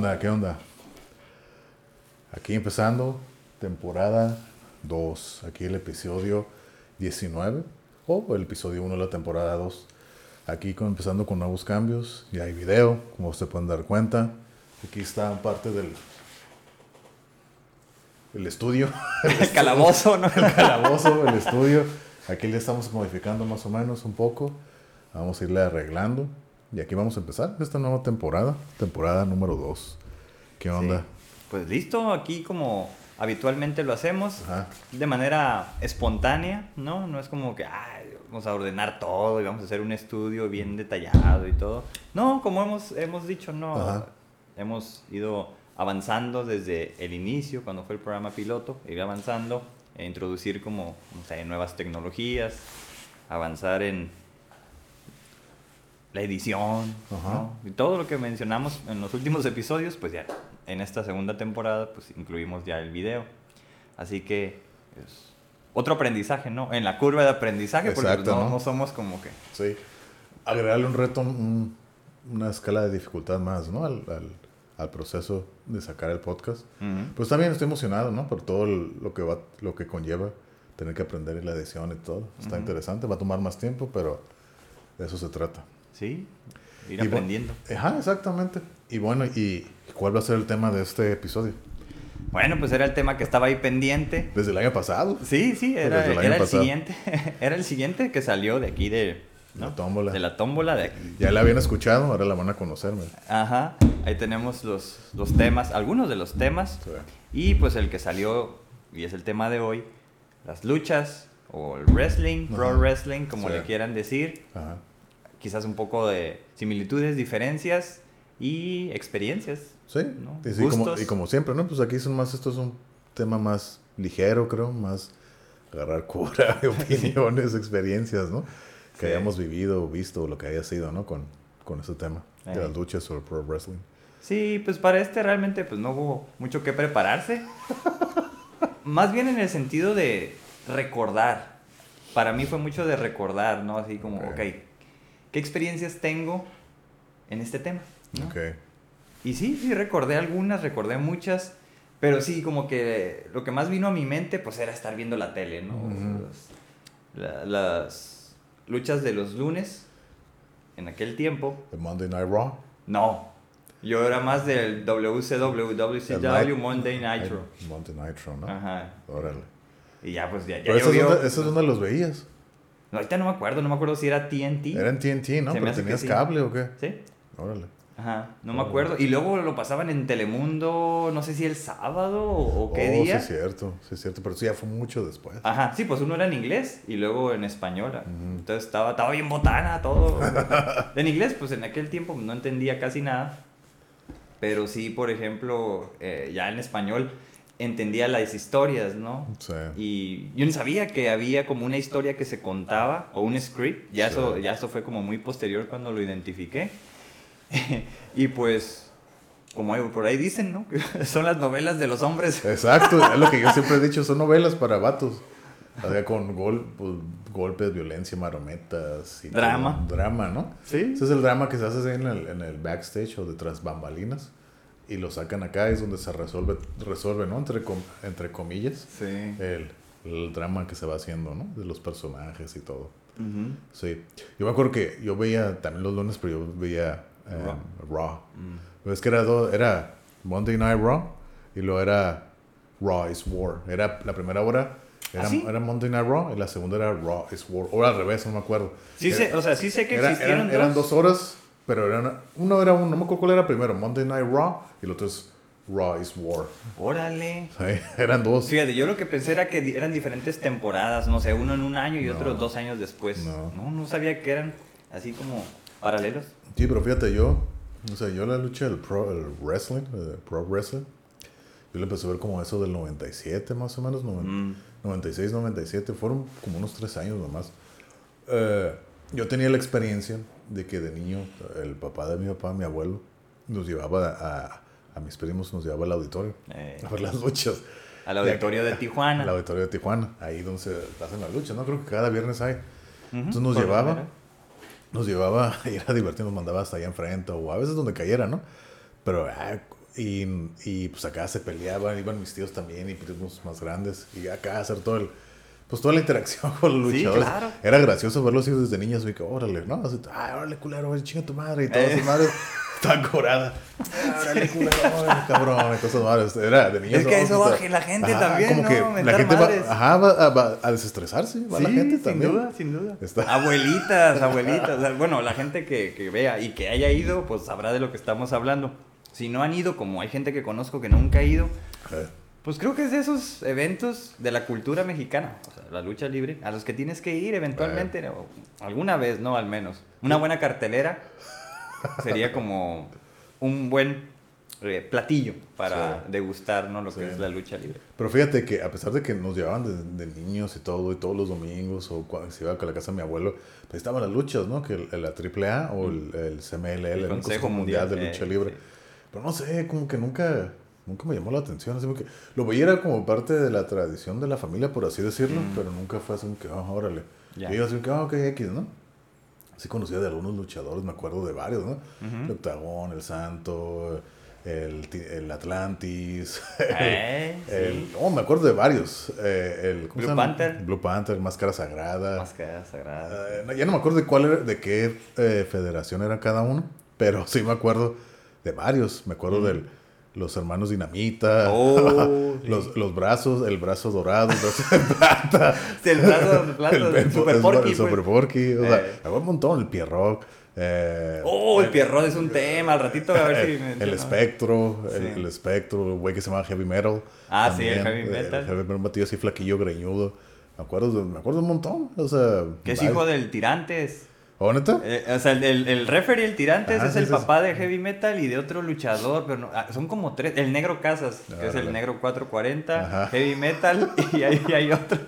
¿Qué onda? ¿Qué onda? Aquí empezando, temporada 2. Aquí el episodio 19 o el episodio 1 de la temporada 2. Aquí con- empezando con nuevos cambios. Ya hay video, como se pueden dar cuenta. Aquí está parte del el estudio, El calabozo, ¿no? el calabozo, el estudio. Aquí le estamos modificando más o menos un poco. Vamos a irle arreglando. Y aquí vamos a empezar esta nueva temporada, temporada número 2. ¿Qué onda? Sí. Pues listo, aquí como habitualmente lo hacemos, Ajá. de manera espontánea, ¿no? No es como que "Ay, vamos a ordenar todo y vamos a hacer un estudio bien detallado y todo. No, como hemos, hemos dicho, no. Ajá. Hemos ido avanzando desde el inicio, cuando fue el programa piloto, ir avanzando, e introducir como, no sé, nuevas tecnologías, avanzar en la edición. Y todo lo que mencionamos en los últimos episodios, pues ya en esta segunda temporada, pues incluimos ya el video. Así que es otro aprendizaje, ¿no? En la curva de aprendizaje, porque Exacto, no, ¿no? no somos como que... Sí. Agregarle un reto, un- una escala de dificultad más, ¿no? Al, al- al proceso de sacar el podcast. Pues también estoy emocionado, ¿no? Por todo lo que va, lo que conlleva tener que aprender en la edición y todo. Está interesante, va a tomar más tiempo, pero de eso se trata. Sí, ir Y aprendiendo. Ajá, exactamente. Y bueno, ¿y cuál va a ser el tema de este episodio? Bueno, pues era el tema que estaba ahí pendiente. Desde el año pasado. Sí, sí, era, el era el siguiente. era el siguiente que salió de aquí de... ¿no? La tómbola. De la tómbola de aquí. Ya la habían escuchado, ahora la van a conocer. ¿no? Ajá, ahí tenemos los, los temas, algunos de los temas. Sí. Y pues el que salió, y es el tema de hoy, las luchas o el wrestling, pro wrestling, como Sí. le quieran decir. Ajá. Quizás un poco de similitudes, diferencias y experiencias. Sí, ¿no? y, sí, como, y como siempre, ¿no? Pues aquí son más, esto es un tema más ligero, creo, más agarrar cura de opiniones, experiencias, ¿no? Que Sí. hayamos vivido o visto, lo que haya sido, ¿no? Con, con ese tema de las luchas o el pro wrestling. Sí, pues para este realmente pues no hubo mucho que prepararse. Más bien en el sentido de recordar. Para mí fue mucho de recordar, ¿no? Así como, Ok. ok, ¿qué experiencias tengo en este tema? ¿no? Ok. Y sí, sí, recordé algunas, recordé muchas, pero sí, como que lo que más vino a mi mente, pues era estar viendo la tele, ¿no? Ujú. Las, la- las luchas de los lunes, en aquel tiempo, The Monday Night Raw. no. Yo era más del WCW, WCW, Night- Monday Nitro. Monday Nitro, ¿no? Ajá. Órale. Y ya, pues ya, ya Pero ese es, llovió. donde, donde los veías. No, ahorita no me acuerdo, no me acuerdo si era TNT. Era en TNT, ¿no? Se Pero tenías sí. cable o qué. ¿Sí? Órale. Ajá, no me acuerdo. Y luego lo pasaban en Telemundo, no sé si el sábado o, qué oh, día. sí es cierto, sí es cierto. Pero sí, ya fue mucho después. Ajá, sí, pues uno era en inglés y luego en español. Entonces estaba, estaba bien botana todo. en inglés, pues en aquel tiempo no entendía casi nada. Pero sí, por ejemplo, eh, ya en español entendía las historias, ¿no? Sí. Y yo no sabía que había como una historia que se contaba o un script. Ya, Sí. eso, ya eso fue como muy posterior cuando lo identifiqué. y pues, como por ahí dicen, ¿no? Son las novelas de los hombres. Exacto, es lo que yo siempre he dicho, son novelas para vatos. O sea, con gol, pues, golpes, violencia, marometas. Y todo, Drama. drama, ¿no? Sí. Ese es el drama que se hace en el, en el backstage o detrás bambalinas. Y lo sacan acá, es donde se resuelve, resuelve ¿no? Entre, com- entre comillas, Sí. el, el drama que se va haciendo, ¿no? De los personajes y todo. Ujú. Sí. Yo me acuerdo que yo veía también los lunes, pero yo veía eh, Raw. Mm. Pero es que era, do- era Monday Night Raw y luego era Raw is War. Era la primera hora era, ¿Ah, sí? era Monday Night Raw y la segunda era Raw is War. O al revés, no me acuerdo. Sí Era- sé, o sea, sí sé que era- existieron eran, eran dos. dos horas, pero eran, uno era un, no me acuerdo cuál era primero, Monday Night Raw y el otro es Raw is War. Órale. Sí, eran dos. Fíjate, yo lo que pensé era que eran diferentes temporadas, no sé, uno en un año y No. otro dos años después. No. no, no sabía que eran así como paralelos. Sí, pero fíjate, yo, o sea, yo la lucha del pro, el wrestling, el pro wrestling, yo la empecé a ver como eso del 97 más o menos, Mm. 96, 97, fueron como unos tres años nomás. Eh, yo tenía la experiencia de que de niño, el papá de mi papá, mi abuelo, nos llevaba a, a mis primos, nos llevaba al auditorio Eh, a ver las luchas. al auditorio de Tijuana. Al auditorio de Tijuana, ahí donde se hacen las luchas, ¿no? Creo que cada viernes hay. Entonces nos llevaba, nos llevaba y era divertido, nos mandaba hasta allá enfrente o a veces donde cayera, ¿no? Pero, ah, y, y pues acá se peleaban, iban mis tíos también y primos más grandes. Y acá hacer todo el. Pues toda la interacción con los Sí, luchadores. claro. Era gracioso verlos hijos desde niños. Y que, órale, ¿no? Así, ay, órale, culero, güey, chinga tu madre. Y todas Eh. sus madres estaban coradas. "Ay, Órale, culero, órale, cabrón. Y cosas madres. Era de niños. Es que eso baje la gente Ajá, también, como ¿no? que la gente va, madres. ajá, va, a- va a desestresarse. Va la Sí, gente sin también. duda, sin duda. Está- Abuelitas, abuelitas. o sea, bueno, la gente que, que vea y que haya ido, pues sabrá de lo que estamos hablando. Si no han ido, como hay gente que conozco que nunca ha ido, Eh, pues creo que es de esos eventos de la cultura mexicana, o sea, la lucha libre, a los que tienes que ir eventualmente, o alguna vez, ¿no? Al menos. Una buena cartelera sería como un buen eh, platillo para Sí. degustar, ¿no? Lo que Sí. es la lucha libre. Pero fíjate que a pesar de que nos llevaban de, de niños y todo, y todos los domingos, o cuando se iba a la casa de mi abuelo, pues estaban las luchas, ¿no? Que el, la AAA o el, el CMLL, el, Consejo, Mundial, de Lucha eh, Libre. sí. Pero no sé, como que nunca, nunca me llamó la atención. Así que lo veía era como parte de la tradición de la familia, por así decirlo, pero nunca fue así como que, ah, órale. Ya. Y yo así que, ah, ok, X, ¿no? Sí conocía de algunos luchadores, me acuerdo de varios, ¿no? El Octagón, el Santo, el, el Atlantis. Eh, El- oh, me acuerdo de varios. Eh, el, ¿cómo Blue se llama? Panther. Blue Panther, Máscara Sagrada. Máscara sagrada. No, ya no me acuerdo de cuál era, de qué eh, federación era cada uno, pero sí me acuerdo de varios. Me acuerdo de los hermanos Dinamita, Oh, sí. los, los brazos, el brazo dorado, el brazo de plata. Sí, el brazo de plata, el, el Super el- Porky, el Super pues. Porky, o sea, Eh. me acuerdo un montón, el Pierrock. Eh, Oh, el Pierrot es un tema. Al ratito a ver si. el, menciono. el espectro, el, Sí. el espectro, el güey que se llama Heavy Metal. Ah, sí, el Heavy eh, Metal. El Heavy Metal, un batillo así flaquillo, greñudo. Me acuerdo, me acuerdo un montón. O sea, Que es hijo del Tirantes. ¿Oh, neta? Eh, o sea, el, el, el referee, el Tirantes, Ajá, es sí, el sí, papá de Heavy Metal y de otro luchador, pero no- ah, son como tres. El Negro Casas, que es el. Negro 440, Ajá. Heavy Metal y ahí hay otro.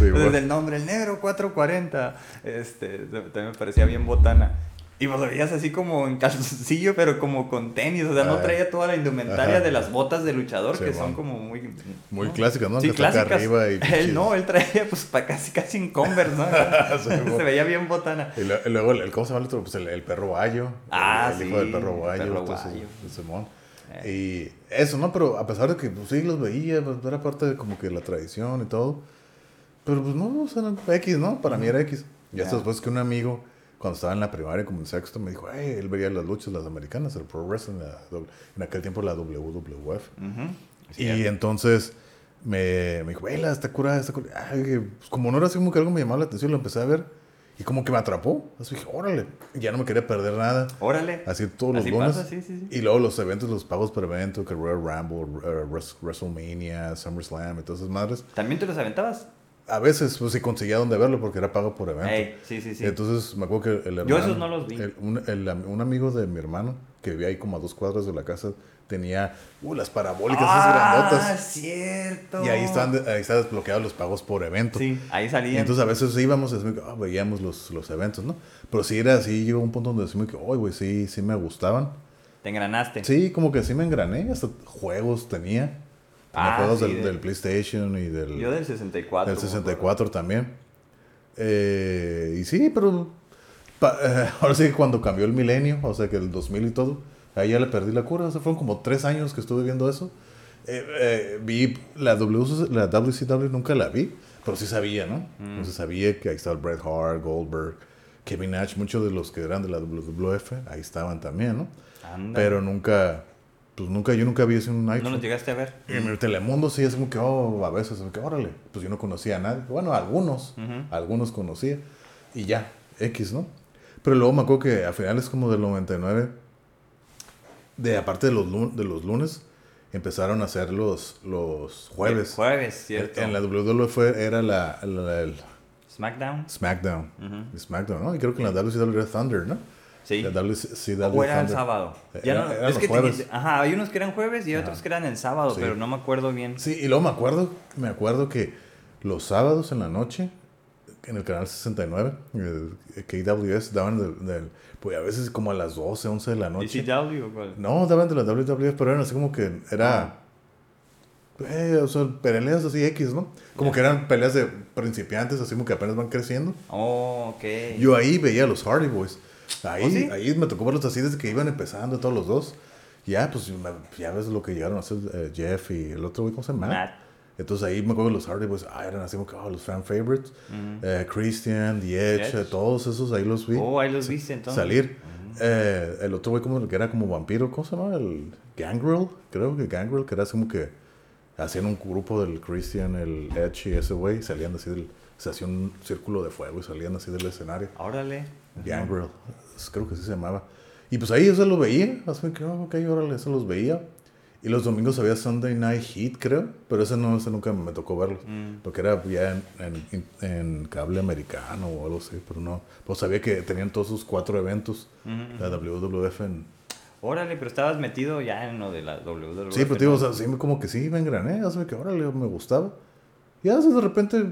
Desde bueno. el nombre, el Negro 440. Este, también me parecía bien botana. Y vos lo veías así como en calzoncillo, pero como con tenis. O sea, no Ah. traía toda la indumentaria Ajá. de las botas de luchador, Sí, que son como muy. Muy ¿no? clásicas, ¿no? Sí, Que clásicas. arriba y él no, él traía pues casi, casi en Converse, ¿no? Sí. Se veía bien botana. Y lo- y luego, el, ¿cómo se llama el otro? Pues el, el perro guayo. Ah, el, el hijo del perro el guayo. perro entonces, guayo. Simón. Eh. Y eso, ¿no? Pero a pesar de que pues, sí los veía, pues, era parte de como que la tradición y todo. Pero pues no, o sea, era X, ¿no? Para mí era X. Y hasta después que un amigo, cuando estaba en la primaria, como en sexto, me dijo, hey, él veía las luchas, las americanas, el pro wrestling, la en aquel tiempo la WWF. Ujú. Y Cierto. entonces me, me dijo, vela, está curada, está curada. Ay, pues, como no era así como que algo me llamaba la atención, lo empecé a ver. Y como que me atrapó. Así dije, órale. Ya no me quería perder nada. Órale. Así todos los lunes. sí, sí, sí. Y luego los eventos, los pagos por evento, que Royal Rumble, Wres- WrestleMania, SummerSlam y todas esas madres. ¿También te los aventabas? A veces, pues sí conseguía donde verlo porque era pago por evento. Ey, sí, sí, sí. Entonces me acuerdo que el hermano. Yo esos no los vi. el- un, el un amigo de mi hermano, que vivía ahí como a dos cuadras de la casa, tenía uh, las parabólicas esas ah, grandotas. cierto. Y ahí estaban, ahí estaban desbloqueados los pagos por evento. Sí, ahí Y salían. entonces a veces íbamos y ah, veíamos los, los eventos, ¿no? Pero sí era así, llegó un punto donde decimos que, oye, güey, sí, sí me gustaban. Te engranaste. Sí, como que sí me engrané, hasta juegos tenía. Ah, juegos sí, del, de- del PlayStation y del, Yo del 64. del 64 también. Eh, y sí, pero pa- eh, ahora sí que cuando cambió el milenio, o sea que el 2000 y todo, ahí ya le perdí la cura. O sea, fueron como tres años que estuve viendo eso. Eh, vi la, WC la WCW, nunca la vi, pero sí sabía, ¿no? Mm. Entonces sabía que ahí estaba Bret Hart, Goldberg, Kevin Nash, muchos de los que eran de la WWF, ahí estaban también, ¿no? Anda. Pero nunca, pues nunca, yo nunca vi ese un Nitro. ¿No los llegaste a ver? Y en el Telemundo sí es como que, oh, a veces, como que, órale, pues yo no conocía a nadie. Bueno, algunos, Ujú. algunos conocía. Y ya, X, ¿no? Pero luego me acuerdo que a finales como del 99, de aparte de los, de los lunes, empezaron a hacer los, los jueves. Jueves, cierto. En la WWF era la, la- el SmackDown. SmackDown. Ujú. SmackDown, ¿no? Y creo que en la WCW era Thunder, ¿no? Sí. WCW O era el sábado. Era- Ya no, es que tenía- ajá, hay unos que eran jueves y otros que eran el sábado, Sí. pero no me acuerdo bien. Sí, y luego me acuerdo, me acuerdo que los sábados en la noche, en el canal 69, el KWS, daban del, del- pues a veces como a las 12, 11 de la noche. ¿ECW o cuál? No, daban de la WWF, pero eran así como que era... eh, o sea, peleas así X, ¿no? Como que eran peleas de principiantes, así como que apenas van creciendo. Oh, ok. Yo ahí veía a los Hardy Boys. Ahí, ¿Oh, sí? ahí me tocó verlos así desde que iban empezando todos los dos. Ya, pues ya ves lo que llegaron a hacer eh, Jeff y el otro güey, ¿cómo se llama? Matt. Entonces ahí me acuerdo los Hardy Boys, ah, eran así como que, oh, los fan favorites. Eh, Christian, The Edge, Edge. todos esos ahí los vi Oh, ahí los viste entonces. salir. Eh, el otro güey como que era como vampiro, ¿cómo se llama? El Gangrel, creo que Gangrel, que era así como que hacían un grupo del Christian, el Edge y ese güey, salían así del, se hacía un círculo de fuego y salían así del escenario. Órale. Es- creo que así se llamaba. Y pues ahí eso lo veía, así que, oh, ok, órale, eso los veía. Y los domingos había Sunday Night Heat, creo, pero ese no, ese nunca me tocó verlo. Mm. Porque era ya en, en- en cable americano o algo así, pero no. Pues sabía que tenían todos sus cuatro eventos, Ujú. la WWF en... Órale, pero estabas metido ya en lo de la WWE. Sí, pues digo, o sea, sí, como que sí me engrané, así que órale, me gustaba. Y así de repente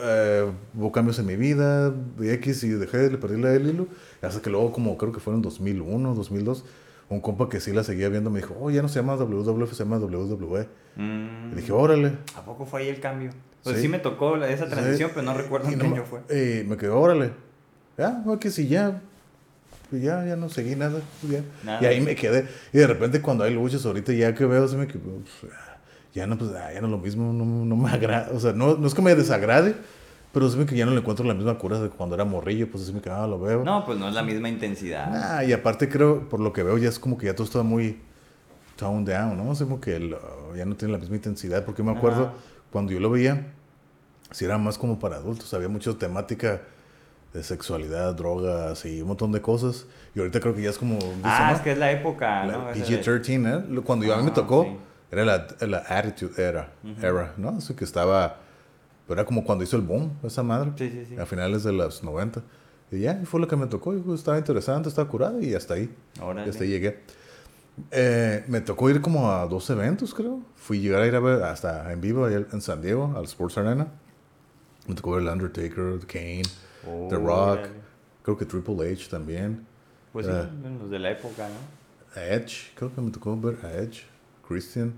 eh, hubo cambios en mi vida, de X y dejé, le perdí la el hilo. Hasta que luego, como creo que fue en 2001, 2002, un compa que sí la seguía viendo me dijo, oh, ya no se llama WWF, se llama WWE. Mm. Y dije, órale. ¿A poco fue ahí el cambio? Pues Sí. sí, me tocó esa transición, Sí, pero no recuerdo en qué año fue. Y me quedé, órale. Ya, no, que si ya. ya, ya no seguí nada. ya. Nada. Y ahí me quedé. Y de repente cuando hay luchas ahorita, ya que veo, se me que pues, ya no, pues, ah, ya no es lo mismo, no, no me agrada. O sea, no, no es que me desagrade, pero me que ya no le encuentro la misma cura de cuando era morrillo, pues me que, ah, lo veo. No, pues no es la misma intensidad. Ah, y aparte creo, por lo que veo, ya es como que ya todo está muy toned down, ¿no? O sea, como que el, uh, ya no tiene la misma intensidad, porque me acuerdo Ajá. cuando yo lo veía, si era más como para adultos, había mucha temática de sexualidad, drogas y un montón de cosas, y ahorita creo que ya es como... ah, es que es la época, ¿no? Ese de- PG-13, ¿eh? Cuando yo a mí me Ah, tocó, sí. Era la, la Attitude Era, era, ¿no? Así que estaba... Pero era como cuando hizo el boom, esa madre. Sí, sí, sí. A finales de los 90. Y ya, fue lo que me tocó. Y pues, estaba interesante, estaba curada y hasta ahí. Órale. Y hasta ahí llegué. Eh, me tocó ir como a dos eventos, creo. Fui llegar a ir a ver hasta en vivo en San Diego, al Sports Arena. Me tocó ver el Undertaker, Kane, The Rock. Órale. Creo que Triple H también. Pues sí, Ah. los de la época, ¿no? Edge, creo que me tocó ver a Edge, Christian.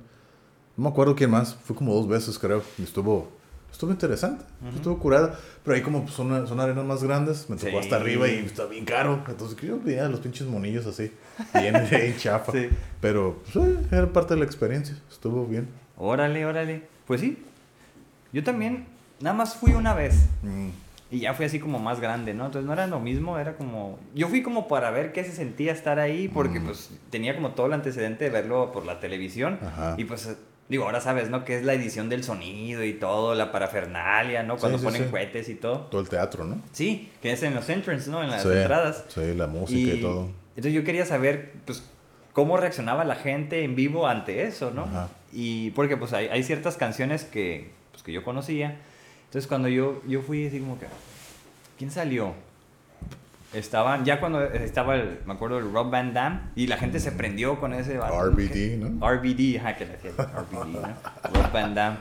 No me acuerdo quién más. Fue como dos veces, creo. Y estuvo, estuvo interesante. Estuvo curada. Pero ahí como son, son arenas más grandes, me tocó Sí. hasta arriba y está bien caro. Entonces yo a los pinches monillos así. Bien, bien chafa. Sí. Pero pues, era parte de la experiencia. Estuvo bien. Órale, órale. Pues sí. Yo también, nada más fui una vez. Mm, Y ya fui así como más grande, ¿no? Entonces no era lo mismo, era como... Yo fui como para ver qué se sentía estar ahí, porque Mm. pues tenía como todo el antecedente de verlo por la televisión. Ajá. Y pues, digo, ahora sabes, ¿no? Que es la edición del sonido y todo, la parafernalia, ¿no? Cuando Sí, sí, ponen sí. cohetes y todo. todo el teatro, ¿no? Sí, que es en los entrances, ¿no? En las entradas. Sí, la música y, todo. Entonces yo quería saber, pues, cómo reaccionaba la gente en vivo ante eso, ¿no? Ajá. Y porque, pues, hay, hay ciertas canciones que, pues, que yo conocía. Entonces cuando yo, yo fui así como que, ¿quién salió? Estaban, ya cuando estaba el, me acuerdo, el Rob Van Damme, y la gente se prendió con ese... RBD, Que- ¿no? RBD, ajá, que le hacía RBD, ¿no? Rob Van Damme.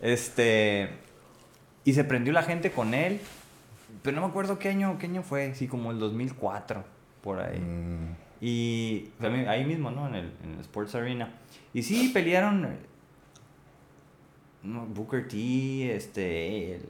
Este... Y se prendió la gente con él, pero no me acuerdo qué año, qué año fue, sí, como el 2004, por ahí. Mm, Y ahí mismo, ¿no? En el, en el Sports Arena. Y sí, pelearon no, Booker T, este, el-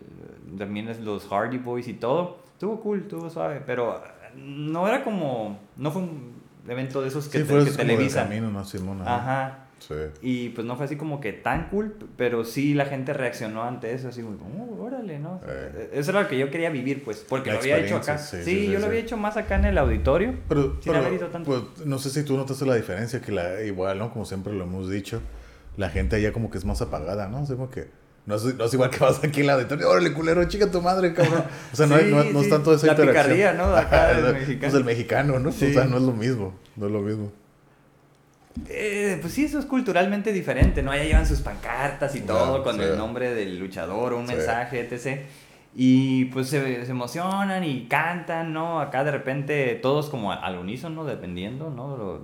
también es los Hardy Boys y todo. Estuvo cool, estuvo suave, pero eh, no era como, no fue un evento de esos que, sí, te- fue que televisan. camino, ¿no? Simón, ajá. Ajá. Sí. Y pues no fue así como que tan cool, pero sí la gente reaccionó ante eso, así como, oh, órale, ¿no? Eh. Eso era lo que yo quería vivir, pues, porque La lo había hecho acá. sí, Sí, sí, sí, yo lo había hecho más acá en el auditorio. Pero, Sin haber ido tanto. pues, no sé si tú notaste la diferencia, que la, igual, ¿no? Como siempre lo hemos dicho, la gente allá como que es más apagada, ¿no? O sea, como que no es, no es igual que vas aquí en la auditorio, órale, culero, chica tu madre, cabrón. O sea, no, hay- no, Sí, no es tanto esa La interacción. picardía, ¿no? Acá del Ajá, mexicano. Pues el mexicano, ¿no? Sí. O sea, no es lo mismo, no es lo mismo. Eh, pues sí, eso es culturalmente diferente, ¿no? Ya llevan sus pancartas y todo con el nombre del luchador o un mensaje, etc. Y pues se, se emocionan y cantan, ¿no? Acá de repente todos como al unísono, dependiendo, ¿no?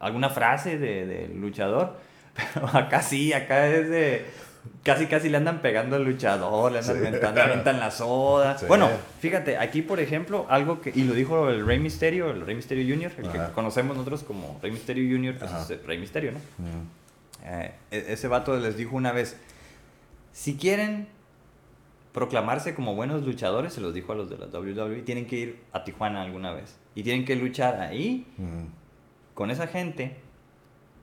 Alguna frase de- del luchador. Pero acá sí, acá es de... Casi, casi le andan pegando al luchador, le andan Sí. aventando, le avientan la soda. Sí. Bueno, fíjate, aquí por ejemplo, algo que, y lo dijo el Rey Misterio, el Rey Misterio Jr., el Ajá. que conocemos nosotros como Rey Misterio Jr., pues Ajá. es el Rey Misterio, ¿no? Eh, e- ese vato les dijo una vez, si quieren proclamarse como buenos luchadores, se los dijo a los de la WWE, tienen que ir a Tijuana alguna vez. Y tienen que luchar ahí Mm. con esa gente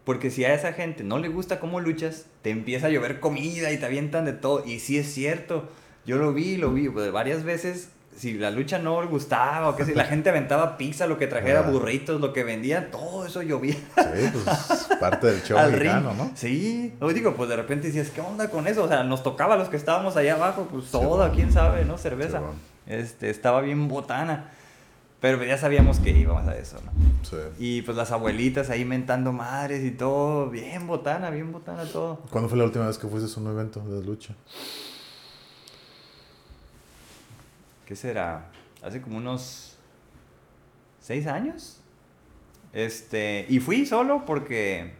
Porque si a esa gente no le gusta cómo luchas, te empieza a llover comida y te avientan de todo. Y sí es cierto. Yo lo vi, lo vi pues, varias veces. Si la lucha no le gustaba o que si la gente aventaba pizza, lo que trajera, Ah. burritos, lo que vendían, todo eso llovía. Sí, pues parte del show al mexicano. ¿no? Sí, lo digo, pues de repente decías, ¿qué onda con eso? O sea, nos tocaba a los que estábamos allá abajo, pues Sí, soda, bueno. quién sabe, ¿no? Cerveza. Sí, bueno. Este, estaba bien botana. Pero ya sabíamos que íbamos a eso, ¿no? Sí. Y pues las abuelitas ahí mentando madres y todo, bien botana, bien botana todo. ¿Cuándo fue la última vez que fuiste a un evento de lucha? ¿Qué será? Hace como unos seis años. Este, y fui solo porque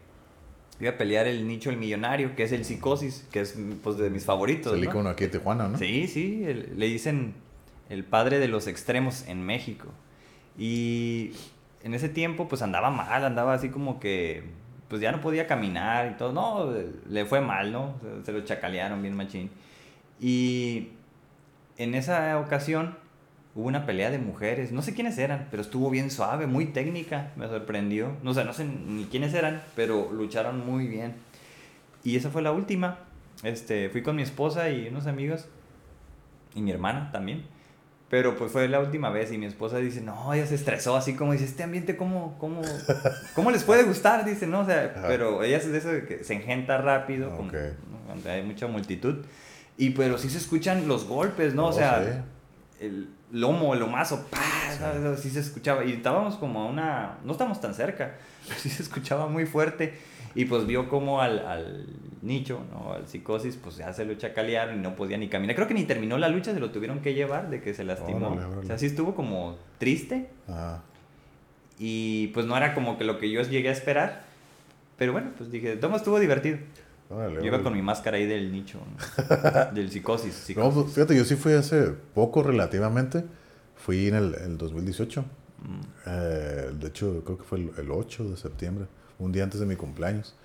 iba a pelear el nicho el millonario, que es el psicosis, que es pues de mis favoritos. Salí ¿no? con uno aquí de Tijuana, ¿no? Sí, sí, el- le dicen el padre de los extremos en México. Y en ese tiempo pues andaba mal, andaba así como que pues ya no podía caminar y todo. No, le fue mal, ¿no? Se, se lo chacalearon bien machín. Y en esa ocasión hubo una pelea de mujeres, no sé quiénes eran, pero estuvo bien suave, muy técnica, me sorprendió. No sé, no sé ni quiénes eran, pero lucharon muy bien. Y esa fue la última. Este, fui con mi esposa y unos amigos y mi hermana también. Pero pues fue la última vez y mi esposa dice, no, ella se estresó, así como dice, este ambiente, ¿cómo, cómo, cómo les puede gustar? Dice, no, o sea, Ajá. pero ella es de eso de que se engenta rápido, con- Ok. ¿no? cuando hay mucha multitud. Y pero sí se escuchan los golpes, ¿no? O Oh, sea, el lomo, el lomazo, ¡pah! ¿sabes? Sí se escuchaba. Y estábamos como a una. No estamos tan cerca, pero sí se escuchaba muy fuerte. Y pues vio como al, al nicho, ¿no? Al psicosis, pues ya se lo chacalearon y no podía ni caminar. Creo que ni terminó la lucha, se lo tuvieron que llevar de que se lastimó. Órale, órale. O sea, sí estuvo como triste. Ah, Y pues no era como que lo que yo llegué a esperar. Pero bueno, pues dije, todo estuvo divertido. órale, Yo iba con mi máscara ahí del nicho, ¿no? del psicosis. No, psicosis. pues, fíjate, yo sí fui hace poco relativamente. Fui en el, el 2018. Mm. Eh, de hecho, creo que fue el, el 8 de septiembre, un día antes de mi cumpleaños.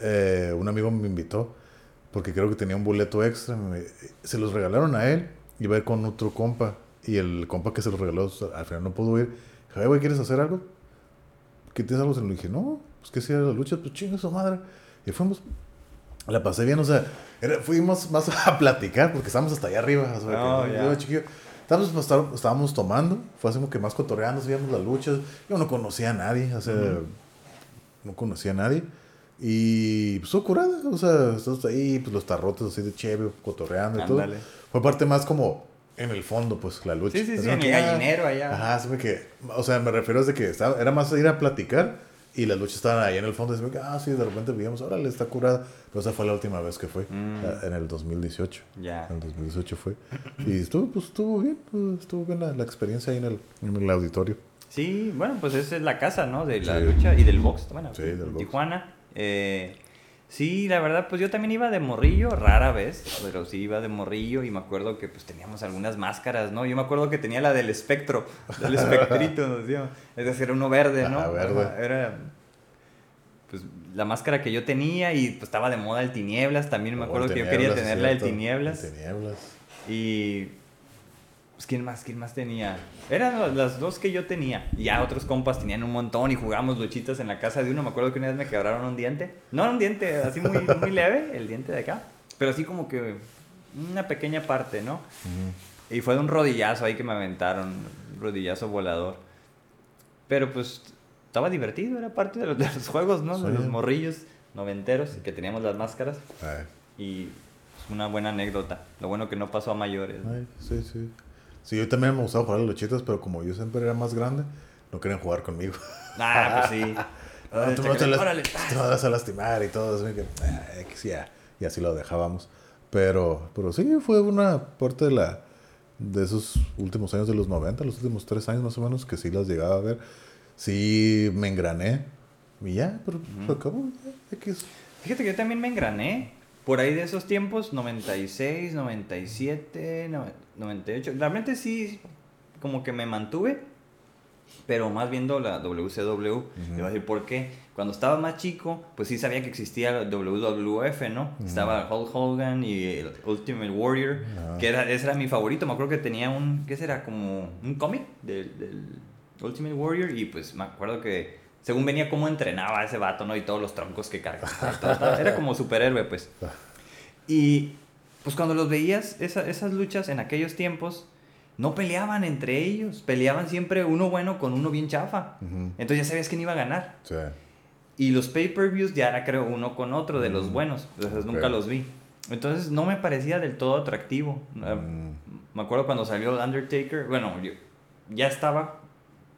Eh, un amigo me invitó porque creo que tenía un boleto extra. me- se los regalaron a él. Iba a ir con otro compa. Y el compa que se los regaló al final no pudo ir. Dije, "Ay, güey, ¿quieres hacer algo? ¿Qué tienes algo? Se lo dije, no, pues que si era la lucha, pues chinga su madre. Y fuimos. La pasé bien, o sea, era- fuimos más a platicar porque estábamos hasta allá arriba. O sea, Oh, que, ya. yo, chiquillo, estábamos, pues, estábamos- estábamos tomando, fue así como que más cotorreando, veíamos las luchas. Yo no conocía a nadie, o sea, no conocía a nadie. Y pues estuvo curada, o sea, estamos ahí, pues los tarrotes así de chévere, cotorreando y todo. Fue parte más como en el fondo, pues la lucha. Sí, sí, sí, en el ah, gallinero allá. Ajá, como que, o sea, me refiero a de que estaba, era más ir a platicar y las luchas estaban ahí en el fondo. Y como que, ah, sí, de repente veíamos, órale, está curada. Pero esa fue la última vez que fue, Mm. eh, en el 2018. Ya. En el 2018 fue. Y estuvo, pues estuvo bien, pues, estuvo bien la, la experiencia ahí en el, en el auditorio. Sí, bueno, pues esa es la casa, ¿no? De la Sí. lucha y del box, bueno, Sí, del box. Tijuana. Eh, sí, la verdad, pues yo también iba de morrillo, rara vez, pero sí iba de morrillo y me acuerdo que pues teníamos algunas máscaras, ¿no? Yo me acuerdo que tenía la del espectro, del espectrito, nos. Es decir, era uno verde, ¿no? Ajá, verde. Era pues la máscara que yo tenía y pues estaba de moda el tinieblas, también me Oh, acuerdo que yo quería tener la del tinieblas. El Tinieblas. Y. Pues, ¿quién más? ¿Quién más tenía? Eran las- dos que yo tenía. Y ya otros compas tenían un montón y jugábamos luchitas en la casa de uno. Me acuerdo que una vez me quebraron un diente. No un diente así muy, muy leve, el diente de acá. Pero así como que una pequeña parte, ¿no? Ujú. Y fue de un rodillazo ahí que me aventaron. Un rodillazo volador. Pero pues estaba divertido, era parte de los, de los juegos, ¿no? De los morrillos noventeros que teníamos las máscaras. Ay, Y pues, una buena anécdota. Lo bueno que no pasó a mayores. ¿no? ay, sí, sí. Sí, yo también me gustaba jugar a las luchitas, pero como yo siempre era más grande, no querían jugar conmigo. Ah, pues sí. Ah, tú no te, las- Órale, te vas a lastimar y todo. Así que, ah, X, ya, y así lo dejábamos. Pero, pero sí, fue una parte de la de esos últimos años de los 90, los últimos tres años más o menos, que sí las llegaba a ver. Sí, me engrané. Y ya, pero ya, X. Fíjate que yo también me engrané. Por ahí de esos tiempos, 96, 97, no- 98. Realmente sí, como que me mantuve. Pero más viendo la WCW. Te voy a decir por qué. Cuando estaba más chico, pues sí sabía que existía la WWF, ¿no? Estaba Hulk Hogan y el Ultimate Warrior. Ajá. Que era, ese era mi favorito. Me acuerdo que tenía un, ¿qué será? Como un cómic del, del Ultimate Warrior. Y pues me acuerdo que según venía cómo entrenaba ese vato, ¿no? Y todos los troncos que cargaba. Era como superhéroe, pues. Y pues cuando los veías, esas luchas en aquellos tiempos, no peleaban entre ellos, peleaban siempre uno bueno con uno bien chafa. Entonces ya sabías quién iba a ganar. Sí. Y los pay-per-views ya era creo uno con otro de los buenos, entonces nunca los vi. Entonces no me parecía del todo atractivo. Me acuerdo cuando salió Undertaker, bueno, yo ya estaba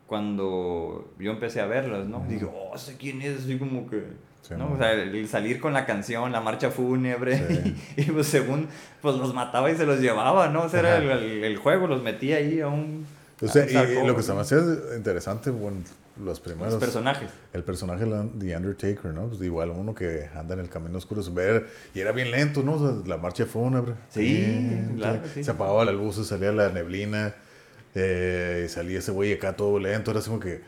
cuando yo empecé a verlos, ¿no? Dije, oh, sé quién es, así como que... ¿no? O sea, el salir con la canción, la marcha fúnebre, y, pues según, pues los mataba y se los llevaba, ¿no? O sea, era el, el, juego, los metía ahí a un... O sea, y, lo que se me hacía interesante, bueno, los primeros... Los personajes. El personaje de Undertaker, ¿no? Pues igual uno que anda en el camino oscuro, ver, y era bien lento, ¿no? la marcha fúnebre. Sí, claro, Se apagaba la luz, salía la neblina, eh, y salía ese güey acá todo lento, era así como que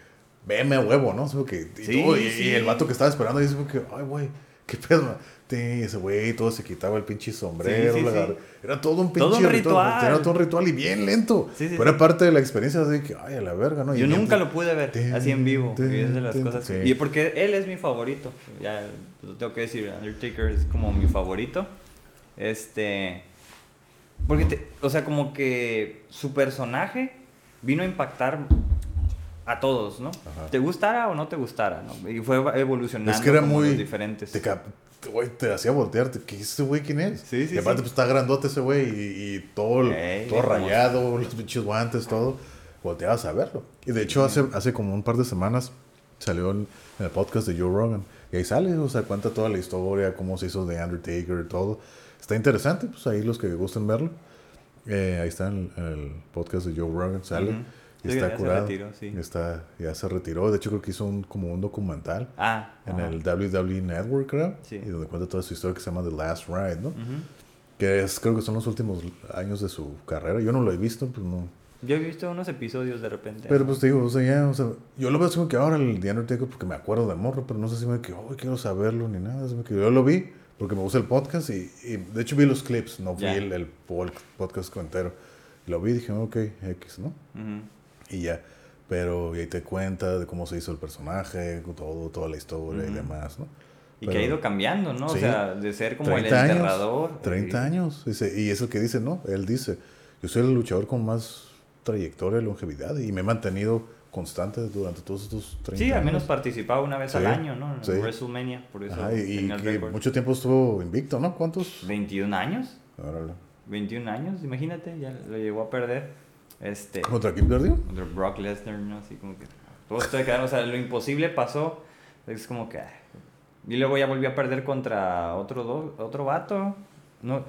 veme a huevo, ¿no? Que, y, el vato que estaba esperando dice que, ay, güey, qué pedo. ese güey todo se quitaba el pinche sombrero. era todo un pinche todo ritual. Era todo un ritual y bien lento. Pero era parte de la experiencia así que, ay, a la verga, ¿no? Yo nunca lo pude ver así en vivo. y es de las cosas. Y porque él es mi favorito. Ya lo tengo que decir, Undertaker es como mi favorito. Este. Porque, o sea, como que su personaje vino a impactar a todos, ¿no? Te gustara o no te gustara, ¿no? Y fue evolucionando. Es que era muy diferentes. Te, güey, te hacía voltearte. ¿Qué ese güey quién es? Sí, sí. Y aparte, pues está grandote ese güey y, todo, todo rayado, los pinches guantes, todo. Volteabas a verlo. Y de hecho, hace, hace como un par de semanas salió en, el podcast de Joe Rogan. Y ahí sale, o sea, cuenta toda la historia, cómo se hizo de Undertaker, todo. Está interesante, pues ahí los que gusten verlo. Eh, ahí está en el, podcast de Joe Rogan, sale está curado. está, ya se retiró. De hecho, creo que hizo un, como un documental ah, en el WWE Network, creo. Y donde cuenta toda su historia que se llama The Last Ride, ¿no? Que es, creo que son los últimos años de su carrera. Yo no lo he visto, pues no. Yo he visto unos episodios de repente. Pero pues te digo, o sea, ya, o sea, yo lo veo así como que ahora el The Undertaker porque me acuerdo de morro, pero no sé si me que, oh, quiero saberlo ni nada. que yo lo vi porque me gusta el podcast y, de hecho vi los clips, no vi el, el, podcast entero. Lo vi y dije, ok, X, ¿no? Y ya. Pero ahí te cuenta de cómo se hizo el personaje, todo, toda la historia y demás, ¿no? Y que ha ido cambiando, ¿no? o sea, de ser como el enterrador. Años, 30 años. Dice, y eso que dice, ¿no? Él dice, yo soy el luchador con más trayectoria y longevidad y me he mantenido constante durante todos estos 30 años. Sí, al menos participaba una vez al año, ¿no? En WrestleMania, por eso. y, mucho tiempo estuvo invicto, ¿no? ¿Cuántos? 21 años. Órale. 21 años, imagínate, ya lo llegó a perder. Este, ¿Contra quién perdió? Contra Brock Lesnar, ¿no? Así como que. Todo esto de o sea, lo imposible pasó. Es como que. Y luego ya volvió a perder contra otro, do, otro vato. No,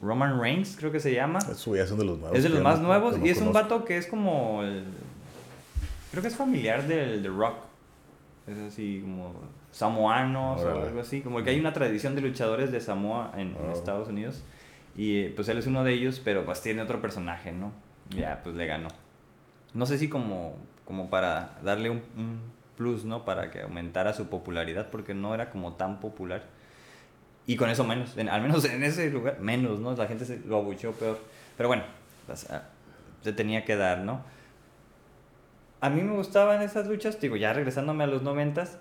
Roman Reigns, creo que se llama. Eso ya son de los nuevos. Es de los más nuevos. y es un vato que es como. El, creo que es familiar del The Rock. Es así como samoanos o algo así. Como que hay una tradición de luchadores de Samoa en, en Estados Unidos. Y pues él es uno de ellos, pero pues tiene otro personaje, ¿no? Ya, pues le ganó. No sé si como, como para darle un, plus, ¿no? Para que aumentara su popularidad, porque no era como tan popular. Y con eso menos, al menos en ese lugar, menos, ¿no? La gente se lo abucheó peor. Pero bueno, se tenía que dar, ¿no? A mí me gustaban esas luchas, digo, ya regresándome a los noventas,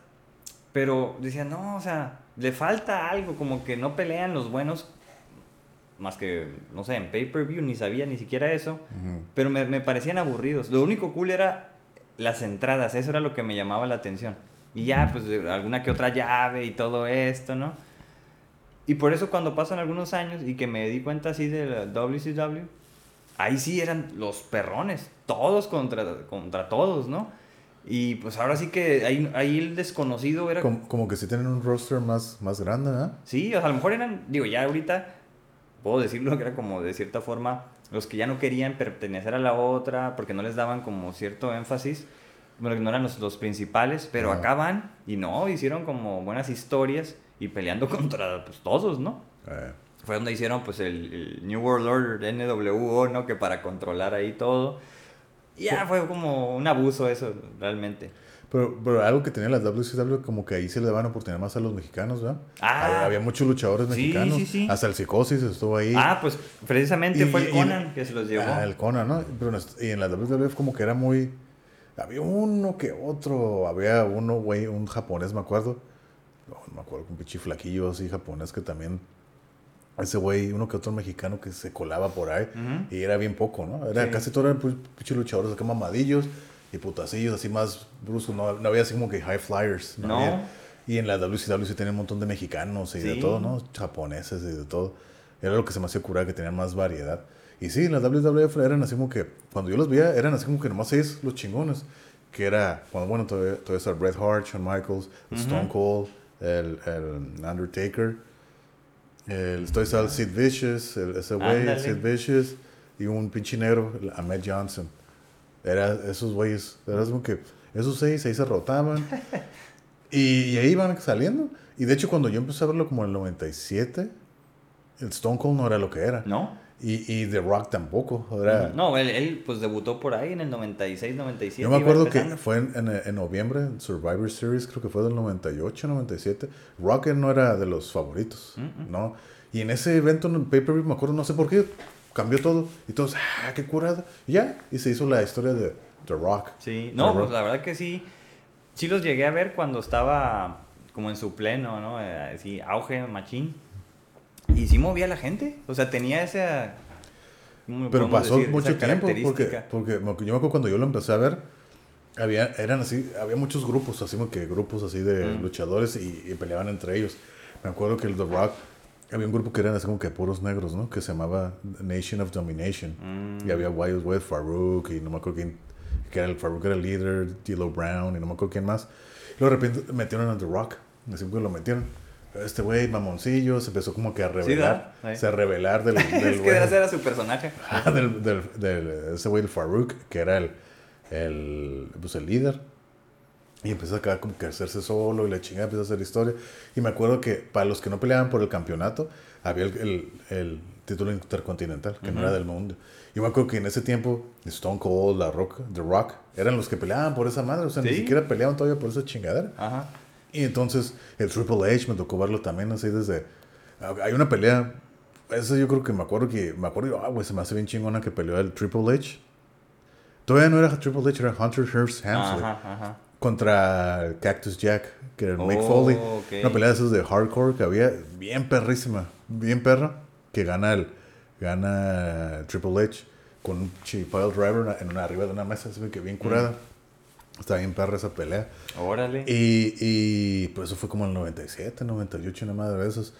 pero decía, no, o sea, le falta algo, como que no pelean los buenos más que, no sé, en pay-per-view, ni sabía ni siquiera eso, pero me, me, parecían aburridos. Lo único cool era las entradas, eso era lo que me llamaba la atención. Y ya, pues alguna que otra llave y todo esto, ¿no? Y por eso cuando pasan algunos años y que me di cuenta así de la WCW, ahí sí eran los perrones, todos contra, contra todos, ¿no? Y pues ahora sí que ahí, ahí el desconocido era... Como, que si tienen un roster más, más grande, ¿no? Sí, o sea, a lo mejor eran, digo, ya ahorita puedo decirlo, que era como de cierta forma los que ya no querían pertenecer a la otra porque no les daban como cierto énfasis, bueno, no eran los, principales, pero acá van y no, hicieron como buenas historias y peleando contra pues, todos, ¿no? Eh. Fue donde hicieron pues el, New World Order, NWO, ¿no? Que para controlar ahí todo. Y ya fue como un abuso eso, realmente. Pero, pero algo que tenía la WCW, como que ahí se le daban oportunidad más a los mexicanos, ¿verdad? Ah, había, muchos luchadores mexicanos. Sí, sí, Hasta el Psicosis estuvo ahí. Ah, pues precisamente fue el Conan que se los llevó. Ah, el Conan, ¿no? Pero y en la WWF como que era muy... Había uno que otro. Había uno, güey, un japonés, me acuerdo. No, no me acuerdo, un pinche flaquillo así japonés que también. Ese güey, uno que otro mexicano que se colaba por ahí. Ujú. Y era bien poco, ¿no? Era Sí. casi todo eran pu- pinches luchadores acá mamadillos y putacillos, así más bruscos. No, no había así como que high flyers. No. había. Y en la WCW sí tenía un montón de mexicanos y de Sí. todo, ¿no? Japoneses y de todo. Era lo que se me hacía curar, que tenían más variedad. Y sí, las WWF eran así como que, cuando yo los veía, eran así como que nomás seis los chingones. Que era, cuando, bueno, todavía, todavía está Bret Hart, Shawn Michaels, el Stone Cold, el, el Undertaker, el, está el Sid Vicious, el, ese güey. Sid Vicious, y un pinche negro, el Ahmed Johnson. Era esos güeyes, era como que esos seis ahí se rotaban. y, y ahí iban saliendo. Y de hecho, cuando yo empecé a verlo como en el 97, el Stone Cold no era lo que era. ¿No? Y, y The Rock tampoco. Era, No, él, él, pues debutó por ahí en el 96, 97. yo me acuerdo que fue en, en- en noviembre, en Survivor Series, creo que fue del 98, 97. Rock no era de los favoritos, ¿no? Y en ese evento, en el pay-per-view, me acuerdo, no sé por qué, cambió todo. Y todos, ah, qué curada. Y ya, y se hizo la historia de The Rock. Sí, no, pues Rock. la verdad que sí. Sí los llegué a ver cuando estaba como en su pleno, ¿no? Eh, Así, auge, machín. Y sí movía a la gente. O sea, tenía esa... ¿cómo Pero pasó decir? mucho tiempo, porque, porque yo me acuerdo cuando yo lo empecé a ver, había, eran así, había muchos grupos, así como que grupos así de Mm. luchadores y, y peleaban entre ellos. Me acuerdo que el The Rock, había un grupo que eran así como que puros negros, ¿no? Que se llamaba Nation of Domination. Mm. Y había Wild West, Farouk, y no me acuerdo quién, que era el Farouk era el líder, D'Lo Brown, y no me acuerdo quién más. Y luego de repente metieron a The Rock, así que lo metieron. Este güey, mamoncillo, se empezó como que a revelar. Sí. se a revelar del, del es que ese era su personaje. Ah, del, del, del- ese güey, el Farouk, que era el, el, pues el líder. Y empezó acá como que a hacerse solo y la chingada empezó a hacer historia. Y me acuerdo que para los que no peleaban por el campeonato, había el, el, el título intercontinental, que no era del mundo. Y me acuerdo que en ese tiempo, Stone Cold, La Rock, The Rock, eran los que peleaban por esa madre. O sea, ni Sí. siquiera peleaban todavía por esa chingadera. Ajá. Y entonces el Triple H me tocó verlo también así desde... Hay una pelea, esa yo creo que me acuerdo que... Me acuerdo, ah, güey, se me hace bien chingona que peleó el Triple H. Todavía no era Triple H, era Hunter Hearst Helmsley. Ajá, ajá. Contra Cactus Jack, que era el Mick Oh, Foley. ok. Una pelea de esos de hardcore que había bien perrísima, bien perra, que gana el... Gana Triple H con un pile driver en una, arriba de una mesa, así que bien curada. Mm. Está bien perra esa pelea. Órale. Y, y pues eso fue como el 97, 98, una madre de esos.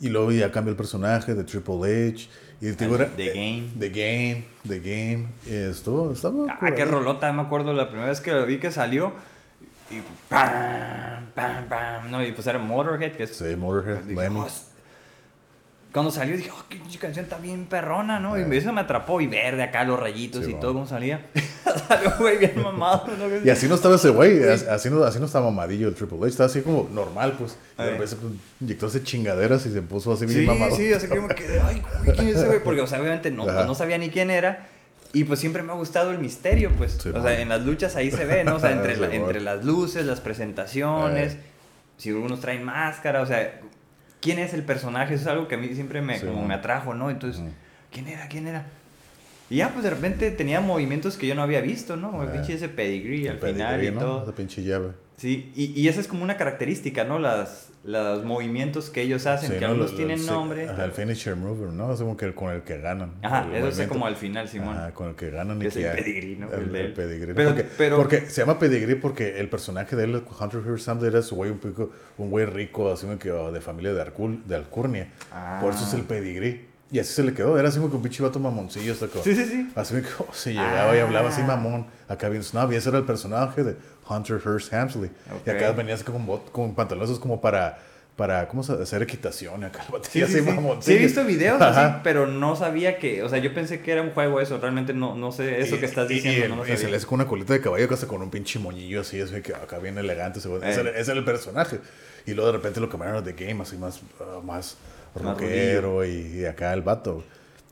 Y luego ya cambió el personaje de Triple H. Y el tipo Al- era. The Game. The Game, The Game. Y estuvo, estaba. Ah, qué rolota, me acuerdo la primera vez que lo vi que salió. Y pam, pam, pam. No, y pues era Motorhead, que es Sí, Motorhead, Dije. "Oh, es-". Cuando salió dije, oh, qué canción está bien perrona, ¿no? Y eso me atrapó y verde acá los rayitos Sí, y todo como salía. salió güey bien mamado, ¿no? Y así no estaba ese güey, as- así no, así no estaba mamadillo el Triple H, estaba así como normal, pues. Y de Ay. repente pues, inyectó ese chingaderas y se puso así bien Sí, mamado. sí, así que yo me quedé, ay, güey, ¿quién es ese güey? Porque, o sea, obviamente no, Ajá. no sabía ni quién era. Y pues siempre me ha gustado el misterio, pues. Sí, o man. sea, en las luchas ahí se ve, ¿no? O sea, entre, la- entre las luces, las presentaciones, si algunos traen máscara, o sea, ¿quién es el personaje? Eso es algo que a mí siempre me, Sí, como man. me atrajo, ¿no? Entonces. ¿quién era? ¿Quién era? Y ya, pues de repente tenía movimientos que yo no había visto, ¿no? El pinche ese pedigree El al final y ¿no? todo. Esa pinche llave. Sí, y, y esa es como una característica, ¿no? Las, los movimientos que ellos hacen, Sí, que ¿no? algunos Lo- tienen nombre. Ajá, el finisher mover, ¿no? Es como que con el que ganan. Ajá, el eso es como al final, Simón. Ajá, con el que ganan y es que el pedigrí, ¿no? El, El el pedigrí. Pero- porque, pero- porque se llama pedigrí porque el personaje de él, Hunter Hearst Helmsley, era su güey un poco, un güey rico, así como que oh, de familia de, Arcul, de Alcurnia. Por eso es Ah. el pedigrí. Y así se le quedó. Era así como que un pinche vato mamoncillo. Hasta Sí, sí, sí. Así como oh, se llegaba y hablaba así Ah. mamón. Acá bien snobby. Ese era el personaje de Hunter Hearst Helmsley. Y Ok. acá venía así con, bot- con pantalones como para, para ¿cómo se hacer equitación? Acá el Sí, así sí, sí. Sí, he visto videos así, pero no sabía que, o sea, yo pensé que era un juego eso, realmente no, no sé, eso Y- que estás y- diciendo y, no lo y se sabía. le hace con una colita de caballo, casi con un pinche moñillo así, así que acá bien elegante. ese. Eh. Era- ese era el personaje. Y luego de repente lo cambiaron de game, así más, ah, más Más rockero y, y acá el vato.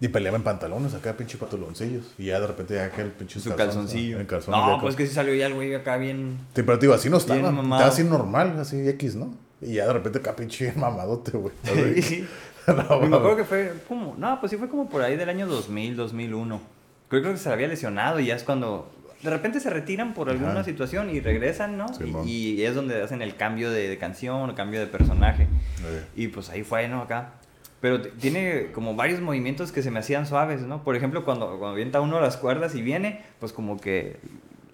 Y peleaba en pantalones, acá pinche pantaloncillos. Y ya de repente ya acá el pinche Su calzoncillo. calzón no, pues que sí salió ya el güey acá bien... Sí, pero digo, así no estaba. Estaba así normal, así X, ¿no? Y ya de repente acá pinche mamadote, güey. Sí, sí. No, Y me acuerdo que fue como, no, pues sí fue como por ahí del año 2000, 2001. Creo, creo que se había lesionado y ya es cuando de repente se retiran por alguna Ajá. situación y regresan, ¿no? Y, y es donde hacen el cambio de, de canción, o cambio de personaje. Y pues ahí fue, ¿no? Acá. Pero tiene como varios movimientos que se me hacían suaves, ¿no? Por ejemplo, cuando, cuando avienta uno las cuerdas y viene, pues como que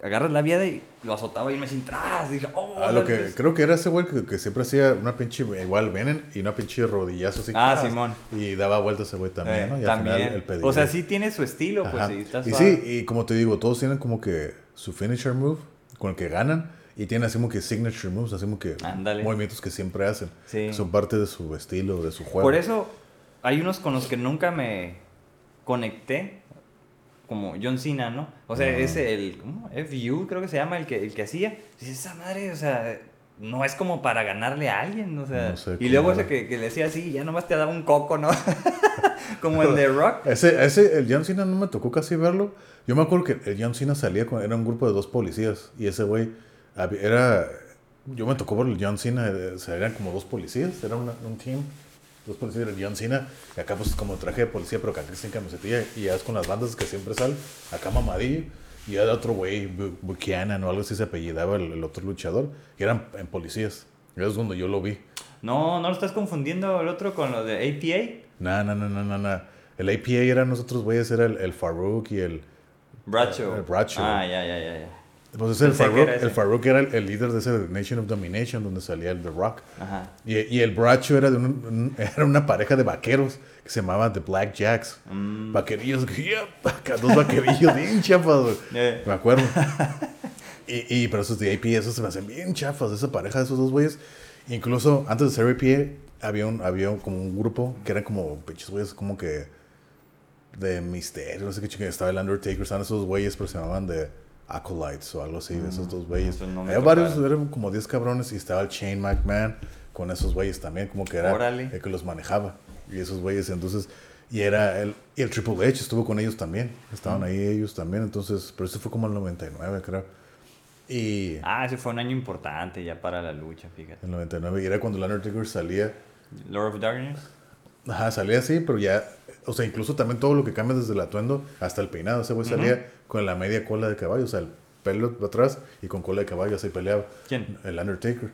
agarras la viada y lo azotaba y me sin tras. Dije, oh, Ah, lo que creo que era ese güey que, que siempre hacía una pinche, igual venen y una pinche rodillazo así. Ah. Simón. Y daba vueltas ese güey también, Eh, ¿no? Y al también. final el pedido. o sea, sí tiene su estilo, pues Ajá. sí, está Y sí, y como te digo, todos tienen como que su finisher move con el que ganan y tienen así como que signature moves, así como que Ándale. movimientos que siempre hacen. Sí. que Son parte de su estilo, de su juego. Por eso hay unos con los que nunca me conecté, como John Cena, ¿no? O sea, Ah. es el ¿cómo? FU, creo que se llama, el que, el que hacía. Dices, esa madre, o sea, no es como para ganarle a alguien, o sea. No sé y luego ese que, que le decía así, ya nomás te daba un coco, ¿no? como el de Rock. Ese, ese, el John Cena no me tocó casi verlo. Yo me acuerdo que el John Cena salía con, era un grupo de dos policías y ese güey era, yo me tocó ver el John Cena, eh, o sea, eran como dos policías, era una- un team, dos policías, era el John Cena, y acá pues como traje de policía, pero acá sin camisetilla, y ya es con las bandas que siempre salen, acá mamadillo, y de otro güey, Bu- Buchanan o algo así se apellidaba el, el otro luchador, y eran en policías, y es donde yo lo vi. No, no lo estás confundiendo el otro con lo de APA. No, no, no, no, no, no. El APA eran nosotros güeyes, era el, el Farouk y el... Bracho. El Bradshaw. Ah, ya, ya, ya, ya. Pues es el ese. el Farouk era el, el líder de ese Nation of Domination, donde salía el The Rock. Ajá. Y, y el Bracho era, de un- un- era una pareja de vaqueros que se llamaban The Black Jacks. Mm. Vaquerillos, yeah, dos vaquerillos bien chafas. Me acuerdo. y, y, pero esos de AP, esos se me hacen bien chafas, esa pareja de esos dos güeyes. Incluso antes de ser APA, había, un, había como un grupo que eran como pinches güeyes, como que de misterio, no sé qué chica, estaba el Undertaker, estaban esos güeyes, pero se llamaban de Acolytes o algo así, de esos dos güeyes. no Había varios, eran como 10 cabrones y estaba el Shane McMahon con esos güeyes también, como que era Órale. el que los manejaba. Y esos güeyes, entonces, y era el, y el Triple H estuvo con ellos también, estaban ahí ellos también, entonces, pero eso fue como el 99, creo. Y Ah, ese fue un año importante ya para la lucha, fíjate. el 99, y era cuando el Undertaker salía, Lord of Darkness. Ajá, salía así, pero ya, o sea, incluso también todo lo que cambia desde el atuendo hasta el peinado. Ese güey salía con la media cola de caballo, o sea, el pelo atrás y con cola de caballo así peleaba. ¿Quién? El Undertaker.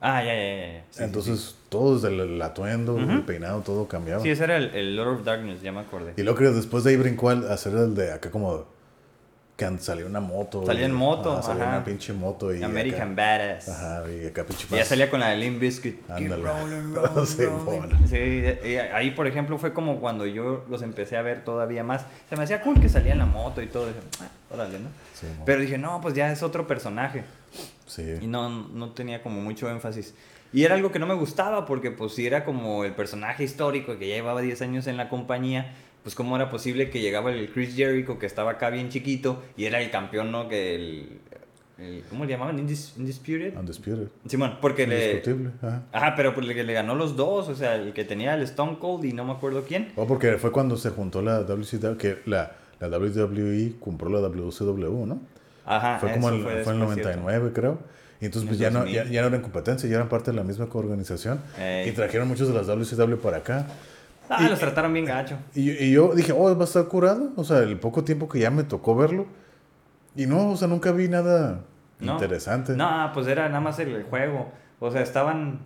Ah, ya, ya, ya. ya. Sí, sí, Entonces, todo desde el, el atuendo, Ujú. el peinado, todo cambiaba. Sí, ese era el, el Lord of Darkness, ya me acordé. Y luego que después de ahí brincó al hacer el de acá como que salía una moto. Salía y- en moto, ajá, salía ajá. una pinche moto y American acá, Badass. Ajá, y acá pinche Y ya salía con la de Limp Bizkit. Ándale. Sí. Sí, y ahí por ejemplo fue como cuando yo los empecé a ver todavía más. Se me hacía cool que salía en la moto y todo. Dije, ah, órale, ¿no? Sí, Pero dije, no, pues ya es otro personaje. sí. Y no, no tenía como mucho énfasis. Y era algo que no me gustaba porque pues si era como el personaje histórico que ya llevaba 10 años en la compañía, pues cómo era posible que llegaba el Chris Jericho que estaba acá bien chiquito y era el campeón, ¿no? Que el... el- ¿Cómo le llamaban? Indis- Undisputed. Undisputed. Simón, porque le... Indiscutible. Ajá. Ajá, pero pues le, le ganó los dos, o sea, el que tenía el Stone Cold y no me acuerdo quién. O porque fue cuando se juntó la WCW, que la, la WWE compró la WCW, ¿no? Ajá, fue como el, fue en el después, ¿cierto? 99, creo. Y entonces En pues ya no, 2000. ya, ya no eran competencia, ya eran parte de la misma organización. Ey. Y trajeron muchos de las WCW para acá. Ah, Y- los trataron bien gacho. Y, y yo dije, oh, va a estar curado. O sea, el poco tiempo que ya me tocó verlo. Y no, o sea, nunca vi nada No. interesante. No, pues era nada más el juego. O sea, estaban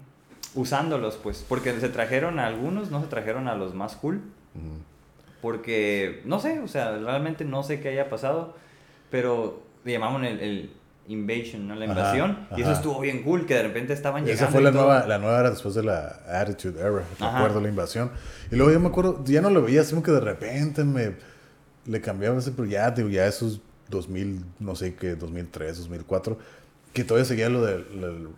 usándolos, pues. Porque se trajeron a algunos, no se trajeron a los más cool. Porque, no sé, o sea, realmente no sé qué haya pasado. Pero le el Invasion, ¿no? La Ajá, invasión. y eso ajá. estuvo bien cool, que de repente estaban llegando. Esa fue la nueva, la nueva era después de la Attitude Era, me Ajá. acuerdo, la invasión. Y luego yo me acuerdo, ya no lo veía, así como que de repente me le cambiaba ese, pero ya, digo, ya esos 2000, no sé qué, 2003, 2004, que todavía seguía lo del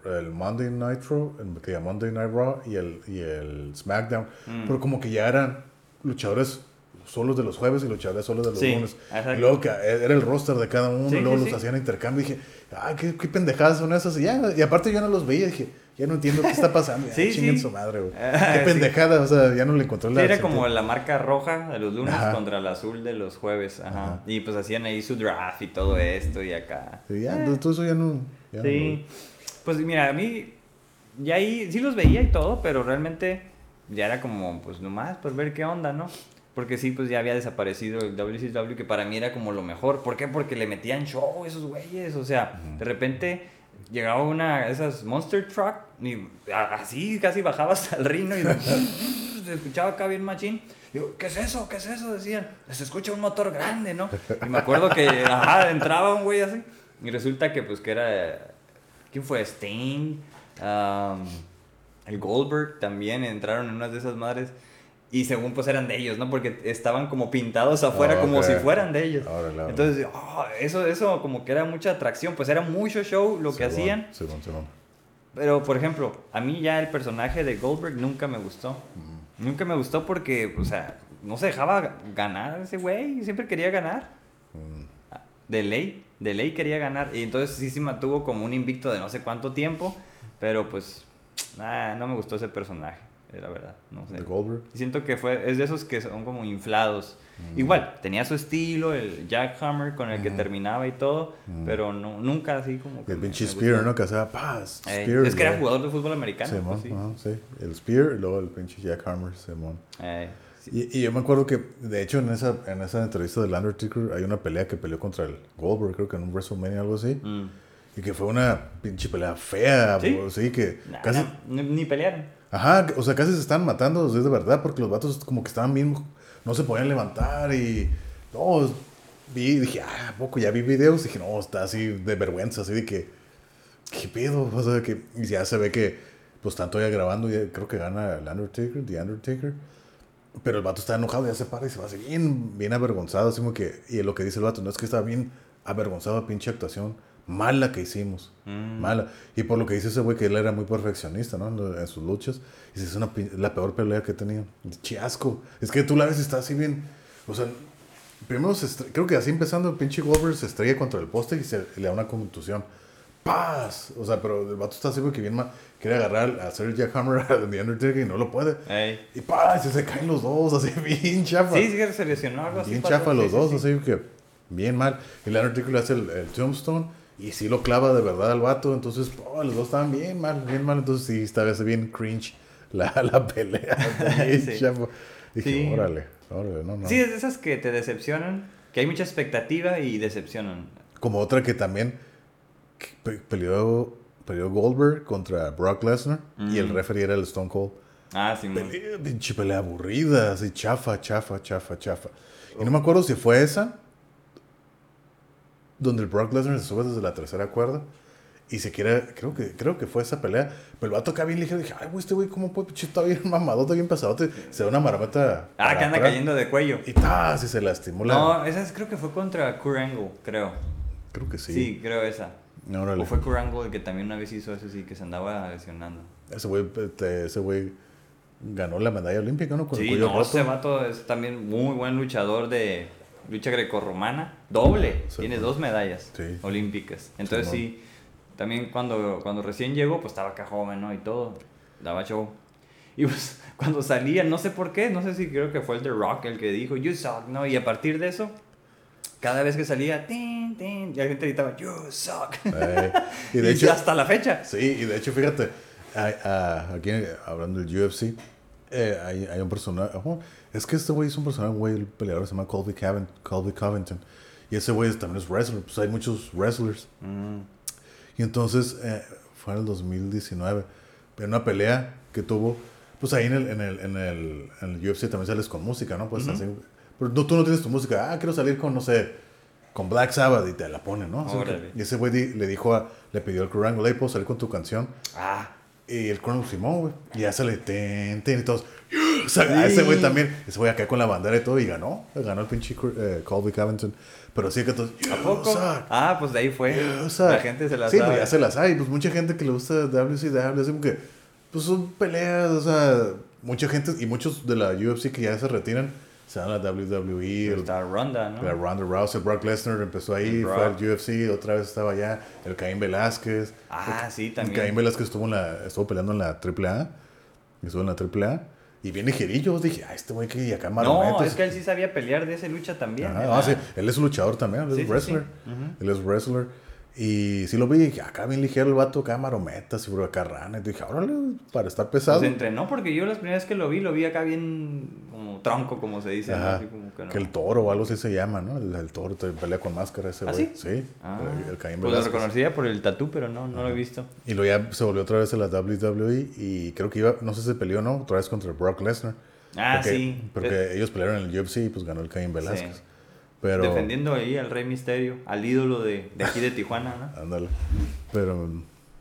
el, el Monday Night Raw, el, Monday Night Raw y el, y el SmackDown, Mm. pero como que ya eran luchadores solos de los jueves y luchadores solos de los Sí, lunes. Y luego que era el roster de cada uno, Sí, y luego sí, los hacían intercambio. Y dije, ah, qué, qué pendejadas son esas. Y, ya, y aparte yo no los veía. Dije, ya no entiendo qué está pasando. Sí, chinguen su madre, güey. Ah, qué pendejada. O sea, ya no le encontré la. era como la marca roja de los lunes Ajá. contra el azul de los jueves. Ajá. Ajá. Y pues hacían ahí su draft y todo esto y acá. Sí, ya, entonces todo eso ya no. ya. Pues mira, a mí ya ahí sí los veía y todo, pero realmente ya era como, pues nomás por ver qué onda, ¿no? Porque sí, pues ya había desaparecido el WCW, que para mí era como lo mejor. ¿Por qué? Porque le metían show esos güeyes. O sea, de repente llegaba una de esas Monster Truck y así casi bajabas al ring y se escuchaba acá bien machín. Digo, ¿qué es eso? ¿Qué es eso? Decían, se escucha un motor grande, ¿no? Y me acuerdo que, ajá, entraba un güey así. Y resulta que, pues, que era. ¿Quién fue? Stain. el Goldberg también entraron en unas de esas madres. Y según pues eran de ellos, ¿no? Porque estaban como pintados afuera como si fueran de ellos. Entonces, oh, eso, eso como que era mucha atracción, pues era mucho show lo que hacían. Pero, por ejemplo, a mí ya el personaje de Goldberg nunca me gustó. Nunca me gustó porque, o sea, no se dejaba ganar ese güey, siempre quería ganar. Mm. De ley, de ley quería ganar. Y entonces sí se mantuvo como un invicto de no sé cuánto tiempo, pero pues, no me gustó ese personaje la verdad. No sé. Goldberg. Siento que fue, es de esos que son como inflados. Mm. Igual, tenía su estilo, el jackhammer con el que mm. terminaba y todo, mm. pero no, nunca así como... el pinche Spear, ¿no? Que hacía paz. Eh, es que era jugador de fútbol americano. Pues sí, sí. El Spear y luego el pinche jackhammer, Simón. Eh, y, y, yo me acuerdo que, de hecho, en esa, en esa entrevista del Undertaker hay una pelea que peleó contra el Goldberg, creo que en un WrestleMania o algo así. Y que fue una pinche pelea fea, ¿Sí? que casi... ni pelearon. Ajá, o sea, casi se están matando, es de verdad, porque los vatos como que estaban bien, no se podían levantar y... No, vi, dije, ah, poco? Ya vi videos, dije, no, está así de vergüenza, así de que... ¿Qué pedo? O sea, que y ya se ve que, pues, están todavía grabando, y creo que gana el Undertaker, The Undertaker. Pero el vato está enojado, ya se para y se va así bien, bien avergonzado, así como que... Y lo que dice el vato, no es que está bien avergonzado pinche actuación mala que hicimos. Mm. Mala. Y por lo que dice ese güey que él era muy perfeccionista, ¿no? En sus luchas. Y es una, la peor pelea que he tenido. Chiasco. Es que tú la ves y está así bien. O sea, primero creo que así empezando el pinche Goldberg se estrella contra el poste y, se, le da una contusión. ¡Paz! O sea, pero el vato está así porque bien mal. Quiere agarrar a hacer el jackhammer a The Undertaker y no lo puede. Y ¡paz! Y se caen los dos, así bien chafa. Sí, sí, se lesionó algo así. Bien chafa los dos, así que bien mal. Y el Undertaker le hace el, el tombstone y sí lo clava de verdad al vato. Entonces, oh, los dos estaban bien mal, bien mal. Entonces sí, estaba bien cringe la, la pelea. sí. Dije, órale, órale, no, no. Sí, es de esas que te decepcionan, que hay mucha expectativa y decepcionan. Como otra que también peleó, peleó Goldberg contra Brock Lesnar y el referee era el Stone Cold. Ah, sí, pelea, Pinche pelea aburrida, así chafa, chafa, chafa, chafa. Y no me acuerdo si fue esa donde el Brock Lesnar se sube desde la tercera cuerda y se quiere, creo que, creo que fue esa pelea, pero el vato acá bien ligero, dije, ay, güey, este güey, ¿cómo puede, está bien mamadote, bien pasadote, se da una marmota. Ah, que anda cayendo de cuello. Y ta, si se lastimó No, esa creo que fue contra Kurt Angle, creo. Creo que sí. Sí, creo esa. No, o fue Kurt Angle el que también una vez hizo eso, sí, que se andaba lesionando. Ese güey, este, ese güey ganó la medalla olímpica, ¿no? Con sí, el no, ese vato es también muy buen luchador de lucha grecorromana, doble, tiene dos medallas olímpicas. Entonces sí, también cuando, cuando recién llegó, pues estaba acá joven, ¿no? Y todo, daba show. Y pues cuando salía, no sé por qué, no sé si creo que fue el The Rock el que dijo, you suck, ¿no? Y a partir de eso, cada vez que salía, tin, tin, y la gente gritaba, you suck. Eh, y de hecho, hasta la fecha. Sí, y de hecho, fíjate, aquí hablando del UFC, eh, hay, hay, un personaje, es que este güey es un personaje, güey, el peleador se llama Colby, Colby Covington. Y ese güey también es wrestler, pues hay muchos wrestlers. Mm. Y entonces eh, fue en el 2019, en una pelea que tuvo, pues ahí en el, en el, en el, en el UFC también sales con música, ¿no? Pues así, pero tú no tienes tu música, ah, quiero salir con, no sé, con Black Sabbath y te la ponen, ¿no? y ese güey le dijo a, le pidió al Kurt Angle, ¿puedo salir con tu canción? Ah. Y el Kurt Simón, güey, y ya sale, ten, ten, y todos, o sea, ese güey también, ese güey acá con la bandera y todo, y ganó. Ganó el pinche eh, Colby Covington. Pero sí que todos. ¿A poco? Ah, pues de ahí fue. la gente se la sí, sabe. Sí, ya se las hay. Pues mucha gente que le gusta WCW, así como que. Pues son peleas, o sea. Mucha gente y muchos de la UFC que ya se retiran se van a la WWE. Está Ronda, ¿no? La Ronda Rousey, Brock Lesnar empezó ahí, fue al UFC, otra vez estaba allá. El Caín Velázquez. Ah, sí, también. El Caín Velázquez estuvo, en la, estuvo peleando en la AAA. Estuvo en la AAA. Y bien ligerillo, dije, ah, este güey que acá No, es que él sí sabía pelear de esa lucha también. Ah, sí, él es luchador también, él es wrestler. Él es wrestler. Y sí lo vi, dije, acá bien ligero el vato, acá marometas y acá rana. Y dije, órale, para estar pesado. Pues entrenó porque yo las primeras que lo vi, lo vi acá bien como tronco, como se dice. ¿no? Ajá, Así como que, no. que el toro o algo así se llama, ¿no? El, el toro te pelea con máscara ese ¿Ah, güey. sí? Ah, el, el Caín pues lo reconocía por el tatú, pero no, no lo he visto. Y luego ya se volvió otra vez a la WWE y creo que iba, no sé si se peleó o no, otra vez contra Brock Lesnar. Ah, porque, sí. Porque ellos pelearon en el UFC y pues ganó el Caín Velázquez. Sí. Pero, Defendiendo ahí al Rey Misterio, al ídolo de, de aquí de Tijuana, ¿no? Ándale. Pero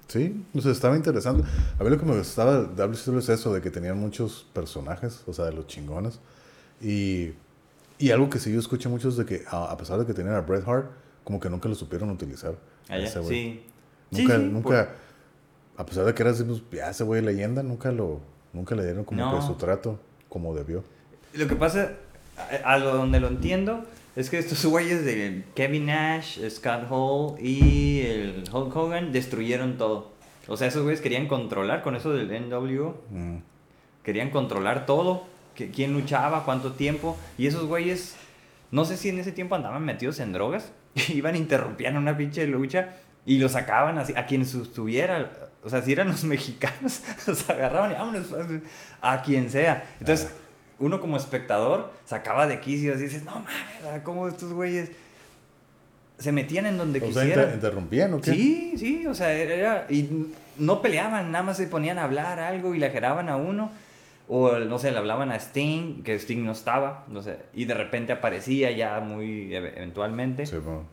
sí, o sea, estaba interesante. A mí lo que me gustaba de WCW es eso, de que tenían muchos personajes, o sea, de los chingones. Y, y algo que sí yo escuché mucho es de que, a, a pesar de que tenían a Bret Hart, como que nunca lo supieron utilizar. Allá, ese güey. sí. Sí, Nunca, sí, nunca, a pesar de que era pues, ya ese güey leyenda, nunca lo, nunca le dieron como No. que su trato como debió. Lo que pasa, a, a lo donde lo entiendo, es que estos güeyes de Kevin Nash, Scott Hall y el Hulk Hogan destruyeron todo. O sea, esos güeyes querían controlar con eso del NWO. Mm. Querían controlar todo. que- quién luchaba, cuánto tiempo. Y esos güeyes, no sé si en ese tiempo andaban metidos en drogas. Iban, interrumpían una pinche lucha y lo sacaban así, a quien estuviera. O sea, si eran los mexicanos, los agarraban y vámonos a quien sea. Entonces, uno como espectador sacaba de quicio y dices, no mames, ¿cómo estos güeyes se metían en donde O sea, quisieran? inter- interrumpían o qué? Sí, sí, o sea, era, y no peleaban, nada más se ponían a hablar algo y le jeraban a uno, o no sé, le hablaban a Sting, que Sting no estaba, no sé, y de repente aparecía ya muy ev- eventualmente. Sí, bueno.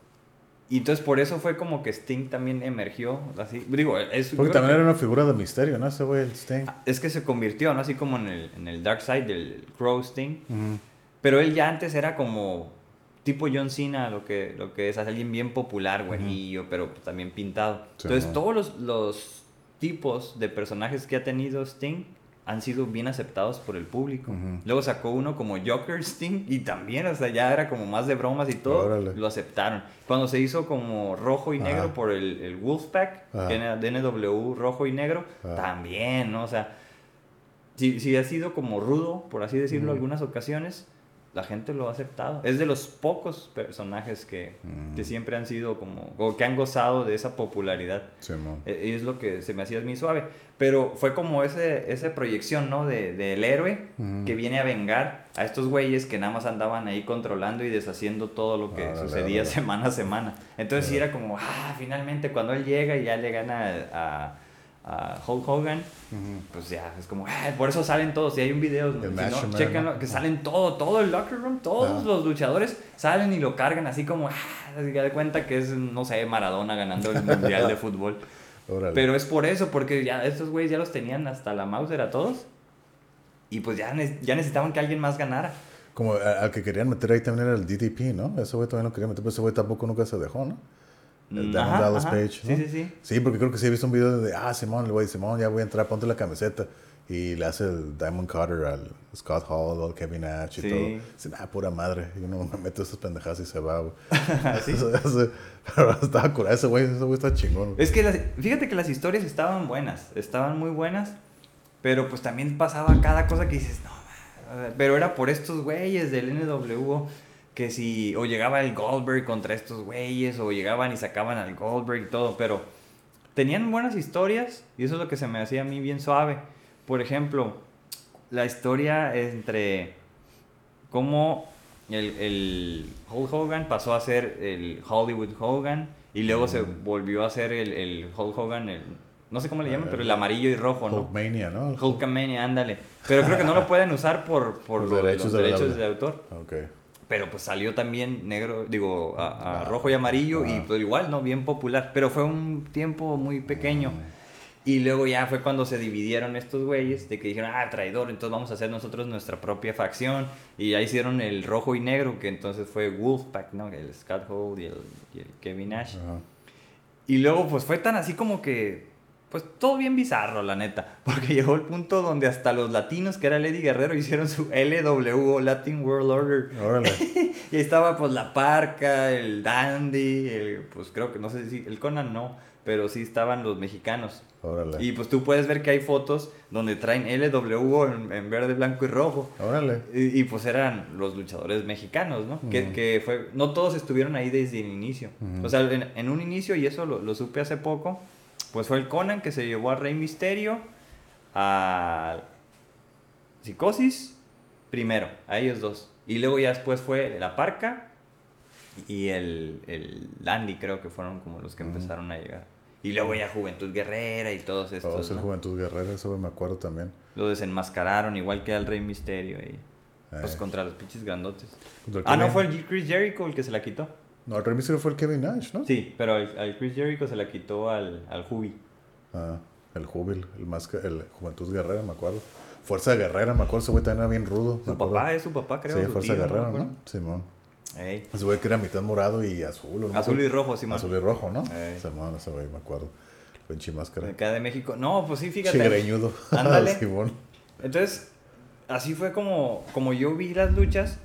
Y entonces por eso fue como que Sting también emergió, así, digo, es, Porque también que- era una figura de misterio, ¿no? Ese güey, el Sting. es que se convirtió, ¿no? Así como en el, en el Dark Side del Crow Sting. Ujú. Pero él ya antes era como tipo John Cena, lo que, lo que es alguien bien popular, güerillo, pero también pintado. Sí, Entonces, todos los, los tipos de personajes que ha tenido Sting han sido bien aceptados por el público. Luego sacó uno como Joker Sting y también, o sea, ya era como más de bromas y todo, Órale. lo aceptaron. Cuando se hizo como rojo y Ajá. negro por el, el Wolfpack, DNW rojo y negro, Ajá. también, ¿no? O sea, si, si ha sido como rudo, por así decirlo, algunas ocasiones, la gente lo ha aceptado. Es de los pocos personajes que, Mm. que siempre han sido como, o que han gozado de esa popularidad. Sí. E- Y es lo que se me hacía muy suave. Pero fue como ese, esa proyección, ¿no? De- Del héroe Ujú. que viene a vengar a estos güeyes que nada más andaban ahí controlando y deshaciendo todo lo que sucedía semana a semana. Entonces sí era como, ah, finalmente cuando él llega y ya le gana a, a Hulk Hogan, Ujú. pues ya, es como, "Ah, por eso salen todos. Si hay un video, si no, ¿no? que salen todo, todo el locker room, todos Ah. los luchadores salen y lo cargan así como, ah, que da cuenta que es, no sé, Maradona ganando el mundial de fútbol. Órale. Pero es por eso, porque ya estos güeyes ya los tenían hasta la Mauser a todos. Y pues ya, ne- ya necesitaban que alguien más ganara. Como al que querían meter ahí también era el DDP, ¿no? Ese güey también lo quería meter, pero ese güey tampoco nunca se dejó, ¿no? Diamond ajá, Dallas ajá. Page, ¿no? Sí, sí, sí. Sí, porque creo que sí he visto un video de, ah, Simón, el güey, Simón, ya voy a entrar, ponte la camiseta. Y le hace el Diamond Cutter al Scott Hall, al Kevin Nash y Sí. todo. Dice, ah, pura madre. Y uno me mete esas pendejadas y se va, güey. ¿Sí? Pero estaba curado ese güey, ese güey está chingón. Es que las- fíjate que las historias estaban buenas, estaban muy buenas, pero pues también pasaba cada cosa que dices, no, man", pero era por estos güeyes del NWO que si, o llegaba el Goldberg contra estos güeyes, o llegaban y sacaban al Goldberg y todo, pero tenían buenas historias y eso es lo que se me hacía a mí bien suave. Por ejemplo, la historia entre cómo el, el Hulk Hogan pasó a ser el Hollywood Hogan y luego se volvió a ser el, el Hulk Hogan, el, no sé cómo le llaman, pero el amarillo y rojo, ¿no? Hulkmania, ¿no? El Hulkamania, ándale. Pero creo que no lo pueden usar por, por Los lo- los derechos derechos, del- de autor. Ok. Pero pues salió también negro, digo, a, a Ah, rojo y amarillo y ah. pues igual, ¿no? Bien popular. Pero fue un tiempo muy pequeño. Mm. Y luego ya fue cuando se dividieron estos güeyes, de que dijeron, ah, traidor, entonces vamos a hacer nosotros nuestra propia facción. Y ya hicieron el rojo y negro, que entonces fue Wolfpack, ¿no? El Scott Hall y el, y el Kevin Nash. Y luego pues fue tan así como que, pues todo bien bizarro, la neta. Porque llegó el punto donde hasta los latinos, que era Lady Guerrero, hicieron su LWO, Latin World Order. Órale. Y ahí estaba pues la parca, el dandy, el, pues creo que no sé si, el Conan no, pero sí estaban los mexicanos. Órale. Y pues tú puedes ver que hay fotos donde traen LW en, en verde, blanco y rojo. Órale. Y, y, pues eran los luchadores mexicanos, ¿no? Que, que, fue, no todos estuvieron ahí desde el inicio. O sea, en, en, un inicio, y eso lo, lo, supe hace poco, pues fue el Conan que se llevó a Rey Misterio, a Psicosis, primero, a ellos dos. Y luego ya después fue la Parca y el, el Landy, creo que fueron como los que empezaron a llegar. Y luego ya Juventud Guerrera y todos estos. Todos ¿no? Juventud Guerrera, eso me acuerdo también. Lo desenmascararon, igual que al Rey Misterio. Y, eh. Pues contra los pinches grandotes. Ah, no, fue el Chris Jericho el que se la quitó. No, el Rey Misterio fue el Kevin Nash, ¿no? Sí, pero el Chris Jericho se la quitó al, al Jubi. Ah, el Jubil, el, más, el Juventud Guerrera, me acuerdo. Fuerza Guerrera, me acuerdo, ese güey también era bien rudo. Su papá es su papá, creo. Sí, Fuerza tío, Guerrera, ¿no? ¿no? Simón. Ey. Ese güey que era mitad morado y azul. ¿no? Azul y rojo, Simón. Azul y rojo, ¿no? Simón, ese güey, me acuerdo. Pinche máscara. Acá de México. No, pues sí, fíjate. Chigreñudo. Ándale. Entonces, así fue como, como yo vi las luchas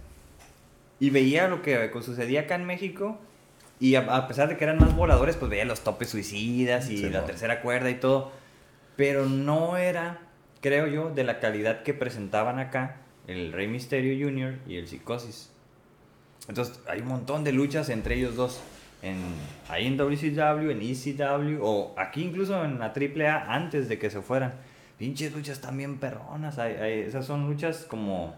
y veía lo que sucedía acá en México. Y a, a pesar de que eran más voladores, pues veía los topes suicidas y Sí, la no. tercera cuerda y todo. Pero no era, creo yo, de la calidad que presentaban acá el Rey Misterio Jr. y el Psicosis. Entonces, hay un montón de luchas entre ellos dos. En, ahí en WCW, en ECW, o aquí incluso en la AAA antes de que se fueran. Pinches luchas también perronas. hay- hay- esas son luchas como.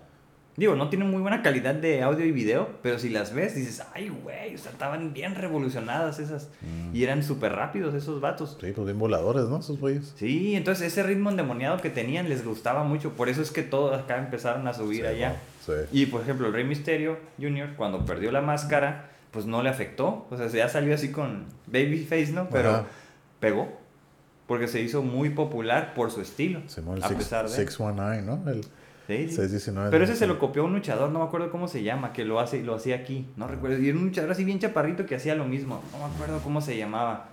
Digo, no tienen muy buena calidad de audio y video, pero si las ves, dices, ay, güey, o sea, estaban bien revolucionadas esas. Mm. Y eran súper rápidos esos vatos. Sí, pues bien voladores, ¿no? Esos güeyes. Sí, entonces ese ritmo endemoniado que tenían les gustaba mucho. Por eso es que todos acá empezaron a subir Sí, allá. ¿no? Sí. Y por ejemplo, el Rey Misterio Jr., cuando perdió la máscara, pues no le afectó. O sea, ya salió así con Babyface, ¿no? Pero Ajá. pegó. Porque se hizo muy popular por su estilo. Simón, el a six- pesar de. 619, ¿no? El Sí, sí. 619. Pero ese se lo copió un luchador, no me acuerdo cómo se llama, que lo hace lo hacía aquí. No recuerdo. Y era un luchador así bien chaparrito que hacía lo mismo. No me acuerdo cómo se llamaba.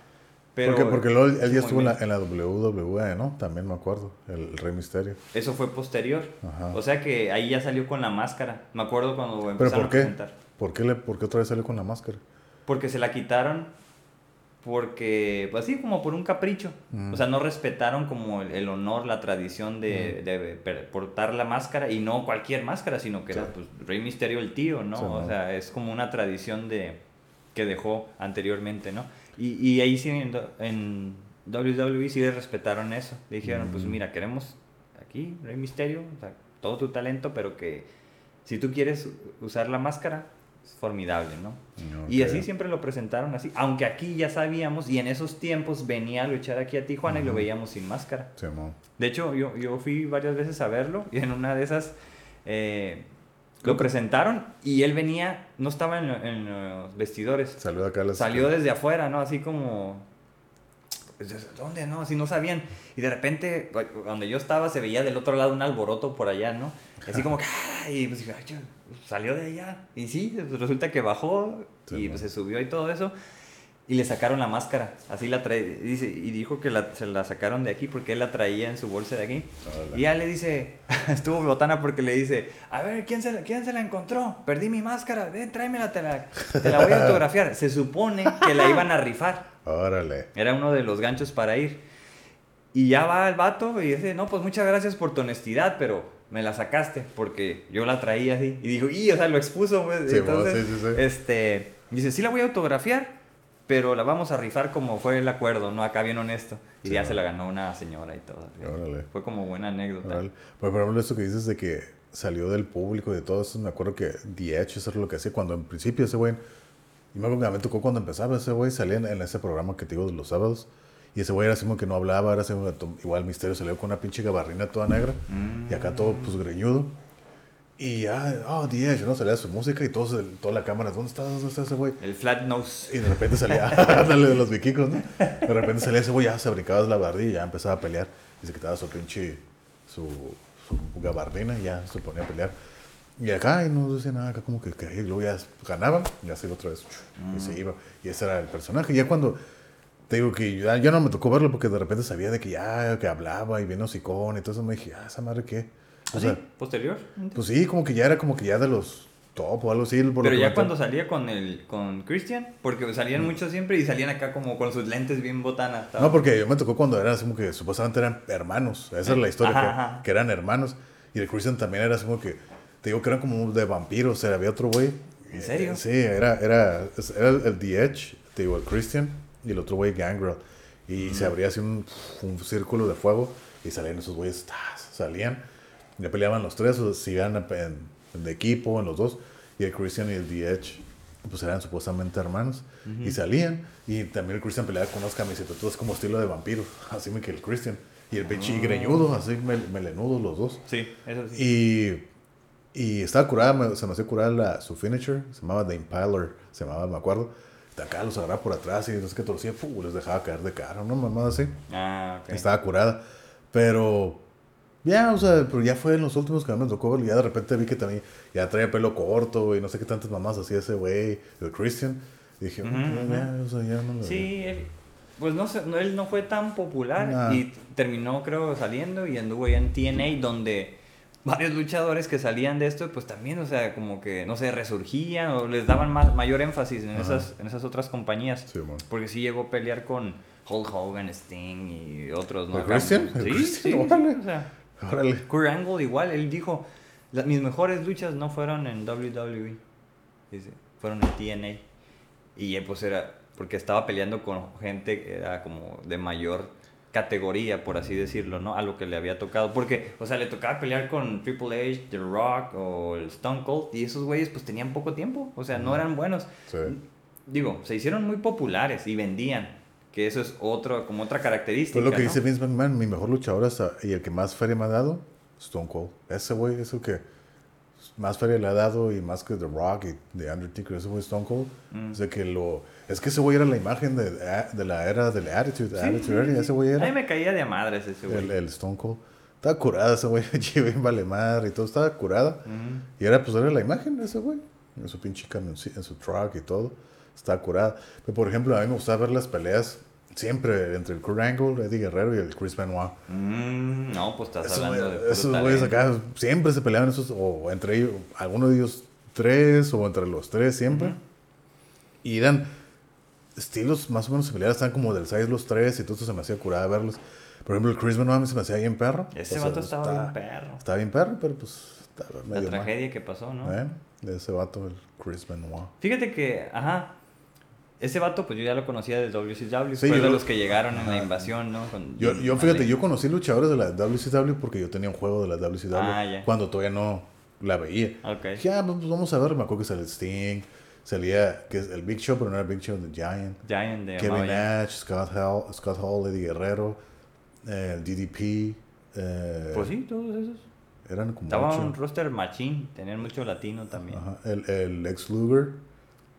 Pero porque porque luego él, ya estuvo en la, en la WWE, ¿no? También me acuerdo. El, Rey Misterio. Eso fue posterior. Ajá. O sea que ahí ya salió con la máscara. Me acuerdo cuando ¿Pero empezaron por a qué? presentar. ¿Por qué, le, ¿Por qué otra vez salió con la máscara? Porque se la quitaron porque, pues así como por un capricho. Mm. O sea, no respetaron como el, el honor, la tradición de, de per- portar la máscara y no cualquier máscara, sino que Sí. era pues Rey Misterio el tío, ¿no? Sí, o sea, es como una tradición de que dejó anteriormente, ¿no? Y, y ahí sí en, WWE sí respetaron eso. Dijeron, pues Mm. mira, queremos aquí Rey Misterio, o sea, todo tu talento, pero que si tú quieres usar la máscara, formidable, ¿no? Y así siempre lo presentaron así, aunque aquí ya sabíamos y en esos tiempos venía a luchar aquí a Tijuana y lo veíamos sin máscara. Simón. De hecho, yo, yo fui varias veces a verlo y en una de esas eh, lo presentaron y él venía, no estaba en, en los vestidores, Salió acá a las- salió desde afuera, ¿no? Así como... pues, ¿desde ¿Dónde, no? Así no sabían. Y de repente, donde yo estaba, se veía del otro lado un alboroto por allá, ¿no? Y así como que... Y pues dije, "Ay, chale, salió de allá. Y sí, pues, resulta que bajó Sí, y pues se subió y todo eso. Y le sacaron la máscara. Así la trae. Dice, y dijo que la- se la sacaron de aquí porque él la traía en su bolsa de aquí. Y ya le dice, estuvo botana porque le dice, a ver, ¿quién se, la, ¿quién se la encontró? Perdí mi máscara, ven, tráemela, te la, te la voy a autografiar. Se supone que la iban a rifar. Órale. Era uno de los ganchos para ir. Y ya va el vato y dice, no, pues muchas gracias por tu honestidad, pero me la sacaste porque yo la traía así. Y dijo, y, o sea, lo expuso, pues. Sí, Entonces, sí, sí, sí. este, dice, sí la voy a autografiar, pero la vamos a rifar como fue el acuerdo, ¿no? Acá bien honesto. Y ya ¿no? se la ganó una señora y todo. Órale. Fue como buena anécdota. Órale. Pero por ejemplo, eso que dices de que salió del público y de todo eso, me acuerdo que The Edge, eso era lo que hacía cuando en principio ese güey, y me acuerdo que tocó cuando empezaba ese güey, salía en, en ese programa que te digo de los sábados, y ese güey era así como que no hablaba, era así como que to- igual Misterio salió con una pinche gabarrina toda negra, Mm. y acá todo pues greñudo. Y ya, oh, The Edge, ¿no? Salía su música y todos, el- toda la cámara, ¿dónde está, dónde está ese güey? El flat nose. Y de repente salía, ándale de los vikingos, ¿no? De repente salía ese güey, ya se brincaba la bardilla y ya empezaba a pelear. Y se quitaba su pinche, su, su gabardina y ya se ponía a pelear. Y acá, y no decía nada, acá como que, que y luego ya ganaban, y ya se iba otra vez, y se iba. Y ese era el personaje. Ya cuando, te digo que ya, ya no me tocó verlo porque de repente sabía de que ya, que hablaba y vino hocicón y todo eso, me dije, ah, esa madre qué. O ¿Así? sea, ¿Posterior? pues sí, como que ya era como que ya de los top o algo así. por Pero ya cuando salía con el con Christian, porque salían muchos siempre y salían acá como con sus lentes bien botanas. estaba- No, porque yo me tocó cuando eran como que supuestamente eran hermanos. Esa es la historia, Ajá, que, ajá. que eran hermanos. Y el Christian también era como que, te digo que eran como de vampiros. O sea, había otro güey. ¿En serio? Eh, sí, era, era, era el The Edge, te digo, el Christian, y el otro güey Gangrel. Y se abría así un, un círculo de fuego y salían esos güeyes, salían. Ya peleaban los tres, o se iban en, de equipo, en los dos. Y el Christian y el The Edge, pues eran supuestamente hermanos. Y salían. Y también el Christian peleaba con unas camisetas, todas como estilo de vampiro. Así me que el Christian. Y el pinche y greñudo, así mel- melenudos los dos. Sí, eso sí. Y, y estaba curada, me- se me hacía curada la, su finisher, se llamaba The Impaler, se llamaba, me acuerdo. De acá los agarraba por atrás y es que torcía, ¡pum! les dejaba caer de cara, una mamada así. Ah, ok. Estaba curada. Pero, ya, o sea, pero ya fue en los últimos que me tocó y ya de repente vi que también ya traía pelo corto y no sé qué tantas mamás hacía ese güey, el Christian. Y dije, Ujú, "Mm, ya, o sea, ya no lo Sí, él, pues no sé, no, él no fue tan popular Nah. y terminó creo saliendo y anduvo ya en TNA donde varios luchadores que salían de esto pues también, o sea, como que no sé, resurgían o les daban más, mayor énfasis en Ajá. esas, en esas otras compañías. Sí. Porque sí llegó a pelear con Hulk Hogan, Sting y otros, ¿no? ¿El Christian? ¿El Sí, Christian? sí, Órale. o sea, Órale. Kurt Angle igual, él dijo, "La- mis mejores luchas no fueron en WWE, dice, fueron en TNA. Y pues era, porque estaba peleando con gente que era como de mayor categoría, por así decirlo, ¿no? A lo que le había tocado. Porque, o sea, le tocaba pelear con Triple H, The Rock o el Stone Cold. Y esos güeyes pues tenían poco tiempo, o sea, no eran buenos. Sí. Digo, se hicieron muy populares y vendían. Que eso es otro, como otra característica. Pues lo que ¿no? dice Vince McMahon, mi mejor luchador hasta- y el que más feria me ha dado, Stone Cold. Ese güey es el que más feria le ha dado y más que The Rock y The Undertaker, ese güey Stone Cold. Mm. Es de que lo... Es que ese güey era la imagen de, de la era del Attitude, Attitude Era, ese güey A mí era me caía de madres ese güey. el, el Stone Cold. Estaba curada ese güey, bien vale madre y todo, estaba curada. Ujú. Y era pues era la imagen de ese güey, en su pinche camión, en su truck y todo. Estaba curada. Pero por ejemplo, a mí me gustaba ver las peleas siempre entre el Kurt Angle, Eddie Guerrero y el Chris Benoit. Mm, no, pues estás Esos, hablando de esos güeyes acá siempre se peleaban esos, o entre ellos, alguno de ellos tres, o entre los tres siempre. Ujú. Y eran estilos más o menos similares, estaban como del size los tres, y todo eso se me hacía curada verlos. Por ejemplo, el Chris Benoit a mí se me hacía bien perro. Ese O sea, vato estaba está- bien perro. Estaba bien perro, pero pues estaba La medio mal. tragedia que pasó, ¿no? ¿Eh? De ese vato, el Chris Benoit. Fíjate que, ajá, ese vato, pues yo ya lo conocía del WCW, Sí, fue de lo- los que llegaron en la invasión, ¿no? Con Yo, fíjate, yo conocí luchadores de la WCW porque yo tenía un juego de la WCW Ah, ya. cuando todavía no la veía. Ok. Dije, ah, pues vamos a ver, me acuerdo que salía Sting, salía que es el Big Show, pero no era Big Show, The Giant. Giant de Kevin ya. Nash, Scott Hall, Scott Hall, Eddie Guerrero, eh, el DDP. eh, Pues sí, todos esos. Eran como Estaba ocho. un roster machín, tenían mucho latino también. Ajá, El, el Lex Luger,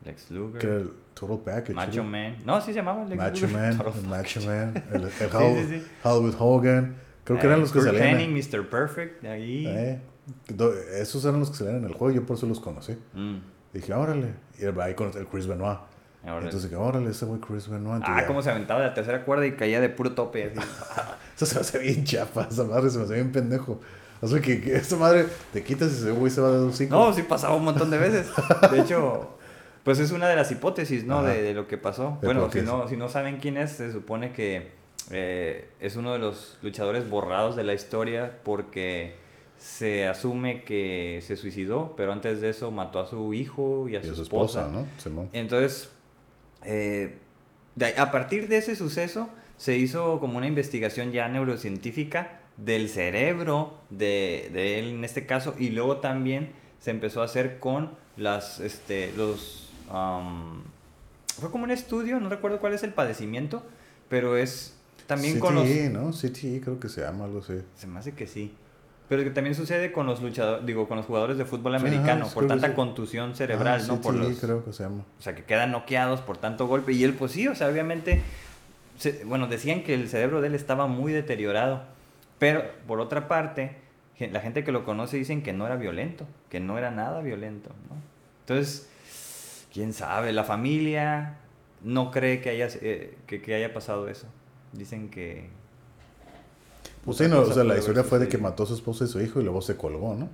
Lex Luger, que el Total Package. Macho. Man. No, sí se llamaba Lex Macho Luger. Man, Total el Macho. Man, el, el Hall- sí, sí. Hollywood Hogan. Creo que eran los que salían. Hennig, Mr. Perfect, ahí. Eh, esos eran los que salían en el juego, yo por eso los conocí. Mm, Dije, órale. Y ahí conocí el Chris Benoit. órale. Entonces dije, órale, ese güey Chris Benoit. Entonces, ah, ya. cómo se aventaba de la tercera cuerda y caía de puro tope. Así. Eso se me hace bien chapa, esa madre se me hace bien pendejo. O sea, que, que esa madre te quitas y ese güey se va de dos cinco. No, sí pasaba un montón de veces. De hecho, pues es una de las hipótesis, ¿no? De, de lo que pasó. Bueno, si no, si no saben quién es, se supone que eh, es uno de los luchadores borrados de la historia porque se asume que se suicidó, pero antes de eso mató a su hijo y a, y su, a su esposa. esposa, ¿no? Simón. Entonces, eh, de a partir de ese suceso, se hizo como una investigación ya neurocientífica del cerebro de, de él en este caso, y luego también se empezó a hacer con las, este, los, am, fue como un estudio, no recuerdo cuál es el padecimiento, pero es también con los, CTE, ¿no? CTE creo que se llama algo así. se me hace que sí. Pero que también sucede con los luchadores, digo, con los jugadores de fútbol americano, ajá, por tanta sí. contusión cerebral, Ah, ¿no? Por CTE los, creo que se llama. o sea, que quedan noqueados por tanto golpe. Y él, pues sí, o sea, obviamente, se- bueno, decían que el cerebro de él estaba muy deteriorado. Pero, por otra parte, la gente que lo conoce dicen que no era violento, que no era nada violento, ¿no? Entonces, quién sabe, la familia no cree que haya, eh, que, que haya pasado eso. Dicen que... Pues sí, no, o sea, la historia fue de que mató a su esposa y su hijo y luego se colgó, ¿no?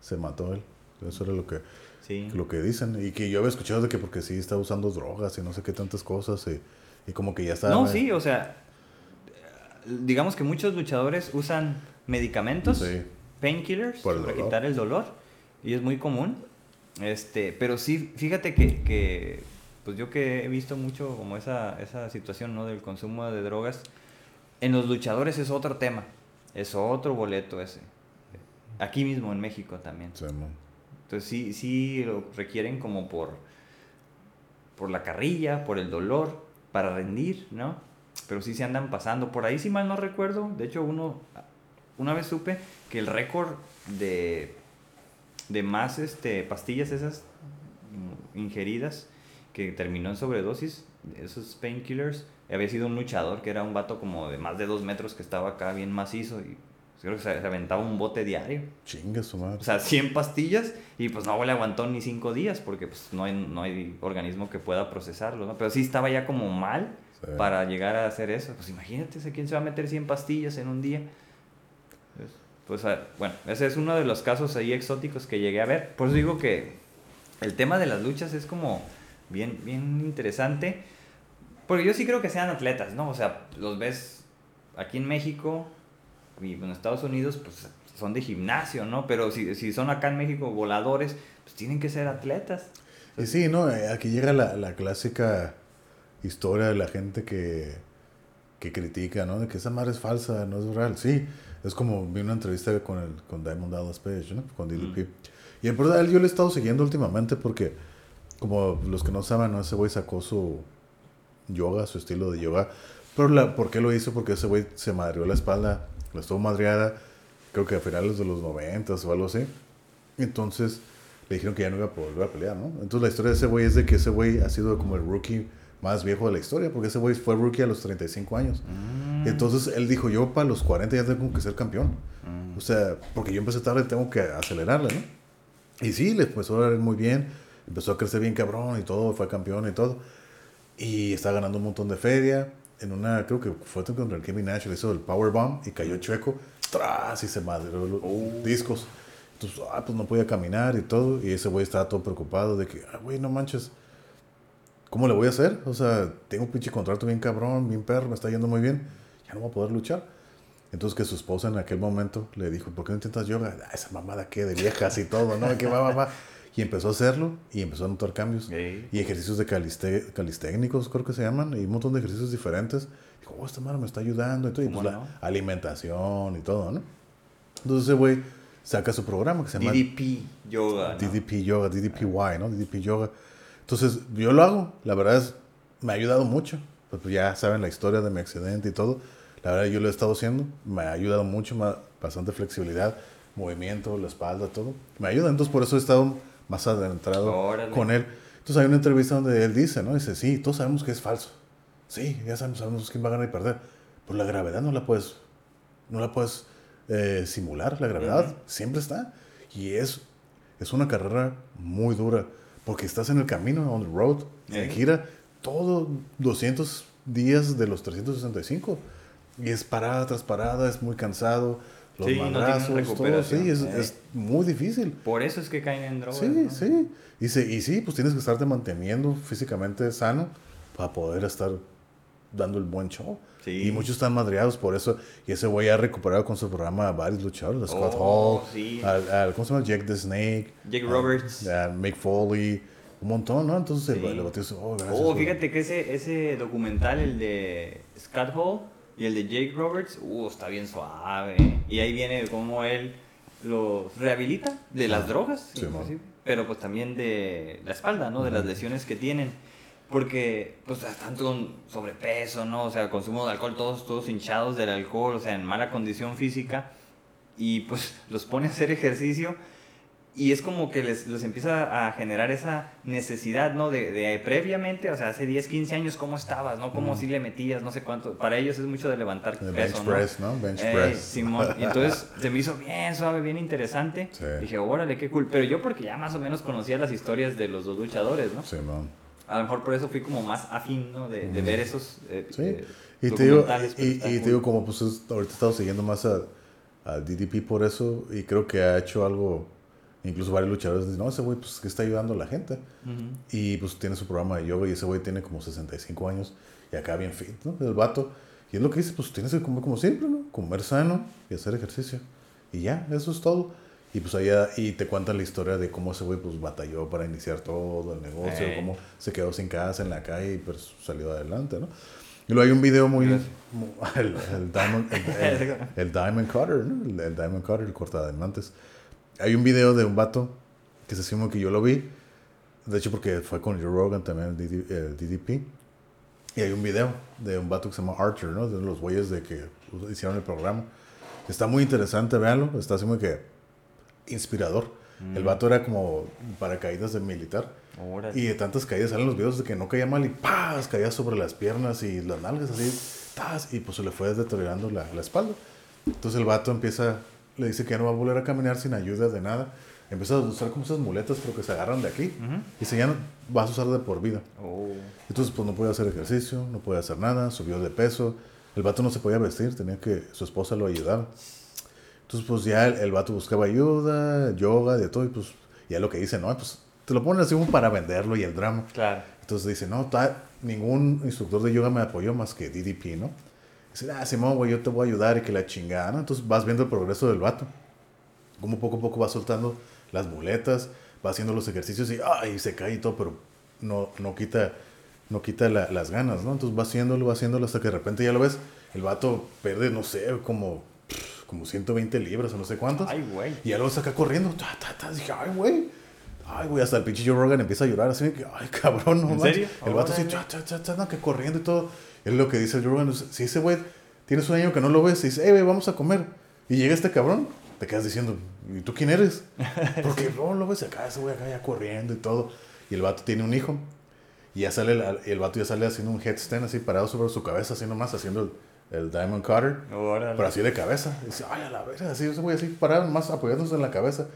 Se mató él. Eso era lo que Sí. lo que dicen. Y que yo había escuchado de que porque sí está usando drogas y no sé qué tantas cosas. Y, y como que ya está. No, sí, o sea, digamos que muchos luchadores usan medicamentos, Sí. painkillers, para quitar el dolor, y es muy común. Este, pero sí, fíjate que, que, pues yo que he visto mucho como esa, esa situación, ¿no? Del consumo de drogas, en los luchadores es otro tema, es otro boleto ese. Aquí mismo en México también. Sí. Entonces sí, sí lo requieren como por, por la carrilla, por el dolor, para rendir, ¿no? Pero sí se andan pasando. Por ahí, si mal no recuerdo, de hecho uno, una vez supe que el récord de, de más este, pastillas esas mm, ingeridas que terminó en sobredosis, esos painkillers, había sido un luchador que era un vato como de más de dos metros que estaba acá bien macizo y creo que se, se aventaba un bote diario. Chinga su madre. O sea, 100 pastillas y pues no le aguantó ni 5 días porque pues no hay, no hay organismo que pueda procesarlo, ¿no? Pero sí estaba ya como mal Sí. para llegar a hacer eso. Pues imagínate, ¿a ¿quién se va a meter 100 pastillas en un día? Pues, bueno, ese es uno de los casos ahí exóticos que llegué a ver. Por eso digo que el tema de las luchas es como bien, bien interesante. Porque yo sí creo que sean atletas, ¿no? O sea, los ves aquí en México y en Estados Unidos, pues son de gimnasio, ¿no? Pero si, si son acá en México voladores, pues tienen que ser atletas. Y sí, ¿no? Eh, Aquí llega la, la clásica historia de la gente que, que critica, ¿no? De que esa madre es falsa, no es real. Sí, es como vi una entrevista con, el, con Diamond Dallas Page, ¿no? Con DDP. Y en verdad, él yo le he estado siguiendo últimamente porque, como los que no saben, ¿no? Ese güey sacó su yoga, su estilo de yoga. Pero la, ¿por qué lo hizo? Porque ese güey se madrió la espalda, la estuvo madreada, creo que a finales de los 90 o algo así. Entonces le dijeron que ya no iba a poder volver a pelear, ¿no? Entonces la historia de ese güey es de que ese güey ha sido como el rookie más viejo de la historia, porque ese güey fue rookie a los 35 años. Entonces él dijo, yo para los 40 ya tengo que ser campeón. Mm. O sea, porque yo empecé tarde, tengo que acelerarle, ¿no? Y sí, le empezó a ir muy bien, empezó a crecer bien cabrón y todo, fue campeón y todo. Y está ganando un montón de feria. En una, creo que fue contra el Kevin Nash, le hizo el Powerbomb y cayó chueco, tras y se madreó los discos. Entonces, ah, pues no podía caminar y todo. Y ese güey estaba todo preocupado de que, ah, güey, no manches, ¿cómo le voy a hacer? O sea, tengo un pinche contrato bien cabrón, bien perro, me está yendo muy bien, ya no voy a poder luchar. Entonces que su esposa en aquel momento le dijo, ¿por qué no intentas yoga? Ah, esa mamada que de viejas y todo, ¿no? Que va, va, va. Y empezó a hacerlo y empezó a notar cambios. Y ejercicios de caliste calistécnicos, creo que se llaman, y un montón de ejercicios diferentes. Dijo, oh, esta madre me está ayudando y todo. Y ¿Cómo pues no? la alimentación y todo, ¿no? Entonces ese güey saca su programa que se llama DDP Yoga. ¿no? DDP Yoga, DDPY, ¿no? DDP Yoga. Entonces, yo lo hago. La verdad es, me ha ayudado mucho. Pues pues, ya saben la historia de mi accidente y todo. La verdad, yo lo he estado haciendo. Me ha ayudado mucho, ma- bastante flexibilidad, movimiento, la espalda, todo. Me ayuda. Entonces, por eso he estado más adentrado Órale. con él. Entonces, hay una entrevista donde él dice, ¿no? Dice, sí, todos sabemos que es falso. Sí, ya sabemos, sabemos quién va a ganar y perder. Pero la gravedad no la puedes, no la puedes eh, simular. La gravedad Ujú. siempre está. Y es, es una carrera muy dura. Porque estás en el camino, on the road, en Ey. gira, todo 200 días de los 365. Y es parada tras parada, es muy cansado. Los Sí, no madrazos, todo. recuperación. Sí, es, Ey. es muy difícil. Por eso es que caen en drogas. Sí, ¿no? sí. Y, se- y sí, pues tienes que estarte manteniendo físicamente sano para poder estar dando el buen show. Sí. Y muchos están madreados por eso. Y ese güey ha recuperado con su programa a varios luchadores. A Scott Oh, Hall, sí. al, al- ¿cómo se llama? Jake the Snake. Jake Roberts. A, Mick Foley. Un montón, ¿no? Entonces Sí. el, el dice, oh, gracias. Oh, güey". fíjate que ese, ese documental, el de Scott Hall y el de Jake Roberts, uh, está bien suave. Y ahí viene cómo él los rehabilita de las drogas, Sí, pero pues también de la espalda, ¿no? De las lesiones que tienen. Porque, pues, están con sobrepeso, ¿no? O sea, consumo de alcohol, todos, todos hinchados del alcohol, o sea, en mala condición física. Y pues los pone a hacer ejercicio y es como que les, les empieza a generar esa necesidad, ¿no? De, de previamente, o sea, hace 10, 15 años, ¿cómo estabas, no? ¿Cómo si le metías, no sé cuánto? Para ellos es mucho de levantar El peso, bench ¿no? press, ¿no? Bench Ey, press. Simón. Y entonces se me hizo bien suave, bien interesante. Sí. Dije, órale, qué cool. Pero yo porque ya más o menos conocía las historias de los dos luchadores, ¿no? Sí, man. A lo mejor por eso fui como más afín, ¿no? De, de ver esos eh, Sí. eh, Y te digo, y, y te cool. digo como pues es- ahorita he estado siguiendo más a, a DDP por eso y creo que ha hecho algo Incluso varios luchadores dicen, no, ese güey pues que está ayudando a la gente. Y pues tiene su programa de yoga y ese güey tiene como 65 años y acá bien fit, ¿no? El vato. Y es lo que dice, pues tienes que comer como siempre, ¿no? Comer sano y hacer ejercicio. Y ya, eso es todo. Y pues allá, y te cuentan la historia de cómo ese güey pues batalló para iniciar todo el negocio, Eh. cómo se quedó sin casa en la calle y pues salió adelante, ¿no? Y luego hay un video muy... Gracias. mu- El, el Diamond, el, el- el Diamond Cutter, ¿no? El, Diamond Cutter, el cortadiamantes. Hay un video de un vato que se asume que yo lo vi. De hecho, porque fue con Joe Rogan también, el, DD el DDP. Y hay un video de un vato que se llama Archer, ¿no? De los güeyes de que hicieron el programa. Está muy interesante, véanlo. Está así muy que inspirador. El vato era como paracaídas de militar. Órale. Y de tantas caídas salen los videos de que no caía mal y ¡paz! caía sobre las piernas y las nalgas así. ¡tas! Y pues se le fue deteriorando la, la espalda. Entonces el vato empieza, le dice que ya no va a volver a caminar sin ayuda de nada. Empieza a usar como esas muletas, pero que se agarran de aquí. Y dice, ya no vas a usar de por vida. Oh. Entonces, pues no podía hacer ejercicio, no podía hacer nada, subió de peso. El vato no se podía vestir, tenía que su esposa lo ayudara. Entonces, pues ya el, el vato buscaba ayuda, yoga, de todo. Y pues ya lo que dice, no, pues te lo ponen así como para venderlo y el drama. Claro. Entonces dice, no, ta- ningún instructor de yoga me apoyó más que DDP, ¿no? Dice, ah, Simón, güey, yo te voy a ayudar y que la chingada, ¿no? Entonces vas viendo el progreso del vato. Como poco a poco va soltando las muletas, va haciendo los ejercicios y, ay, se cae y todo, pero no, no quita, no quita la- las ganas, ¿no? Entonces va haciéndolo, va haciéndolo hasta que de repente ya lo ves, el vato pierde, no sé, como, como 120 libras o no sé cuántas. Ay, güey. Y ya luego saca corriendo. Ta, ta, ta. Dije, ay, güey. Ay, güey, hasta el pinche Joe Rogan empieza a llorar así. que, Ay, cabrón, no ¿En manches". serio? El vato así, cha, cha, cha, cha, no, que corriendo y todo. Es lo que dice el Joe Rogan. Si ese güey tienes un año que no lo ves y dice, hey, güey, vamos a comer. Y llega este cabrón, te quedas diciendo, ¿y tú quién eres? Porque no lo ves acá, ese güey acá ya corriendo y todo. Y el vato tiene un hijo. Y ya sale, el, el vato ya sale haciendo un headstand así parado sobre su cabeza, así nomás, haciendo el, el Diamond Cutter. Órale. Pero así de cabeza. Y dice, ay, a la verga, así, ese güey así parado, más apoyándose en la cabeza.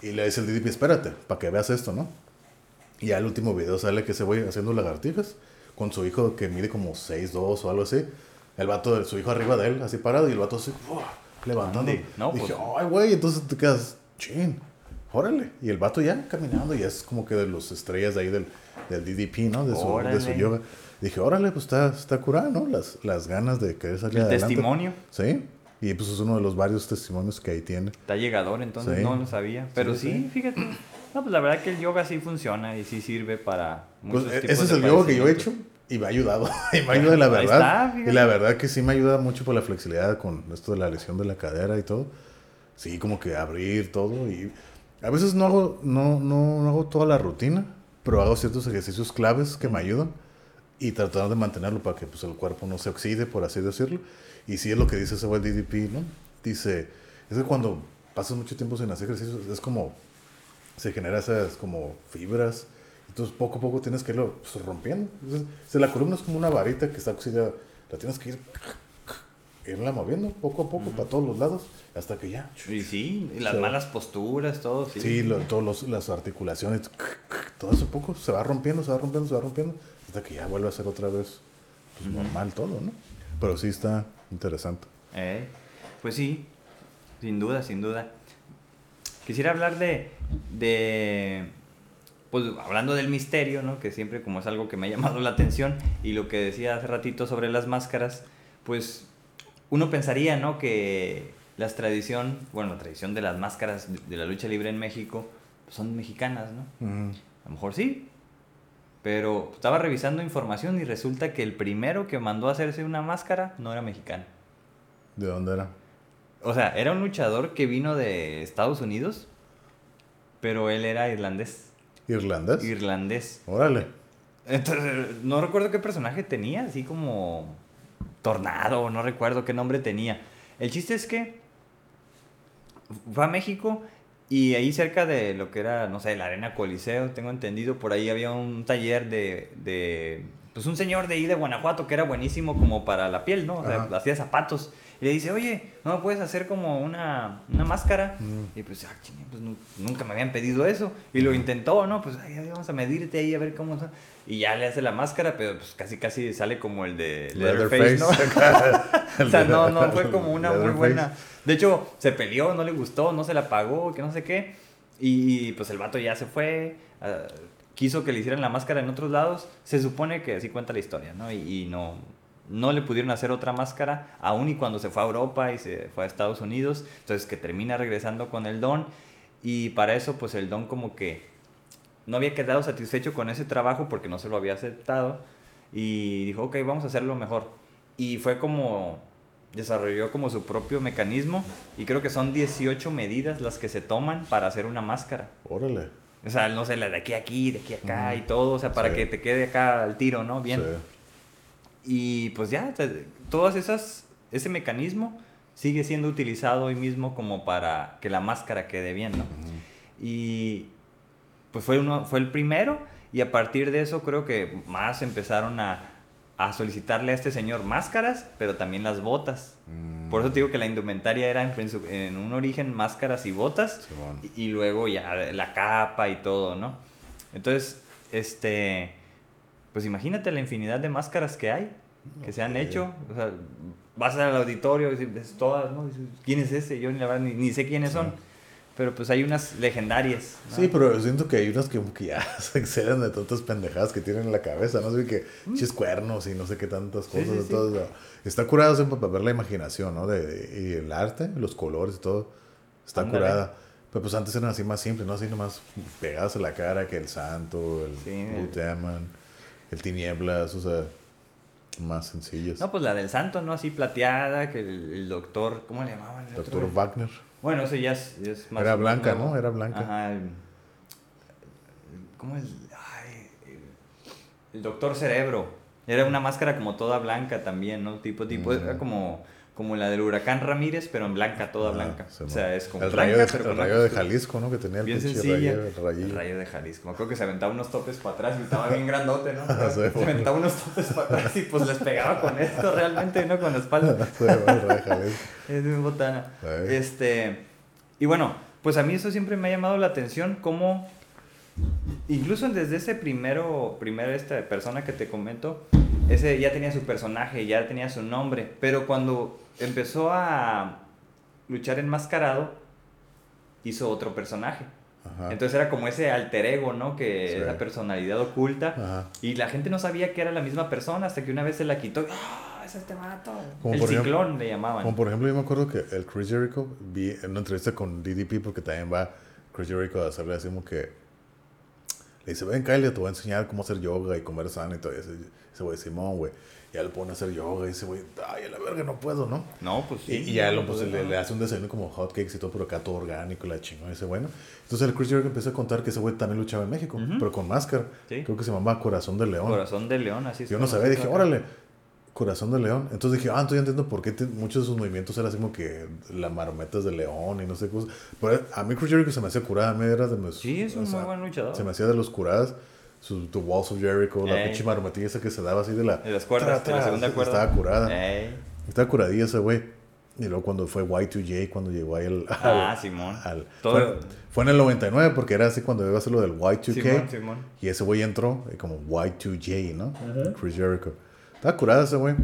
Y le dice el DDP, espérate, para que veas esto, ¿no? Y ya el último video sale que ese güey haciendo lagartijas con su hijo que mide como 6'2 o algo así. El vato, su hijo arriba de él, así parado, y el vato así, ¡buah! levantando. No, Dije, pues- ay, güey, entonces te quedas, chin, órale. Y el vato ya caminando, y es como que de los estrellas de ahí del, del DDP, ¿no? De su, de su yoga. Dije, órale, pues está, está curado, ¿no? Las, las ganas de querer salir El adelante. testimonio. Sí, y pues es uno de los varios testimonios que ahí tiene. Está llegador, entonces Sí. no lo sabía. Pero Sí, sí, sí. fíjate. No, pues la verdad que el yoga sí funciona y sí sirve para Pues, muchos e- tipos ese es de el yoga que yo he hecho y me ha ayudado. y me ayuda la verdad. está, y la verdad que sí me ayuda mucho por la flexibilidad con esto de la lesión de la cadera y todo. Sí, como que abrir todo. Y a veces no hago, no, no, no hago toda la rutina, pero hago ciertos ejercicios claves que me ayudan y tratar de mantenerlo para que pues, el cuerpo no se oxide, por así decirlo. Y sí es lo que dice ese güey DDP, ¿no? Dice, es que cuando pasas mucho tiempo sin hacer ejercicios, es como, se genera esas como fibras. Entonces poco a poco tienes que irlo pues, rompiendo. Entonces, si la columna es como una varita que está oxidada, la tienes que ir, irla moviendo poco a poco para todos los lados hasta que ya. Y sí, y las Se va. malas posturas, todo, sí. Sí, lo- todos los- las articulaciones, todo eso poco se va rompiendo, se va rompiendo, se va rompiendo, hasta que ya vuelve a ser otra vez pues, normal todo, ¿no? Pero sí está interesante. Eh, pues sí, sin duda, sin duda. Quisiera hablar de, de, pues hablando del misterio, ¿no? Que siempre como es algo que me ha llamado la atención y lo que decía hace ratito sobre las máscaras, pues uno pensaría, ¿no? Que la tradición, bueno, la tradición de las máscaras de, de la lucha libre en México pues, son mexicanas, ¿no? Mm, A lo mejor sí. Pero estaba revisando información y resulta que el primero que mandó a hacerse una máscara no era mexicano. ¿De dónde era? O sea, era un luchador que vino de Estados Unidos, pero él era irlandés. ¿Irlandés? Irlandés. Órale. Entonces, no recuerdo qué personaje tenía, así como Tornado, no recuerdo qué nombre tenía. El chiste es que fue a México y ahí cerca de lo que era, no sé, la Arena Coliseo, tengo entendido, por ahí había un taller de, de pues un señor de ahí de Guanajuato que era buenísimo como para la piel, ¿no? O sea, Ajá. hacía zapatos. Y le dice, oye, ¿no puedes hacer como una, una máscara? Mm. Y pues, ah, chinga, pues nu- nunca me habían pedido eso. Y lo intentó, ¿no? Pues ay, ay, vamos a medirte ahí a ver cómo está. Y ya le hace la máscara, pero pues casi casi sale como el de Leatherface, ¿no? o sea, no, no fue como una muy buena. De hecho, se peleó, no le gustó, no se la pagó, que no sé qué. Y, pues el vato ya se fue, ah, quiso que le hicieran la máscara en otros lados. Se supone que así cuenta la historia, ¿no? Y, no, no le pudieron hacer otra máscara, aún y cuando se fue a Europa y se fue a Estados Unidos. Entonces que termina regresando con el don. Y para eso, pues el don como que no había quedado satisfecho con ese trabajo porque no se lo había aceptado. Y dijo, ok, vamos a hacerlo mejor. Y fue como desarrolló como su propio mecanismo y creo que son 18 medidas las que se toman para hacer una máscara. Órale. O sea, no sé, la de aquí a aquí, de aquí a acá y todo, o sea, para que te quede acá al tiro, ¿no? Bien. Y pues ya, todas esas, ese mecanismo sigue siendo utilizado hoy mismo como para que la máscara quede bien, ¿no? Y pues fue, uno, fue el primero y a partir de eso creo que más empezaron a, a solicitarle a este señor máscaras, pero también las botas. Mm. Por eso te digo que la indumentaria era en, un origen máscaras y botas, y, luego ya la capa y todo, ¿no? Entonces, este, pues imagínate la infinidad de máscaras que hay, que se han hecho. O sea, vas al auditorio y dices, todas, ¿no? ¿Quién es ese? Yo ni, ni, sé quiénes son. Pero pues hay unas legendarias. Sí, pero siento que hay unas que, que ya se exceden de tantas pendejadas que tienen en la cabeza, ¿no? sé que mm. chis cuernos y no sé qué tantas cosas. Está curado siempre para ver la imaginación, ¿no? De, y el arte, los colores y todo. Está curada. Pero pues antes eran así más simples, ¿no? Así nomás pegados a la cara que el santo, el sí, el... tinieblas, o sea, más sencillos. No, pues la del santo, ¿no? Así plateada, que el, doctor, ¿cómo le llamaban? El doctor Wagner. Bueno, eso ya es, más... Era blanca, ¿no? Era blanca. Ajá. ¿Cómo es? Ay, el doctor Cerebro. Era una máscara como toda blanca también, ¿no? Tipo, tipo, era como, como la del huracán Ramírez, pero en blanca, toda blanca. o sea, es como el rayo, de, el rayo de Jalisco, ¿no? Que tenía el bien sencilla. Rayo, el, rayo de Jalisco. Me acuerdo que se aventaba unos topes para atrás y estaba bien grandote, ¿no? se aventaba unos topes para atrás y pues les pegaba con esto realmente, ¿no? Con la espalda. es botana. Este, y bueno, pues a mí eso siempre me ha llamado la atención, cómo incluso desde ese primero, primero esta persona que te comento, ese ya tenía su personaje, ya tenía su nombre, pero cuando empezó a luchar enmascarado, hizo otro personaje. Entonces era como ese alter ego, ¿no? Que esa personalidad oculta. Y la gente no sabía que era la misma persona hasta que una vez se la quitó. ¡Ah! es este vato! el ciclón le llamaban. Como por ejemplo, yo me acuerdo que el Chris Jericho, vi en una entrevista con DDP, porque también va Chris Jericho a hacerle así como que le dice, ven Kyle, te voy a enseñar cómo hacer yoga y comer sano y todo eso. Ese güey, Simón, güey. Ya le pone a hacer yoga y dice, güey, ay, a la verga, no puedo, ¿no? No, pues sí. Y, ya lo, pues, le, hace un desayuno como hotcakes y todo, pero acá todo orgánico, la chingón, ese bueno. Entonces el Chris Jericho empieza a contar que ese güey también luchaba en México, pero con máscara. Creo que se llamaba Corazón de León. Corazón de León, así es. Yo no sabía, dije, órale. Corazón de León. Entonces dije, ah, entonces ya entiendo por qué muchos de sus movimientos eran así como que la marometas de león y no sé qué cosas. Pero a mí Chris Jericho se me hacía curada, a mí era de mis... Sí, es un muy buen luchador. Se me hacía de los curadas su The Walls of Jericho, la pinche marometilla esa que se daba así de la. De las cuerdas, de la segunda cuerda. Estaba curada. Estaba curadilla ese güey. Y luego cuando fue Y2J, cuando llegó ahí el... ah, Simón. fue, en el 99 porque era así cuando iba a hacer lo del Y2K. Simón, Simón. Y ese güey entró como Y2J, ¿no? Chris Jericho. Estaba curada ese güey.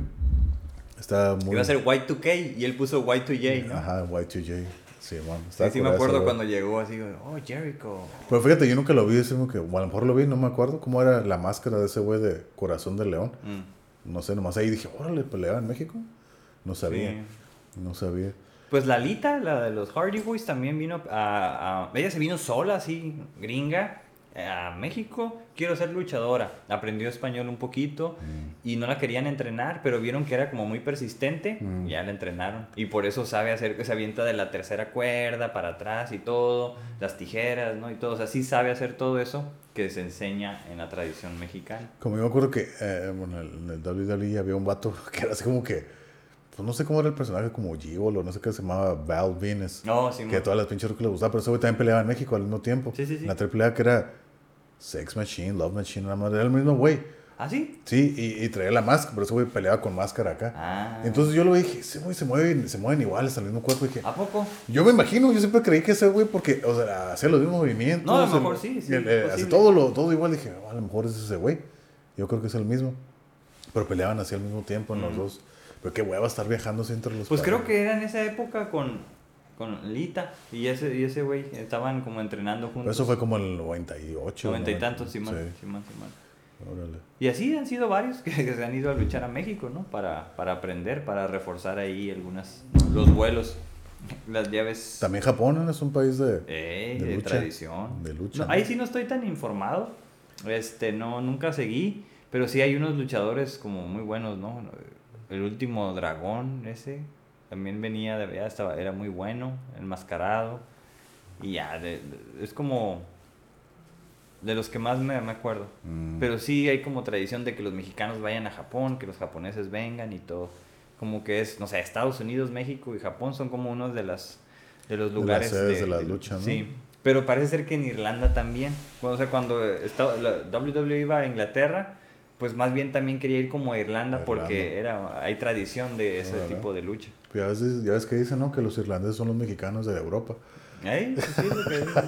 Estaba muy... Iba a ser Y2K y él puso Y2J, ¿no? Ajá, Y2J. Sí, sí, sí me acuerdo cuando llegó así, oh, Jericho. Pero fíjate, yo nunca lo vi, decimos que, a lo mejor lo vi, no me acuerdo cómo era la máscara de ese güey de Corazón de León. Mm. No sé, nomás ahí dije, órale, peleaba en México. No sabía. No sabía. Pues Lalita, la de los Hardy Boys, también vino a, a, Ella se vino sola, así, gringa, a México, quiero ser luchadora. Aprendió español un poquito mm. y no la querían entrenar, pero vieron que era como muy persistente mm. ya la entrenaron. Y por eso sabe hacer se avienta de la tercera cuerda para atrás y todo, las tijeras, ¿no? Y todo, o sea, sí sabe hacer todo eso que se enseña en la tradición mexicana. Como yo me acuerdo que eh, bueno, en el WWE había un vato que era así como que pues no sé cómo era el personaje, como Gigolo, no sé qué se llamaba, Val Venus. No, sí, Que a todas las pinches que le gustaba, pero ese güey también peleaba en México al mismo tiempo. Sí, sí, sí. La triple que era Sex Machine, Love Machine, la madre, era el mismo güey. ¿Ah, sí? Sí, y, y, traía la máscara, pero ese güey peleaba con máscara acá. Ah. Entonces yo lo dije, ese güey se mueve, se mueven iguales al mismo cuerpo. dije, ¿a poco? Yo me imagino, yo siempre creí que ese güey, porque, o sea, hacía los mismos movimientos. No, a lo mejor sí, sí. hace todo, lo, todo igual. Dije, oh, a lo mejor es ese güey. Yo creo que es el mismo. Pero peleaban así al mismo tiempo en los dos. Pero qué hueva estar viajando entre los Pues creo que era en esa época con con Lita y ese y ese güey estaban como entrenando juntos. Pero eso fue como el 98. 90 y 90, tantos, Simón, Sí, Simón, Simón. órale. Y así han sido varios que, que se han ido a luchar a México, ¿no? Para, para aprender, para reforzar ahí algunas, los vuelos, las llaves También Japón es un país de, eh, de de, lucha, tradición. de lucha, No, ahí sí no estoy tan informado, este, no, nunca seguí, pero sí hay unos luchadores como muy buenos, ¿no? El último dragón ese también venía de allá, estaba, era muy bueno, enmascarado, y ya, de- de- es como de los que más me, me acuerdo. Mm. Pero sí hay como tradición de que los mexicanos vayan a Japón, que los japoneses vengan y todo. Como que es, no sé, Estados Unidos, México y Japón son como unos de las de los De las lugares sedes de la lucha, ¿no? Sí. Pero parece ser que en Irlanda también. O sea, cuando estaba, la WWE iba a Inglaterra, pues más bien también quería ir como a Irlanda, A porque era hay tradición de ese tipo de lucha. Ya ves, ya ves que dicen, ¿no? Que los irlandeses son los mexicanos de Europa. ¿Eh? Sí, es lo que dice.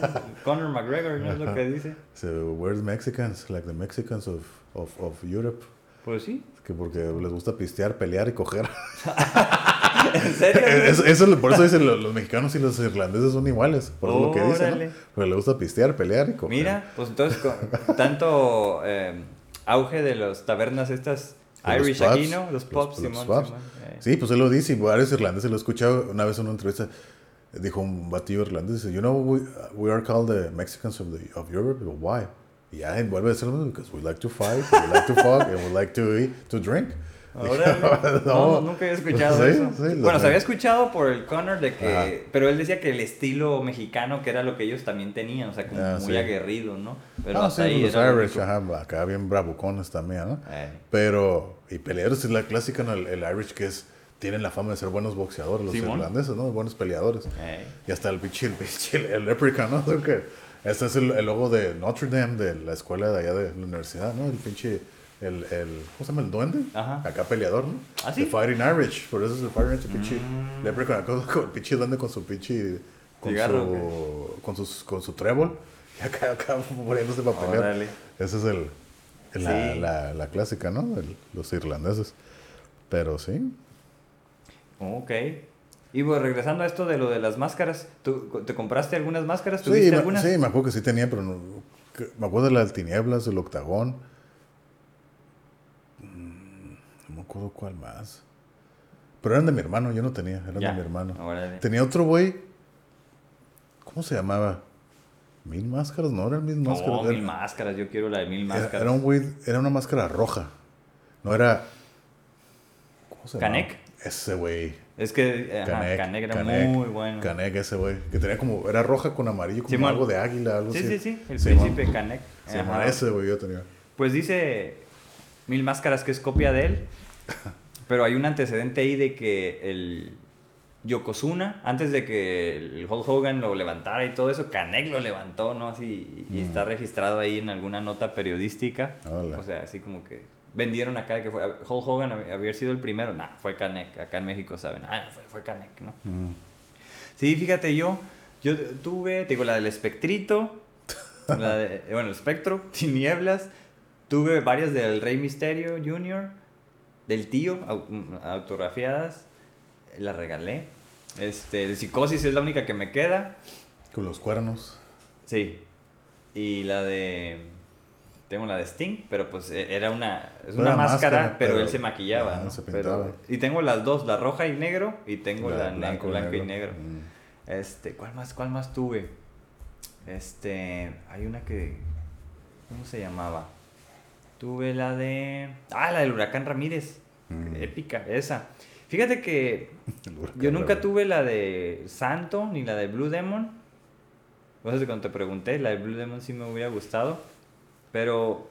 Conor McGregor, ¿no es lo que dice? So, we're Mexicans, like the Mexicans of, of, of Europe. Pues sí. Que porque les gusta pistear, pelear y coger. ¿En serio? eso, eso- por eso dicen los, los mexicanos y los irlandeses son iguales. Por eso es lo que dicen. ¿no? Porque les gusta pistear, pelear y coger. Mira, pues entonces con tanto eh, auge de las tabernas estas Los Irish pubs, aquí, ¿no? Los los- pubs, los Simón, pubs. Simón, eh. Sí, pues él lo dice, y varios irlandeses lo he escuchado una vez en una entrevista. Dijo un batillo irlandés, dice, you know, we, we are called the Mexicans of, the, of Europe. Digo, why? Y ya vuelve a decirlo, because we like to fight, we like to fuck, and we like to eat, to drink. Órale. No, No. nunca había escuchado Sí, eso. sí, bueno, sé. se había escuchado por el Connor de que... Ajá. Pero él decía que el estilo mexicano, que era lo que ellos también tenían, o sea, como Ah, muy sí. aguerrido, ¿no? Pero Ah, hasta sí, ahí los Irish, ajá, acá bien bravucones también, ¿no? Eh, Pero, y peleadores es la clásica, ¿no? el, el Irish que es, tienen la fama de ser buenos boxeadores, los Simón. irlandeses, ¿no? Buenos peleadores. Y hasta el pinche, el el leprechaun, ¿no? Creo que este es el, el logo de Notre Dame, de la escuela de allá de la universidad, ¿no? El pinche, el, el ¿cómo se llama? El duende. Ajá. Acá peleador, ¿no? ¿Ah, sí? The Fighting Irish, por eso es el Fighting Irish, el pinche Mm. leprechaun, acá con el pinche duende con su pinche, con Cigarro, su, con, sus, con su trébol, y acá, acá poniéndose para pelear. Esa es el- la, Sí. la, la clásica, ¿no? El- los irlandeses. Pero sí. Ok. Y bueno, regresando a esto de lo de las máscaras, ¿tú te compraste algunas máscaras? ¿Tuviste Sí algunas? sí, me acuerdo que sí tenía, pero no, me acuerdo de las tinieblas, del octagón. Mm, No me acuerdo cuál más. Pero eran de mi hermano, yo no tenía, eran Ya. de mi hermano. Órale. Tenía otro güey. ¿Cómo se llamaba? Mil máscaras, no eran mil máscaras. No, era, mil máscaras, yo quiero la de mil era- máscaras. era un güey, era una máscara roja. No era. ¿Cómo se ¿Canek? llamaba? Ese güey. Es que ajá, Canek, Canek era Canek, muy bueno. Canek, ese güey. Que tenía como. Era roja con amarillo, como algo de águila, algo Sí, así. sí, sí, el Simón. príncipe Canek. Simón, Ajá. ese güey yo tenía. Pues dice Mil Máscaras que es copia de él, pero hay un antecedente ahí de que el Yokozuna, antes de que el Hulk Hogan lo levantara y todo eso, Canek lo levantó, ¿no? Así, y Mm. está registrado ahí en alguna nota periodística. O sea, así como que vendieron acá que fue Hulk Hogan hab- había sido el primero, nah, fue Canek, acá en México saben, ah, fue, fue Canek, ¿no? Mm. Sí, fíjate, yo, yo tuve, te digo, la del espectrito, la de, bueno, el espectro, tinieblas, tuve varias del Rey Misterio Jr., del tío, mm, autografiadas, las regalé. Este, de psicosis es la única que me queda, Con los cuernos. sí. Y la de, tengo la de Sting, pero pues e- era una, es una máscara, máscara, pero, pero- él se maquillaba, ¿no? se Pero- pintaba. y tengo las dos, la roja y negro, y tengo la, ne- blanco, y negro. Mm. Este, ¿cuál más, cuál más tuve? Este, hay una que, ¿cómo se llamaba? Tuve la de, ah, la del huracán Ramírez, Mm. épica, esa. Fíjate que yo nunca tuve la de Santo ni la de Blue Demon. Sé si cuando te pregunté, la de Blue Demon sí me hubiera gustado, pero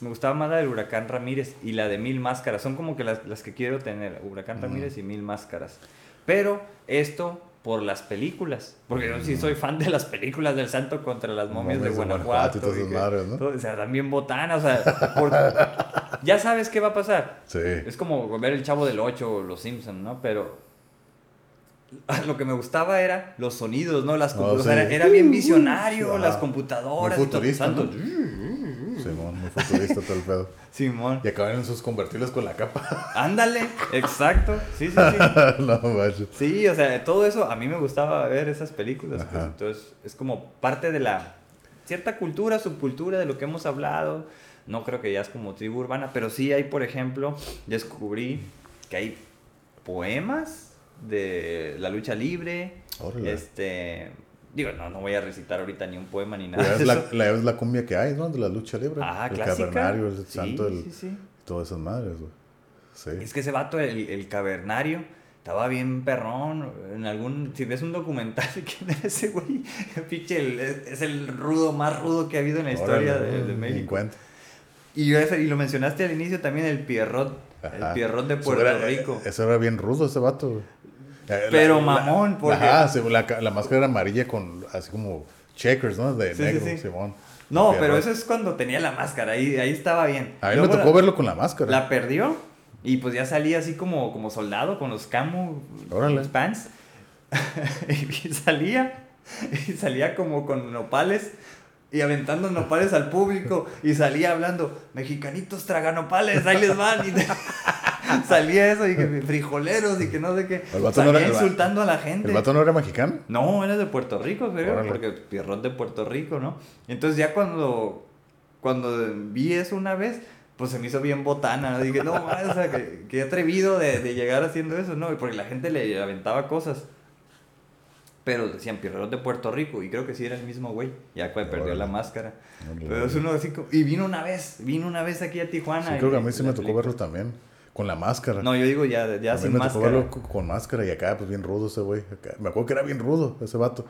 me gustaba más la del huracán Ramírez y la de Mil Máscaras. Son como que las, las que quiero tener, huracán. Ramírez y Mil Máscaras. Pero esto por las películas, porque yo sí soy fan de las películas del Santo contra las momias de Momias de Guanajuato. Guanajuato y todas y esas que- madres, ¿no? todo- o sea, también botanas, o sea, ya sabes qué va a pasar. Sí. Es como ver el Chavo del 8 o los Simpson, ¿no? Pero lo que me gustaba era los sonidos, ¿no? Las Oh, compu- o sea, sí. era, era bien visionario, las computadoras. Muy y todo. futurista. Simón, muy futurista todo el pedo. Simón. Y acaban en sus convertibles con la capa. Ándale, exacto. Sí, sí, sí. no, macho. Sí, o sea, todo eso, a mí me gustaba ver esas películas. pues, entonces, es como parte de la cierta cultura, subcultura de lo que hemos hablado. No creo que ya es como tribu urbana, pero sí hay, por ejemplo, descubrí que hay poemas de la lucha libre. Órale. Este, digo, no, no voy a recitar ahorita ni un poema ni nada. Es la, eso. la, es la cumbia que hay, ¿no? De la lucha libre. Ah, el clásica. cavernario, el Sí, santo, el, sí, sí. todas esas madres, güey. Sí. Es que ese vato, el, el cavernario, estaba bien perrón. En algún, si ves un documental de quién era ese güey, pinche, el- es, el rudo más rudo que ha habido en la historia Órale, de, de México. Y, ese- y lo mencionaste al inicio también, el Pierrot, el Ajá. Pierrot de Eso Puerto era- eh, Rico. Eso era bien rudo ese vato, güey. Eh, Pero mamón, porque- Ajá, la, la máscara era amarilla con así como checkers, ¿no? De Sí, negro, sí. Simón. No, pero eso es cuando tenía la máscara, ahí, ahí estaba bien. A mí me tocó verlo con la máscara. La perdió y pues ya salía así como, como soldado con los camo Órale. los pants. y salía, y salía como con nopales y aventando nopales al público y salía hablando, mexicanitos traganopales, ahí les van. Y salía eso y que frijoleros y que no sé qué. El vato Salía no era- el insultando a la gente. ¿El vato no era mexicano? No, es de Puerto Rico, creo, porque Pierrot de Puerto Rico, ¿no? Entonces ya cuando, cuando vi eso una vez, pues se me hizo bien botana, ¿no? Dije, no, o sea, que, que atrevido de, de llegar haciendo eso, ¿no? Porque la gente le aventaba cosas. Pero decían Pierrot de Puerto Rico, y creo que sí era el mismo güey, ya cuando perdió la máscara. Pero es uno así y vino una vez, vino una vez aquí a Tijuana. Sí, creo que a mí sí la me tocó verlo también. Con la máscara. No, yo digo ya, ya a mí sin me máscara. tocó verlo co- con máscara y acá, pues bien rudo ese güey. acá. Me acuerdo que era bien rudo ese vato.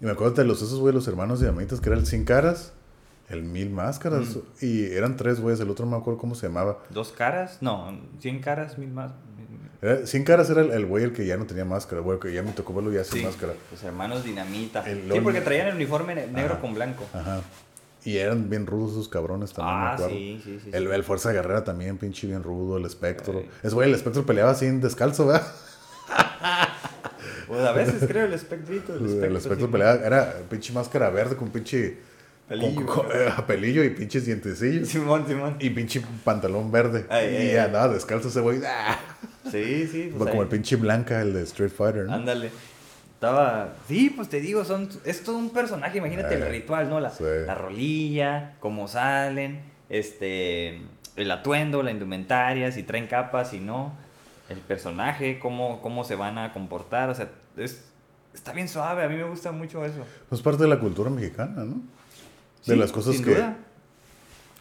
Y me acuerdo de los esos güey, los hermanos diamitas, que era el sin caras, el mil máscaras. Y eran tres güeyes, el otro no me acuerdo cómo se llamaba. ¿Dos caras? No, cien caras, mil más. Era- sin caras era el, el güey el que ya no tenía máscara, güey, que ya me tocó verlo ya sin Sí, máscara. Los hermanos Dinamita. El sí, porque traían el uniforme ne- negro Ajá. con blanco. Ajá. Y eran bien rudos esos cabrones también, me Ah, acuerdo. sí, sí, sí. El, el Fuerza Guerrera también, pinche bien rudo, el espectro. Ey. Ese güey, el espectro peleaba así en descalzo, ¿verdad? Pues a veces creo el espectrito. El espectro, El espectro peleaba, era pinche máscara verde con pinche Pelillo. con- con- eh, pelillo y pinches dientecillos. Simón, Simón. Y pinche pantalón verde. Ay, y ay, ay. andaba descalzo ese güey. Sí, sí. pues como ahí. el pinche Blanca, el de Street Fighter, ¿no? Estaba. Sí, pues te digo, son, es todo un personaje. Imagínate Eh, el ritual, ¿no? La, sí. la rolilla, cómo salen, este. El atuendo, la indumentaria, si traen capas, si no. El personaje, cómo, cómo se van a comportar. O sea, es, está bien suave. A mí me gusta mucho eso. Pues parte de la cultura mexicana, ¿no? De Sí, las cosas sin que. duda.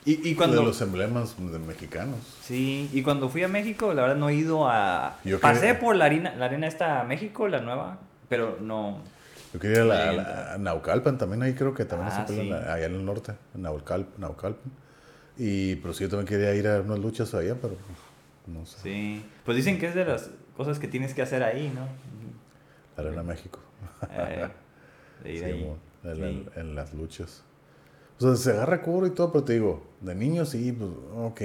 Y, y cuando. De los emblemas de mexicanos. Sí, y cuando fui a México, la verdad no he ido a... Yo Pasé por la arena, la arena esta México, la nueva, pero no... Yo quería ir a, la, a Sí. la- a Naucalpan también, ahí creo que también Ah, se sí. allá en el norte, Naucalpan, Naucalpan. Y, pero sí, yo también quería ir a unas luchas allá, pero no sé. Sí. Pues dicen que es de las cosas que tienes que hacer ahí, ¿no? Arena México. Eh, de ir Sí, ahí. en, la- Sí. en las luchas. O sea, se agarra curo y todo, pero te digo, de niño sí, pues, ok.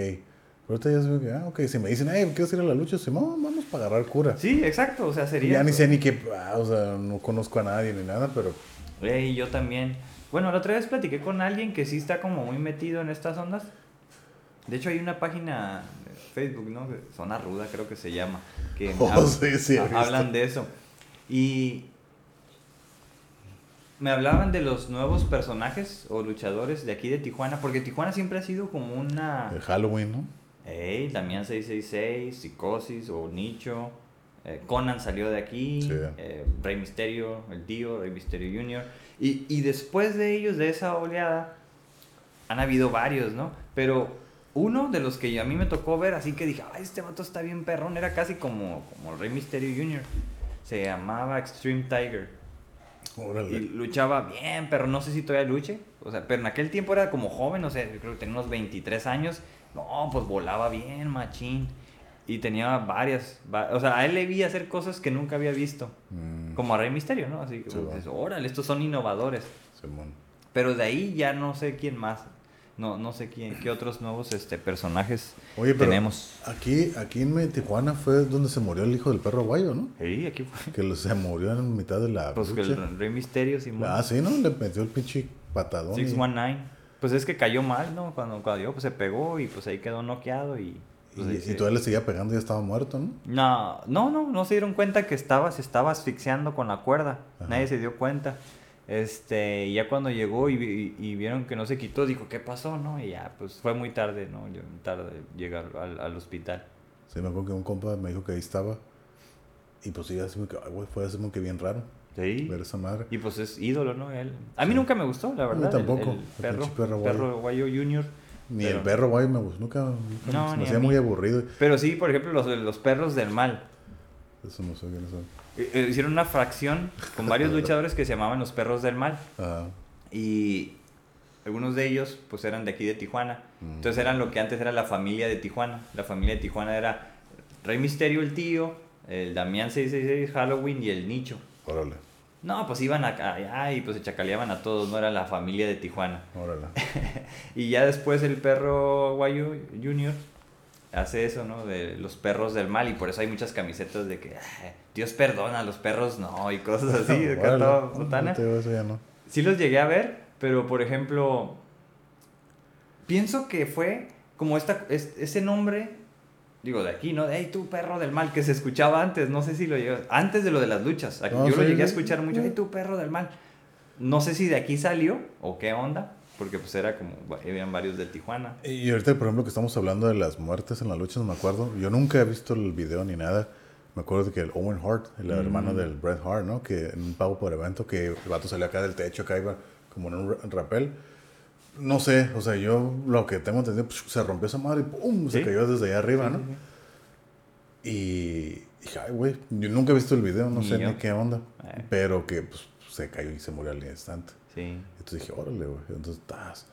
Ahorita ya se que, ah, ok, si me dicen, hey, ¿quieres ir a la lucha? Sí, no, vamos para agarrar cura. Sí, exacto, o sea, sería... ya ni sé ni qué, ah, o sea, no conozco a nadie ni nada, pero Ey, yo también. Bueno, la otra vez platiqué con alguien que sí está como muy metido en estas ondas. De hecho, hay una página de Facebook, ¿no? Zona Ruda, creo que se llama. Que Oh, hab- sí, sí, hablan de eso. Y me hablaban de los nuevos personajes o luchadores de aquí de Tijuana, porque Tijuana siempre ha sido como una... el Halloween, ¿no? Ey, Damián 666, Psicosis o Nicho. eh, Conan salió de aquí. Sí. eh, Rey Misterio, el tío, Rey Misterio Jr. Y, y después de ellos, de esa oleada, han habido varios, ¿no? Pero uno de los que a mí me tocó ver, así que dije, ay, este vato está bien perrón, era casi como, como el Rey Misterio Jr. Se llamaba Extreme Tiger. Y Órale. luchaba bien, pero no sé si todavía luche. O sea, pero en aquel tiempo era como joven, o sea, yo creo que tenía unos 23 años. No, pues volaba bien, machín. Y tenía varias, va- o sea, a él le vi hacer cosas que nunca había visto. Mm, Como a Rey Misterio, ¿no? Así que, Sí, pues, órale, estos son innovadores. Simón. Pero de ahí ya no sé quién más. No, no sé quién, qué otros nuevos este, personajes Oye, pero tenemos. aquí, aquí en Tijuana fue donde se murió el hijo del perro aguayo, ¿no? Sí, aquí fue. Que se murió en mitad de la Pues que el Rey Misterio, Simón. Ah, sí, ¿no? Le metió el pinche patadón. y- 619. Pues es que cayó mal, ¿no? Cuando, cuando pues se pegó y pues ahí quedó noqueado y... Pues, y, ahí y todavía le seguía pegando y ya estaba muerto, ¿no? No, no, no, no se dieron cuenta que estaba, se estaba asfixiando con la cuerda. Ajá. Nadie se dio cuenta. Este, y ya cuando llegó y, y vieron que no se quitó, dijo, ¿qué pasó? ¿No? Y ya, pues fue muy tarde, ¿no? Yo- Tarde llegar al, al hospital. Sí, me acuerdo que un compa me dijo que ahí estaba. Y pues sí, así como que, ay, güey, fue así como que bien raro Sí. ver esa madre. Y pues es ídolo, ¿no? Él. A mí Sí. nunca me gustó, la A mí verdad. el- tampoco, El, el perro, pinche perro perro, guayo. guayo junior. Ni pero- el perro, güey, me gustó. Nunca, nunca No, se ni me hacía muy aburrido. Pero sí, por ejemplo, los, los perros del mal. Eso no sé quiénes son. Eh, eh, Hicieron una fracción con varios luchadores que se llamaban los perros del mal. Ah, Y algunos de ellos, pues eran de aquí de Tijuana. Mm. Entonces eran lo que antes era la familia de Tijuana. La familia de Tijuana era Rey Misterio, el tío, el Damián 666, Halloween y el Nicho. órale, No, pues iban allá y pues se chacaleaban a todos, no era la familia de Tijuana. órale. Y ya después el perro Guayo Junior hace eso, ¿no? De los perros del mal y por eso hay muchas camisetas de que "Ah, Dios perdona, los perros no y cosas así, de acá No, botana. te digo, eso ya no. Sí los llegué a ver, pero por ejemplo, pienso que fue como esta, es- ese nombre, digo, de aquí, ¿no? De, hey, tú perro del mal, que se escuchaba antes, no sé si lo llegas, antes de lo de las luchas, aquí- No, yo lo sí, llegué a sí. escuchar mucho, hey, tú perro del mal. No sé si de aquí salió o qué onda, porque pues era como, habían varios de Tijuana. Y ahorita, por ejemplo, que estamos hablando de las muertes en las luchas, me acuerdo. Yo nunca he visto el video ni nada. Me acuerdo de que el Owen Hart, el Mm. hermano del Bret Hart, ¿no? Que en un pago por evento, que el vato salió acá del techo, acá iba como en un ra- rappel. No sé, o sea, yo lo que tengo entendido, pues, se rompió esa madre y ¡pum! Se Sí. cayó desde allá arriba, ¿no? Y dije, ay, güey, yo nunca he visto el video, no Ni sé yo. ni qué onda. Eh. Pero que pues, se cayó y se murió al instante. Sí. Entonces dije, órale, güey. Entonces, tas.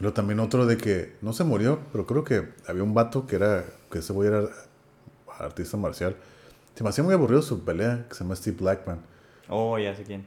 Luego también otro de que no se murió, pero creo que había un vato que era, que ese güey era artista marcial. Se me hacía muy aburrido su pelea, que se llama Steve Blackman. Oh, ya sé quién.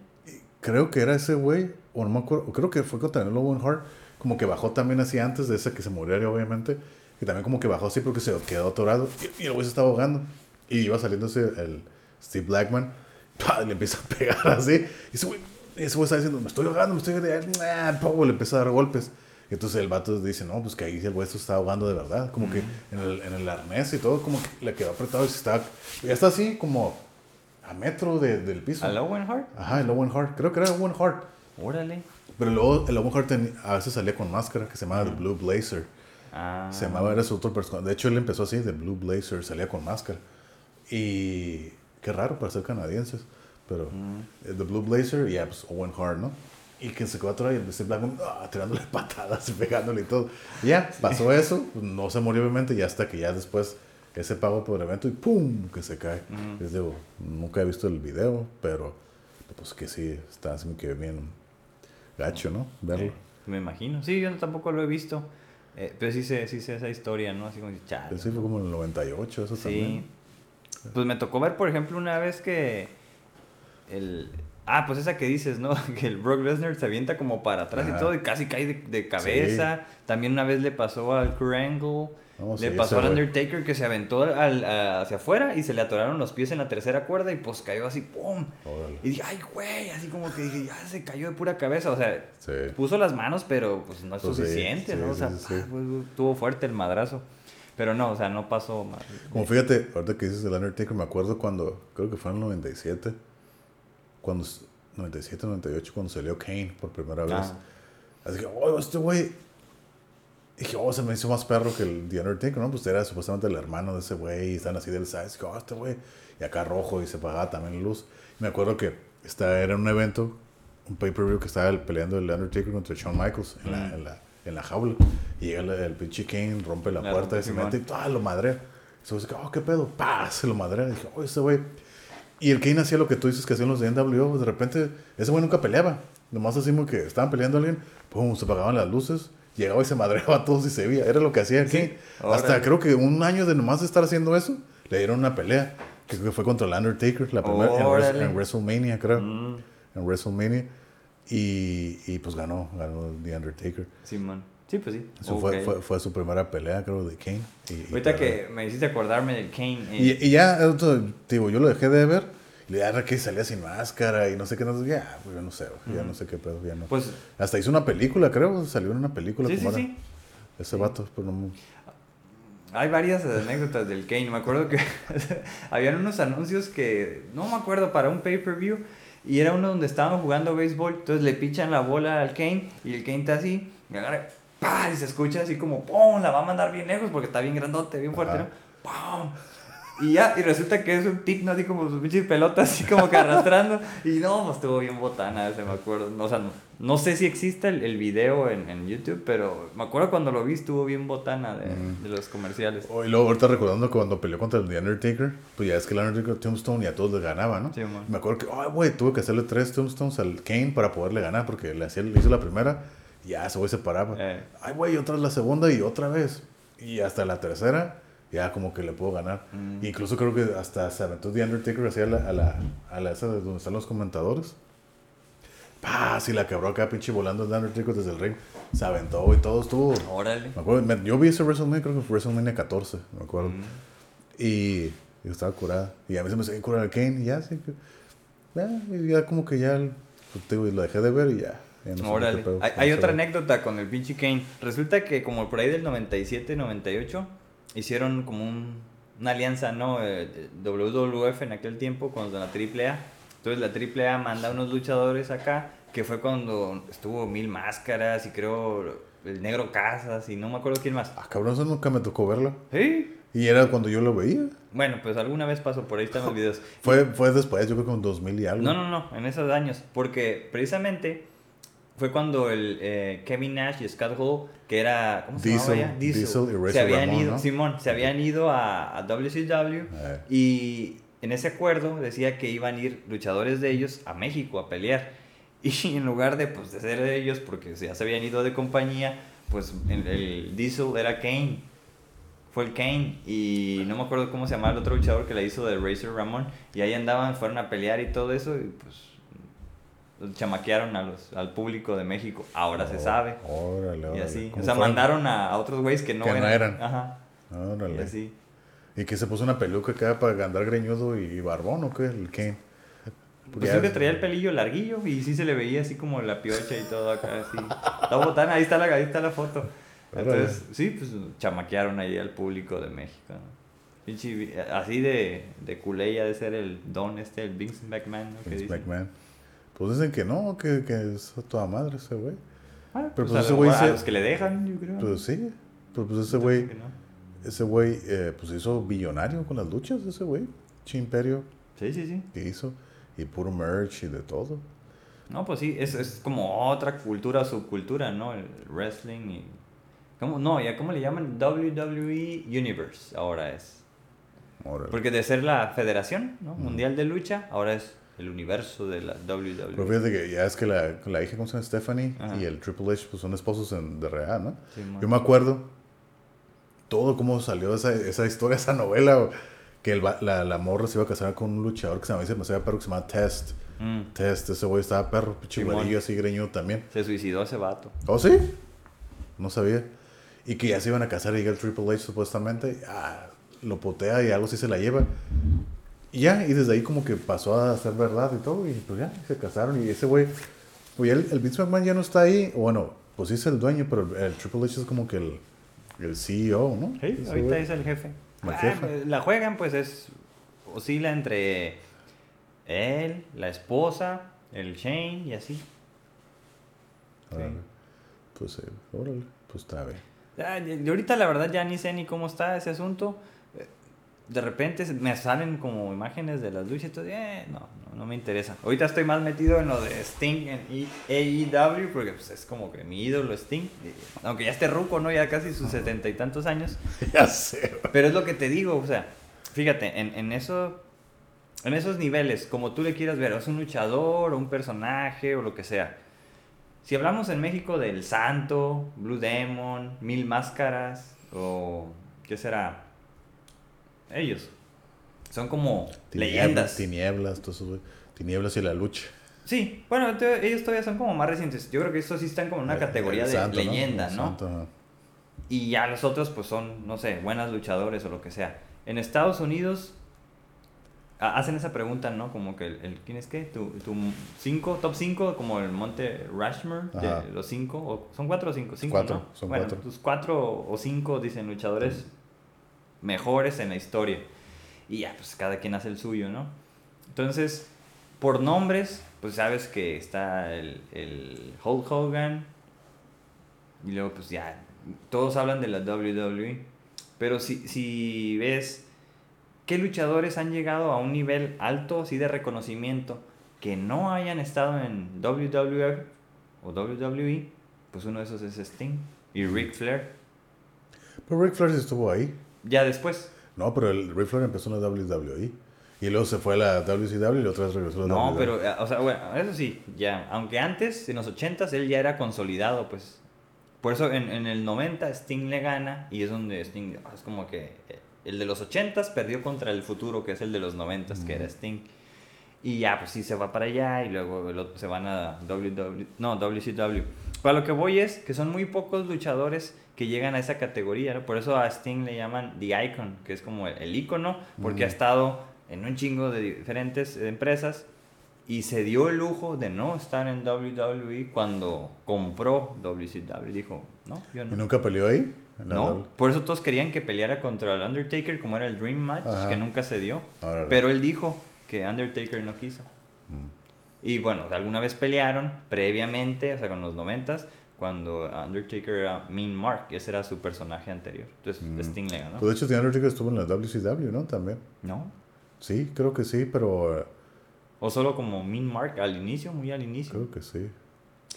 Creo que era ese güey, o no me acuerdo, o creo que fue contra el Owen Hart, como que bajó también así antes de ese que se muriera, obviamente. Que también como que bajó así porque se quedó atorado y, y el güey se estaba ahogando. Y iba saliendo ese, el Steve Blackman, ¡pah! le empieza a pegar así. Y ese güey, ese güey está diciendo, me estoy ahogando, me estoy ahogando. ¡Ah! ¡pum! Le empieza a dar golpes. Y entonces el vato dice, no, pues que ahí el güey se está ahogando de verdad. Como que en el, en el arnés y todo, como que le quedó apretado y se está... Ya está así como a metro de- del piso. ¿A Owen Hart? Ajá, el Owen Hart. Creo que era Owen Hart. Órale. Pero luego el Owen Hart ten- a veces salía con máscara que se llamaba The Blue Blazer. Ah. Se llamaba, era su otro personaje. De hecho, él empezó así, The Blue Blazer, salía con máscara. Y qué raro para ser canadienses. Pero eh, The Blue Blazer y ya, pues Owen Hart, ¿no? Y que se quedó atrás y el Steve Blackman ah, tirándole patadas pegándole y todo. Ya, pasó eso. pues, no se murió, obviamente, y hasta que ya después ese pago por el evento y ¡pum! que se cae. Les digo, nunca he visto el video, pero pues que sí, está así que bien gacho, ¿no? Verlo. Eh, me imagino. Sí, yo tampoco lo he visto. Eh, pero sí sé, sí sé esa historia, ¿no? Así como, chale. Sí, fue como en el 98, eso Sí. también. Pues me tocó ver, por ejemplo, una vez que el... Ah, pues esa que dices, ¿no? Que el Brock Lesnar se avienta como para atrás Ajá. y todo y casi cae de, de cabeza. También una vez le pasó al Kurt Angle. No, le sí, pasó al. Undertaker que se aventó al- a- hacia afuera y se le atoraron los pies en la tercera cuerda y pues cayó así, ¡pum! Órale. Y dije, ay, güey, así como que dije, ya se cayó de pura cabeza. O sea, Sí. puso las manos, pero pues no es Pues suficiente, sí, ¿no? O sea, ah, pues, tuvo fuerte el madrazo. Pero no, o sea, no pasó más. Como fíjate, ahorita que dices el Undertaker, me acuerdo cuando, creo que fue en el 97, cuando, 97, 98, cuando salió Kane por primera vez. Ah. Así que, oh, este güey. Dije, oh, se me hizo más perro que el The Undertaker, ¿no? Pues era supuestamente el hermano de ese güey, y están así del size. Dije, oh, este güey. Y acá rojo, y se apagaba también la luz. Y me acuerdo que esta era un evento, un pay-per-view que estaba el- peleando el Undertaker contra Shawn Michaels en, la, Mm. en, la, en la jaula. Y llega el, el pinche Kane, rompe la La puerta rompe, y se mete y ¡ah, lo madrea. Y se dice, oh, qué pedo, ¡pah! Se lo madrea. Y dije, oh, ese güey. Y el Kane hacía lo que tú dices que hacían los de NWO. De repente, ese güey nunca peleaba. Nomás así como que estaban peleando a alguien, pum, se apagaban las luces. Llegaba y se madreaba a todos y se veía. Era lo que hacía el Sí, Kane. Hasta creo que un año de nomás estar haciendo eso, le dieron una pelea. Que creo que fue contra el Undertaker, la primera en, WrestleMania, creo. Mm, En WrestleMania. Y, y pues ganó, ganó The Undertaker. Simón. Sí, pues sí. Eso fue, fue, fue su primera pelea, creo, de Kane. Y, y Ahorita que me hiciste acordarme del Kane. eh, Y, y ya, esto, digo, yo lo dejé de ver. Le da que salía sin máscara y no sé qué, no ya, pues, yo no sé, ya no sé qué pedo, ya no. Pues, Hasta hizo una película, creo, salió en una película. sí, sí, como era. sí. Ese vato, pues no. Hay varias anécdotas del Kane. Me acuerdo que habían unos anuncios que, no me acuerdo, para un pay-per-view. Y era uno donde estaban jugando béisbol. Entonces le pichan la bola al Kane. Y el Kane está así. Y agarra. ¡Pah! Y se escucha así como ¡pum! La va a mandar bien lejos porque está bien grandote, bien fuerte, Ajá. ¿no? ¡Pum! Y ya, y resulta que es un tic, ¿no? Así como sus pinches pelotas, así como que arrastrando. Y no, pues estuvo bien botana ese, me acuerdo. O sea, no, no sé si existe el, el video en, en YouTube, pero me acuerdo cuando lo vi, estuvo bien botana de, Mm. de los comerciales. Oh, y luego ahorita recordando cuando peleó contra el The Undertaker, pues ya es que el Undertaker Tombstone y a todos le ganaba, ¿no? Sí. Me acuerdo que, ay, güey, tuve que hacerle tres Tombstones al Kane para poderle ganar, porque le, hacía, le hizo la primera ya se paraba. Eh. Ay, güey, otra vez la segunda y otra vez. Y hasta la tercera, ya como que le puedo ganar. Mm. Incluso creo que hasta se aventó The Undertaker hacia la, a la, a la esa de donde están los comentadores. ¡Pah! Sí, la quebró acá, pinche volando el Undertaker desde el ring. Se aventó y todo estuvo. Órale. Me acuerdo, me- yo vi ese WrestleMania, creo que fue WrestleMania 14, me acuerdo. Mm. Y yo estaba curada. Y a mí se me seguía curar el Kane y ya, sí. Ya, ya como que ya, pues, te digo, lo dejé de ver y ya. No Órale. pedo Hay, hay otra anécdota con el pinche Kane. Resulta que como por ahí del 97, 98, hicieron como un- una alianza, ¿no? Eh, eh, WWF en aquel tiempo con la AAA. Entonces la AAA manda unos luchadores acá, que fue cuando estuvo Mil Máscaras y creo el Negro Casas y no me acuerdo quién más. Ah, cabrón, eso nunca me tocó verlo. ¿Sí? Y era cuando yo lo veía. Bueno, pues alguna vez pasó, por ahí están los videos. Fue, fue después, yo creo que en 2000 y algo. No, no, no, en esos años. Porque precisamente fue cuando el eh, Kevin Nash y Scott Hall, que era. ¿Cómo se Diesel, llamaba ya? Diesel y Razor se habían Ramon, ido, ¿no? Simón, se habían ido a, a WCW Eh. y en ese acuerdo decía que iban a ir luchadores de ellos a México a pelear. Y en lugar de, pues, de ser de ellos, porque ya se habían ido de compañía, pues el, el Diesel era Kane. Fue el Kane y no me acuerdo cómo se llamaba el otro luchador que la hizo de Razor Ramón. Y ahí andaban, fueron a pelear y todo eso y pues chamaquearon a los, al público de México. Ahora se Oh, sabe. Órale, Y órale. así. ¿Cómo O sea, fue? mandaron a, a otros güeyes que no Que no eran. eran. Ajá. Y Órale. así. ¿Y que se puso una peluca acá para andar greñudo y barbón o qué? El Kane. Pues creo que traía el pelillo larguillo y sí se le veía así como la piocha y todo acá así. La botana, ahí está la, ahí está la foto. Entonces, sí, pues chamaquearon ahí al público de México. ¿no? Pinche- así de, de culé ya de ser el don este, el Vince McMahon, ¿no? Vince. McMahon. Pues dicen que no, que, que es a toda madre ese güey. Ah, Pero pues, pues ese güey a los que le dejan, yo creo. Pues sí. Pues, pues ese güey, no. ese güey, eh, pues hizo billonario con las luchas, ese güey. Chi imperio Sí, sí, sí. que hizo. Y puro merch y de todo. No, pues sí, es, es como otra cultura, subcultura, ¿no? El wrestling y... ¿Cómo? No, ya cómo le llaman WWE Universe ahora es. Porque de ser la federación ¿no? Mundial de lucha, ahora es el universo de la Pero WWE. fíjate que ya es que la, la hija, ¿cómo se llama? Stephanie Ajá. y el Triple H, pues son esposos en, de real, ¿no? Sí. Yo me acuerdo todo cómo salió esa, esa historia, esa novela, que el, la, la morra se iba a casar con un luchador que se se me hacía perro que se llama Test. Mm, Test, ese güey estaba perro, pinche así greñudo también. se suicidó ese vato. ¿Oh, sí? No sabía. Y que ya se iban a casar y llega el Triple H supuestamente. ah, lo potea y algo así se la lleva. Y ya, y desde ahí como que pasó a ser verdad y todo. Y pues ya, se casaron. Y ese güey, pues el, el Vince McMahon ya no está ahí. Bueno, pues sí es el dueño, pero el, el Triple H es como que el, el CEO, ¿no? Sí, Ese ahorita güey. es el jefe. Ah, pues, la juegan, pues es. Oscila entre él, la esposa, el Shane y así. Órale. Pues sí, órale, pues está bien. Ya, y- y ahorita la verdad ya ni sé ni cómo está ese asunto. De repente me salen como imágenes de las luchas y todo. eh, no, no, no me interesa. Ahorita estoy más metido en lo de Sting en AEW porque pues, es como que mi ídolo Sting. Aunque ya esté ruco, ¿no? Ya casi sus setenta y tantos años. ya sé. Pero es lo que te digo, o sea, fíjate, en, en eso, en esos niveles, como tú le quieras ver, o es un luchador, o un personaje, o lo que sea. Si hablamos en México del Santo, Blue Demon, Mil Máscaras, o ¿qué será? Ellos. Son como leyendas. Tinieblas, todo eso. Tinieblas y la lucha. Sí, bueno, ellos todavía son como más recientes. Yo creo que estos sí están como en una El- categoría el de leyenda, ¿no? santo. Y ya los otros, pues son, no sé, buenas luchadores o lo que sea. En Estados Unidos, ha- hacen esa pregunta, ¿no? Como que el, el- ¿quién es qué? Tu, tu cinco, top 5, como el monte Rushmore, de los cinco, o, ¿son cuatro o cinco? Cinco, Cuatro, ¿no? son bueno, cuatro. tus cuatro o cinco, dicen, luchadores mejores en la historia. Y ya, pues cada quien hace el suyo, ¿no? Entonces, por nombres, pues sabes que está el, el Hulk Hogan. Y luego, pues ya, todos hablan de la WWE. Pero si, si ves qué luchadores han llegado a un nivel alto, así de reconocimiento, que no hayan estado en WWF o WWE, pues uno de esos es Sting y Ric Flair. Pero Ric Flair estuvo ahí. Ya después. No, pero el Ric Flair empezó en la WWE. Y luego se fue a la WCW y otra vez regresó a la No, WWE. pero, eh, o sea, bueno, eso sí, ya. Aunque antes, en los 80s, él ya era consolidado, pues. Por eso en, en el 90 Sting le gana y es donde Sting, ah, es como que eh, el de los 80s perdió contra el futuro, que es el de los 90s, que era Sting. Y ya, pues sí, se va para allá y luego se van a WW, no, WCW. Para lo que voy es que son muy pocos luchadores que llegan a esa categoría, ¿no? Por eso a Sting le llaman The Icon, que es como el, el icono, porque ha estado en un chingo de diferentes empresas y se dio el lujo de no estar en WWE cuando compró WCW. Dijo, no, yo ¿Y no. nunca peleó ahí? No, W? por eso todos querían que peleara contra el Undertaker, como era el Dream Match, Ajá. que nunca se dio. Pero él dijo que Undertaker no quiso. Mm. Y bueno, alguna vez pelearon previamente, o sea, con los noventas, cuando Undertaker era Mean Mark, ese era su personaje anterior. Entonces Mm. Sting le ganó. Pues de hecho, The Undertaker estuvo en la WCW, ¿no? También. ¿No? Sí, creo que sí, pero eh, O solo como Mean Mark al inicio, muy al inicio. creo que sí.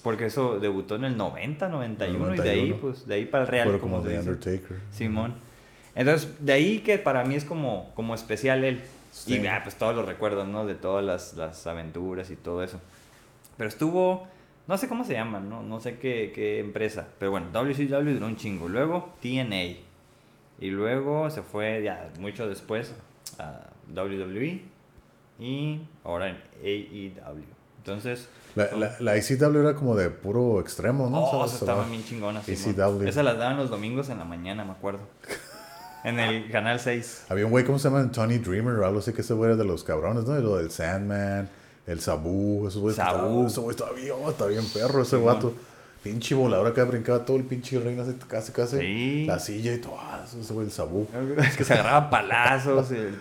Porque eso debutó en el 90, 91, y de ahí, 91. pues, de ahí para el Real. pero como como The. Undertaker. Simón. Entonces, de ahí que para mí es como, como especial él. Sí. Y ah, pues todos los recuerdos, ¿no? De todas las, las aventuras y todo eso. Pero estuvo, no sé cómo se llama, ¿no? No sé qué, qué empresa. Pero bueno, WCW duró un chingo. Luego TNA. Y luego se fue ya mucho después a WWE. Y ahora en AEW. Entonces... La, la, la ICW era como de puro extremo, ¿no? Oh, ¿Sabes? esa estaba bien chingona. ECW. Esa las daban los domingos en la mañana, me acuerdo. En el canal 6. Había un güey, ¿cómo se llama? Tony Dreamer o algo así, que ese güey era de los cabrones, ¿no? Y lo del Sandman, el Sabu, esos güeyes. Sabu. Ese güey estaba bien, oh, está bien perro ese vato. Pinche volador acá brincaba todo el pinche reino así, casi, casi. Sí. La silla y todo. ah, ese güey, el Sabu. Es que se agarraba palazos. el-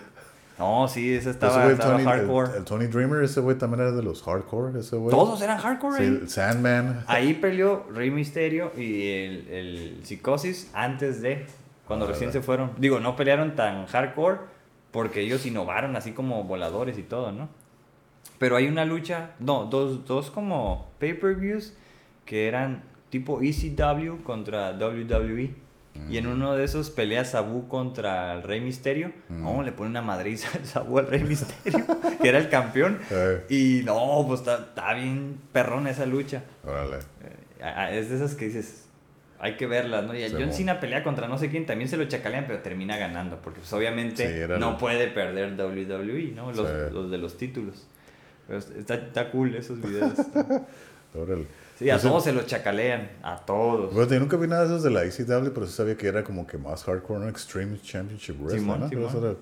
No, sí, ese Ese estaba, güey, estaba Tony, hardcore. El, el Tony Dreamer, ese güey también era de los hardcore, ese güey. Todos eran hardcore Sí, ahí. el Sandman. Ahí peleó Rey Misterio y el, el Psicosis antes de, cuando recién se fueron. Digo, no pelearon tan hardcore porque ellos innovaron así como voladores y todo, ¿no? Pero hay una lucha, no, dos, dos como pay-per-views que eran tipo ECW contra WWE. Y en uno de esos pelea Sabu contra el Rey Misterio. No, le pone una madriza al Sabu al Rey Misterio, que era el campeón. Eh, Y no, pues está, bien perrón esa lucha. órale. Eh, Es de esas que dices, hay que verlas, ¿no? Y Sí, John. Cena pelea contra no sé quién, también se lo chacalean, pero termina ganando, porque pues obviamente Sí, no el- puede perder WWE, ¿no? Los, Sí. los de los títulos. Pero está, está cool esos videos. Órale. Sí, a Ese- todos se los chacalean, a todos. Bueno, yo nunca vi nada de esos de la ECW, pero sí sabía que era como que más hardcore, ¿no? Extreme Championship Wrestling, Simón, ¿no? Simón. era-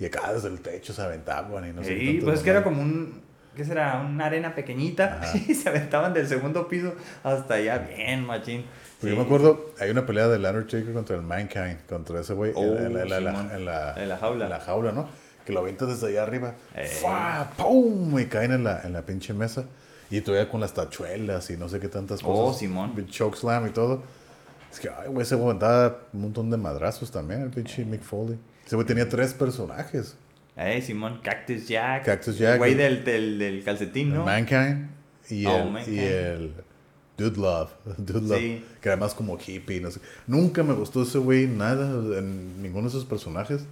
y acá desde el techo se aventaban y no sé qué sí, pues es que era como un, ¿qué será? Una arena pequeñita Ajá. y se aventaban del segundo piso hasta allá, bien, machín. Sí. Yo me acuerdo, hay una pelea del Undertaker contra el Mankind, contra ese güey, Oh, en, la- en la- en la- Simón. en la, jaula. en la jaula, ¿no? Que lo avientas desde allá arriba. ¡fua! ¡pum! Y caen en la, en la pinche mesa. Y todavía con las tachuelas y no sé qué tantas Oh, cosas. Simón. El Chokeslam y todo. Es que, ay, güey, ese güey aventaba un montón de madrazos también, el pinche Mick Foley. Ese güey tenía tres personajes. Eh, Simón, Cactus Jack. Cactus Jack. El güey del, del, del calcetín, ¿no? Mankind y, Oh, el, Mankind. y el Dude Love. Dude Love. Sí. Que era más como hippie, no sé. Nunca me gustó ese güey, nada, en ninguno de esos personajes.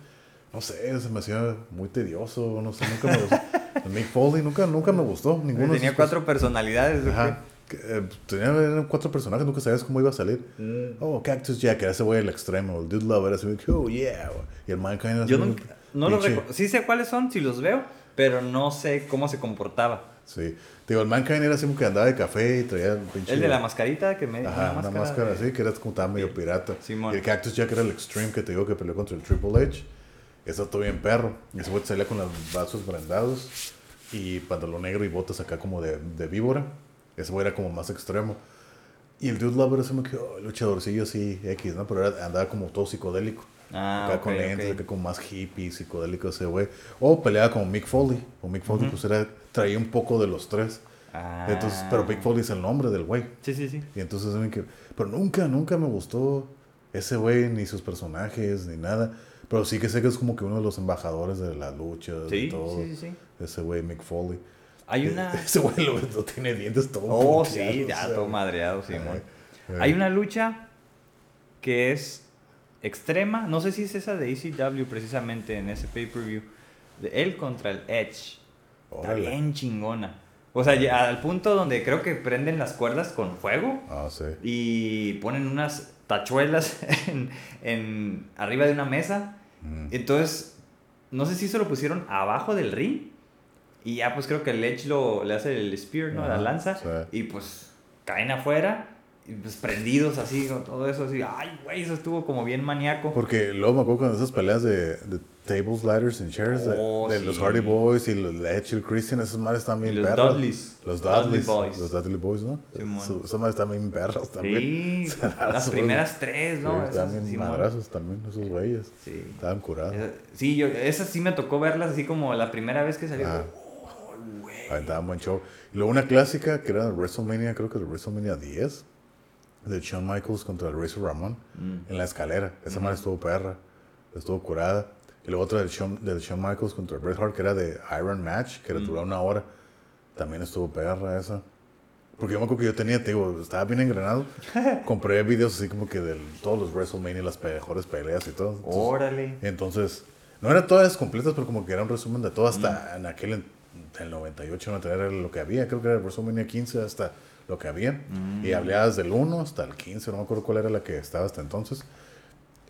No sé, se me hacía muy tedioso, no sé, nunca me gustó. Mick Foley nunca, nunca me gustó, ninguno Tenía cuatro personalidades. Ajá. Que, eh, tenía cuatro personajes, nunca sabías cómo iba a salir. Mm. Oh, Cactus Jack, era ese güey el extremo. El Dude Love era ese güey, oh yeah. Y el Mankind era Yo nunca, no los pinche- recuerdo. Sí sé cuáles son, si los veo, pero no sé cómo se comportaba. Sí. Digo, el Mankind era así como que andaba de café y traía un pinche. El de la mascarita que me Ajá, una máscara, de- así, que era como estaba medio pirata. Simón. Y el Cactus Jack era el Extreme que te digo que peleó contra el Triple H. Eso todo bien perro. Ese güey salía con los brazos brandados y pantalón negro y botas acá como de, de víbora. Ese güey era como más extremo. Y el Dude Lover ese me quedó luchadorcillo así, X, ¿no? Pero era- andaba como todo psicodélico. Ah, acá ok, con lentes, ok. acá como más hippie, psicodélico ese güey. O peleaba como Mick Foley. O Mick Foley, pues era, traía un poco de los tres. Ah. Entonces, pero Mick Foley es el nombre del güey. Sí, sí, sí. Y entonces, pero nunca, nunca me gustó ese güey, ni sus personajes, ni nada. Pero sí que sé que es como que uno de los embajadores de la lucha, de Sí, todo. sí, sí. Ese güey, Mick Foley. Hay una... Ese güey lo, lo tiene dientes todo. Oh, sí, o ya sea, todo madreado, sí, eh, Hay una lucha que es extrema, no sé si es esa de ECW precisamente en ese pay-per-view, de él contra el Edge. Está bien chingona. O sea, ya al punto donde creo que prenden las cuerdas con fuego Ah, sí. y ponen unas tachuelas en, en- arriba de una mesa. Mm. Entonces, no sé si se lo pusieron abajo del ring. Y ya pues creo que el Edge lo, le hace el spear, ¿no? La lanza. sí. Y pues caen afuera. Y pues prendidos así, con todo eso así. Ay, güey, eso estuvo como bien maníaco. Porque luego me acuerdo cuando esas peleas de, de tables, ladders and chairs, de- Oh, de, sí. los Hardy Boys y los Edge y el Christian, madres están Y bien los perras. Dudleys. Los Dudley Dudleys. Boys. Los Dudley Boys, ¿no? Simón. Madres están bien perras también. Sí, las primeras tres, Sí, ¿no? Bien Simón. madrazos también, esos güeyes. Sí. Estaban curados. Esa- Sí, yo, esas sí me tocó verlas así como la primera vez que salió. Ah. Oh. Aventaban buen show. Y luego una clásica que era WrestleMania, creo que de WrestleMania 10, de Shawn Michaels contra el Razor Ramon Mm. en la escalera. Esa madre estuvo perra, estuvo curada. Y luego otra del Shawn, del Shawn Michaels contra Bret Hart, que era de Iron Match, que Mm. duró una hora. También estuvo perra esa. Porque yo me acuerdo que yo tenía, te digo, estaba bien engranado. Compré videos así como que de todos los WrestleMania, las mejores peleas y todo. Entonces, Órale. entonces, no eran todas completas, pero como que era un resumen de todo Mm. hasta en aquel, en, el 98, 99 era lo que había. Creo que era el WrestleMania 15 hasta lo que había. Mm. Y hablabas del 1 hasta el 15, no me acuerdo cuál era la que estaba hasta entonces.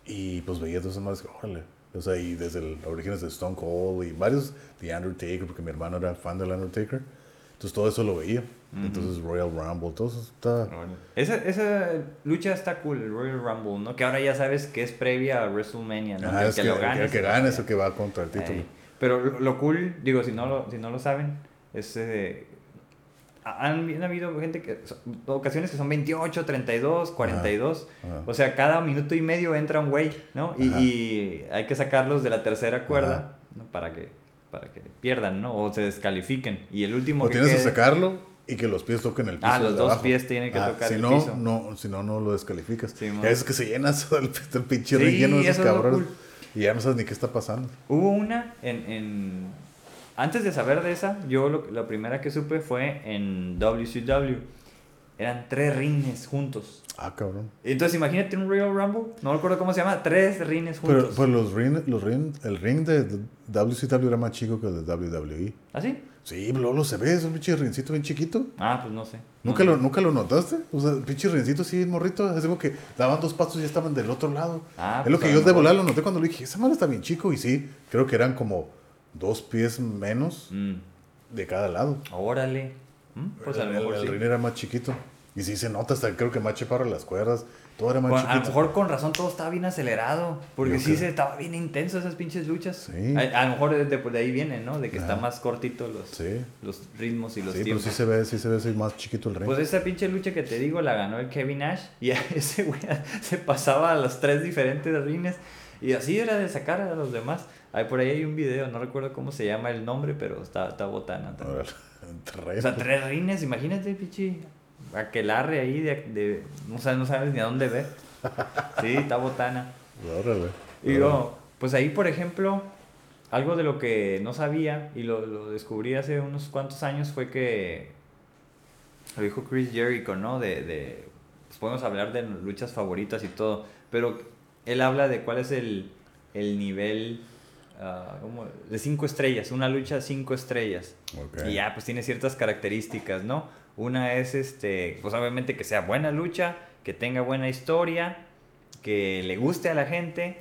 Y pues veía todas esas madres, órale. O sea, y desde el orígenes de Stone Cold y varios, The Undertaker, porque mi hermano era fan del Undertaker. Entonces todo eso lo veía. Entonces Royal Rumble, todo eso está... Esa, esa lucha está cool, el Royal Rumble, ¿no? Que ahora ya sabes que es previa a WrestleMania, ¿no? Ajá, que, es que que, lo el ganes. que gane es el que va contra el título. Pero lo, lo cool, digo, si no lo, si no lo saben, es... eh, han, han habido gente que... son- ocasiones que son 28, 32, 42. Ajá. O sea, cada minuto y medio entra un güey, ¿no? Y, Ajá. y hay que sacarlos de la tercera cuerda Ajá. ¿no? para que para que pierdan, ¿no? O se descalifiquen. Y el último O que tienes que quede- sacarlo y que los pies toquen el piso. Ah, los dos abajo. pies tienen que tocar si el no, piso. No, si no, no lo descalificas. Sí, veces que se llena el, el pinche Sí, ring lleno de esos eso es cabrones. cool. Y ya no sabes ni qué está pasando. Hubo una en, en- Antes de saber de esa, yo lo, la primera que supe fue en WCW. Eran tres rines juntos. Ah, cabrón. Entonces imagínate un Royal Rumble, no recuerdo cómo se llama, tres rines Pero, juntos. pues los ring, los ring, el ring de WCW era más chico que el de WWE. ¿Así? Sí, pero luego lo se ve, es un pinche rincito bien chiquito. Ah, pues no sé. ¿Nunca, No lo, sé. ¿Nunca lo notaste? O sea, el pinche rincito así, morrito. Es como que daban dos pasos y ya estaban del otro lado. Ah, es lo pues que yo de volar lo noté cuando lo dije. Esa madre está bien chico. Y sí, creo que eran como dos pies menos Mm, de cada lado. órale. Mm, Pues a lo el, mejor el sí. ring era más chiquito. Y sí se nota hasta creo que más chaparro las cuerdas. Todo era más Con- chiquito. a lo mejor con razón todo estaba bien acelerado. Porque Yo sí creo. se estaba bien intenso esas pinches luchas. Sí. A, a lo mejor de, de- ahí viene, ¿no? De que está más cortito los, Sí, los ritmos y los sí pero sí se ve, sí se ve así más chiquito el ring. Pues esa pinche lucha que te digo la ganó el Kevin Nash y a ese güey se pasaba a los tres diferentes rines y así era de sacar a los demás. Ahí por ahí hay un video, no recuerdo cómo se llama el nombre, pero está, está botana. también. O sea, tres rines, imagínate, pinche aquelarre ahí de, de no, sabes, no sabes ni a dónde ver. Sí, está botana. Órale. Y luego, pues ahí, por ejemplo, algo de lo que no sabía y lo, lo descubrí hace unos cuantos años fue que lo dijo Chris Jericho, ¿no? De, de pues podemos hablar de luchas favoritas y todo, pero él habla de cuál es el, el nivel ah, ¿cómo? de cinco estrellas, una lucha cinco estrellas. Ok. Y ya, pues tiene ciertas características, ¿no? Una es, este, pues obviamente que sea buena lucha, que tenga buena historia, que le guste a la gente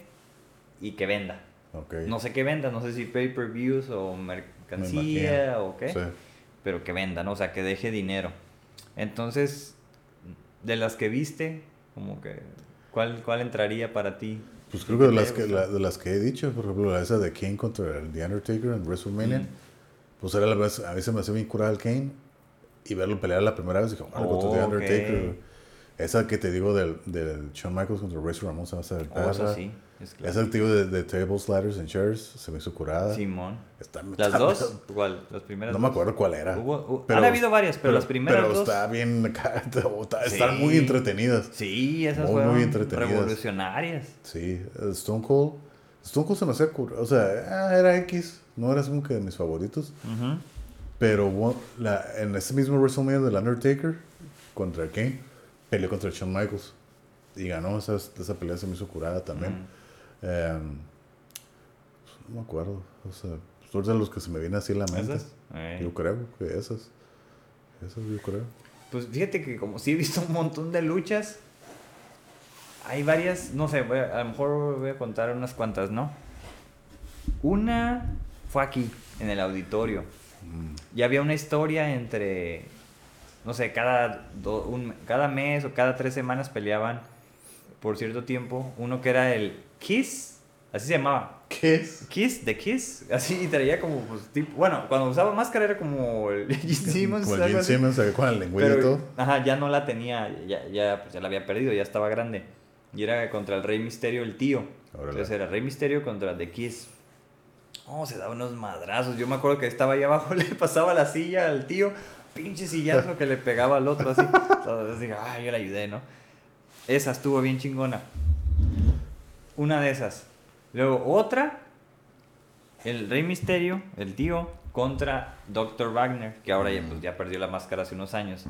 y que venda. Ok. No sé qué venda, no sé si pay-per-views o mercancía o qué, Sí. pero que venda, ¿no? O sea, que deje dinero. Entonces, de las que viste, como que, ¿cuál, cuál entraría para ti? Pues creo que de las que, la- de las que he dicho, por ejemplo, la esa de Kane contra el The Undertaker en WrestleMania, Mm. pues era la vez, a se me hacía bien curada el Kane y verlo pelear la primera vez, dije, oh, contra The Oh, Undertaker. Esa que te digo del, del Shawn Michaels contra Razor Ramón se me hace del Oh, eso perra. sí. Es claro. Te digo de, de Tables, Ladders and Chairs se me hizo curada. Simón. Está- ¿Las está- dos? ¿Cuál? ¿Las primeras No me acuerdo cuál era. Hubo- hubo- han habido varias, pero, las primeras pero dos. está bien, está- están Sí. muy entretenidas. Sí, esas Muy, fueron muy entretenidas. revolucionarias. Sí, eh, Stone Cold. Stone Cold se me hacía curada. O sea, ah, era X. No era como que de mis favoritos. Pero la, en ese mismo WrestleMania del Undertaker contra Kane, peleó contra Shawn Michaels. Y ganó. Esa, esa pelea se me hizo curada también. Pues, no me acuerdo. O sea, son de los que se me vienen así en la mente. ¿Esas? Yo creo que esas. Esas yo creo. Pues fíjate que como sí he visto un montón de luchas, hay varias, no sé, voy a, a lo mejor voy a contar unas cuantas, ¿no? Una fue aquí, en el auditorio. Y había una historia entre, no sé, cada, do- un- cada mes o cada tres semanas peleaban por cierto tiempo. Uno que era el Kiss, así se llamaba. ¿Qué es? Kiss, de Kiss, así y traía como, pues, tipo, bueno, cuando usaba máscara era como el Gene Simmons, Como el Gene. Simmons, con el lengüilla y todo. ajá, ya no la tenía, ya, ya, pues, ya la había perdido, ya estaba grande. Y era contra el Rey Misterio, el tío. Órale. Entonces era Rey Misterio contra The Kiss. Oh, se daba unos madrazos. Yo me acuerdo que estaba ahí abajo, le pasaba la silla al tío, pinche sillazo que le pegaba al otro así. Entonces dije, ay, yo le ayudé, ¿no? Esa estuvo bien chingona. Una de esas. Luego otra, el Rey Misterio, el tío, contra Dr. Wagner, que ahora ya, pues, ya perdió la máscara hace unos años.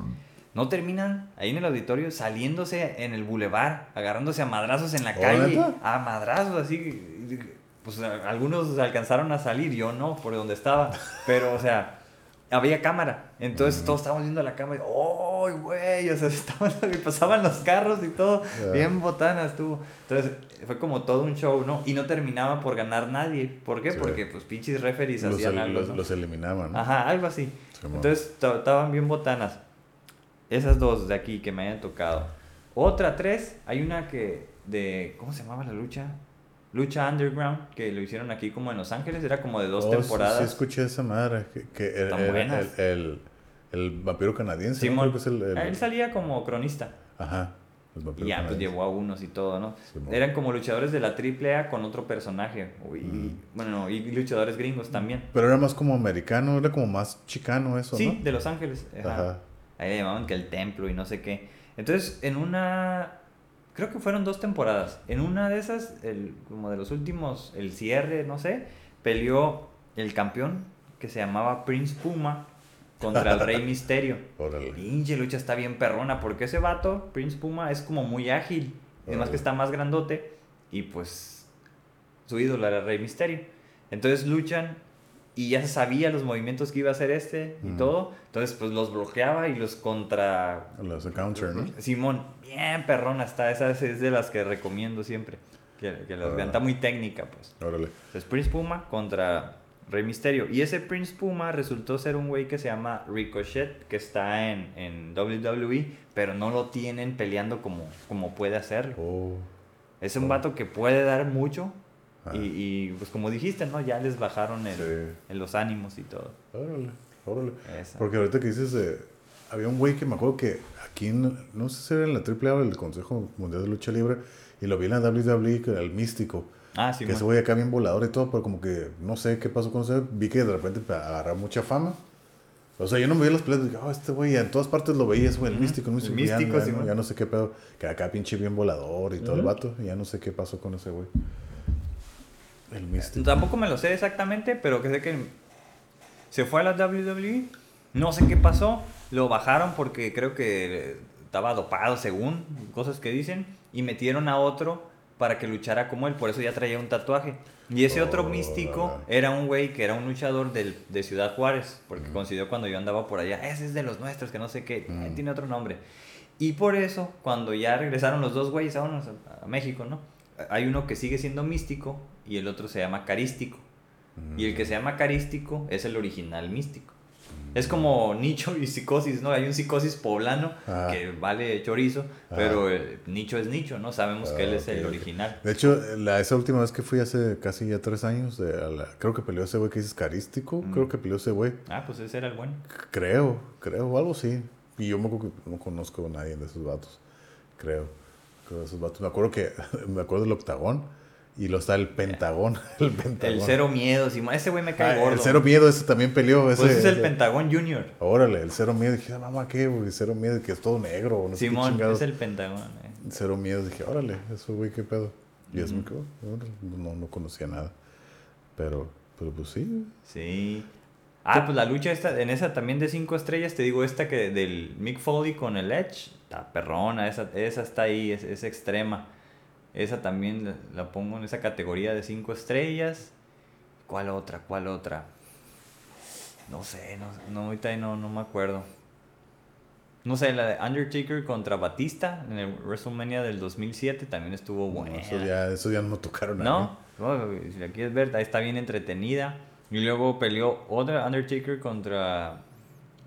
No terminan ahí en el auditorio saliéndose en el bulevar, agarrándose a madrazos en la ¿Oh, calle. A madrazos, así. Pues algunos alcanzaron a salir, yo no, por donde estaba. Pero, o sea, había cámara. Entonces todos estábamos viendo la cámara y, ¡oh, güey! O sea, estaban, pasaban los carros y todo. Bien botanas estuvo. Entonces fue como todo un show, ¿no? Y no terminaba por ganar nadie. ¿Por qué? Sí. Porque, pues, pinches referees Los, hacían el- algo. los, ¿no? los eliminaban. ¿no? Ajá, algo así. Entonces to- estaban bien botanas. Esas dos de aquí que me hayan tocado. Otra tres, hay una que de ¿cómo se llamaba la lucha? Lucha Underground, que lo hicieron aquí como en Los Ángeles, era como de dos Oh, sí- temporadas. Sí, escuché esa madre. Que, que el, el- buenas. el- el- vampiro canadiense. ¿no? Simón. Que es Él salía como cronista. Ajá. Y ya, pues llevó a unos y todo, ¿no? Simón. Eran como luchadores de la AAA con otro personaje. Y, Mm. Bueno, y luchadores gringos también. Pero era más como americano, era como más chicano eso, Sí, ¿no? de Los Ángeles. Ajá. Ajá. Ahí le llamaban que el templo y no sé qué. Entonces, en una. Creo que fueron dos temporadas. En una de esas, el, como de los últimos, el cierre, no sé, peleó el campeón que se llamaba Prince Puma contra el Rey Misterio. Pinche lucha está bien perrona, porque ese vato, Prince Puma, es como muy ágil. Además que está más grandote. Y pues su ídolo era el Rey Misterio. Entonces luchan y ya se sabía los movimientos que iba a hacer este y todo. Entonces pues los bloqueaba y los contra... Los counter, ¿no? Simón, bien perrona está. Esa es- de las que recomiendo siempre. Que, que las vean. Está muy técnica pues. Órale. Entonces Prince Puma contra Rey Misterio. Y ese Prince Puma resultó ser un güey que se llama Ricochet, que está en, en WWE, pero no lo tienen peleando como, como puede hacerlo. Oh. Es un Oh. vato que puede dar mucho. Y, y, pues como dijiste, ¿no? Ya les bajaron el, Sí. los ánimos y todo. Órale. Órale. Esa. Porque ahorita que dices, de- había un güey que me acuerdo que aquí, en- no sé si era en la AAA o el Consejo Mundial de Lucha Libre, y lo vi en la WWE, que era el místico. Ah, sí, que ese güey acá bien volador y todo, pero como que no sé qué pasó con ese. Vi que de repente agarraba mucha fama. O sea, yo no me veía las peleas, dije, oh, este güey, en todas partes lo veías, güey, el místico, el místico. el ya- místico, ya, sí, no, man. ya no sé qué pedo, que acá pinche bien volador y todo el vato, y ya no sé qué pasó con ese güey. El místico. Tampoco me lo sé exactamente, pero que sé que se fue a la WWE. No sé qué pasó. Lo bajaron porque creo que estaba dopado, según cosas que dicen. Y metieron a otro para que luchara como él. Por eso ya traía un tatuaje. Y ese otro Oh, místico era un güey que era un luchador del- de Ciudad Juárez. Porque coincidió cuando yo andaba por allá. Ese es de los nuestros, que no sé qué. eh, Mm. Tiene otro nombre. Y por eso, cuando ya regresaron los dos güeyes a, a México, ¿no? Hay uno que sigue siendo místico y el otro se llama carístico. Y el que se llama carístico es el original místico. Es como nicho y psicosis, ¿no? Hay un psicosis poblano Ajá. que vale chorizo, pero eh, nicho es nicho, ¿no? Sabemos que él Ah, es el original. De hecho, la, esa última vez que fui hace casi ya tres años, de la- creo que peleó ese güey que dices carístico. Mm. Creo que peleó ese güey. Ah, pues ese era el bueno. Creo, creo, algo así. Y yo me no conozco a nadie de esos vatos. Creo. Creo de esos vatos. Me acuerdo que, me acuerdo del octagón. Y lo está el pentagón. El pentagón. El cero miedo, Simón. Ese güey me Ah, cae gordo. el cero miedo, ese también peleó. Ese, Pues ese es el Pentagón Junior. Órale, el cero miedo. Dije, "Ah, mamá, ¿qué, güey? Cero miedo, que es todo negro. No Simón, es el Pentagón. eh. Cero miedo. Dije, órale, eso, güey, qué pedo. Y me quedó. órale, No, no conocía nada. Pero, pero pues sí. Sí. Ah, pues la lucha esta, en esa también de cinco estrellas, te digo, esta que del Mick Foley con el Edge, está perrona, esa, esa está ahí, es, es extrema. Esa también la, la pongo en esa categoría de cinco estrellas. ¿Cuál otra? ¿Cuál otra? No sé, no, no ahorita no, no me acuerdo. No sé, la de Undertaker contra Batista en el WrestleMania del 2007 también estuvo No, buena. eso, ya, eso ya no tocaron a No, no, si la quieres ver, ahí está bien entretenida. Y luego peleó otra Undertaker contra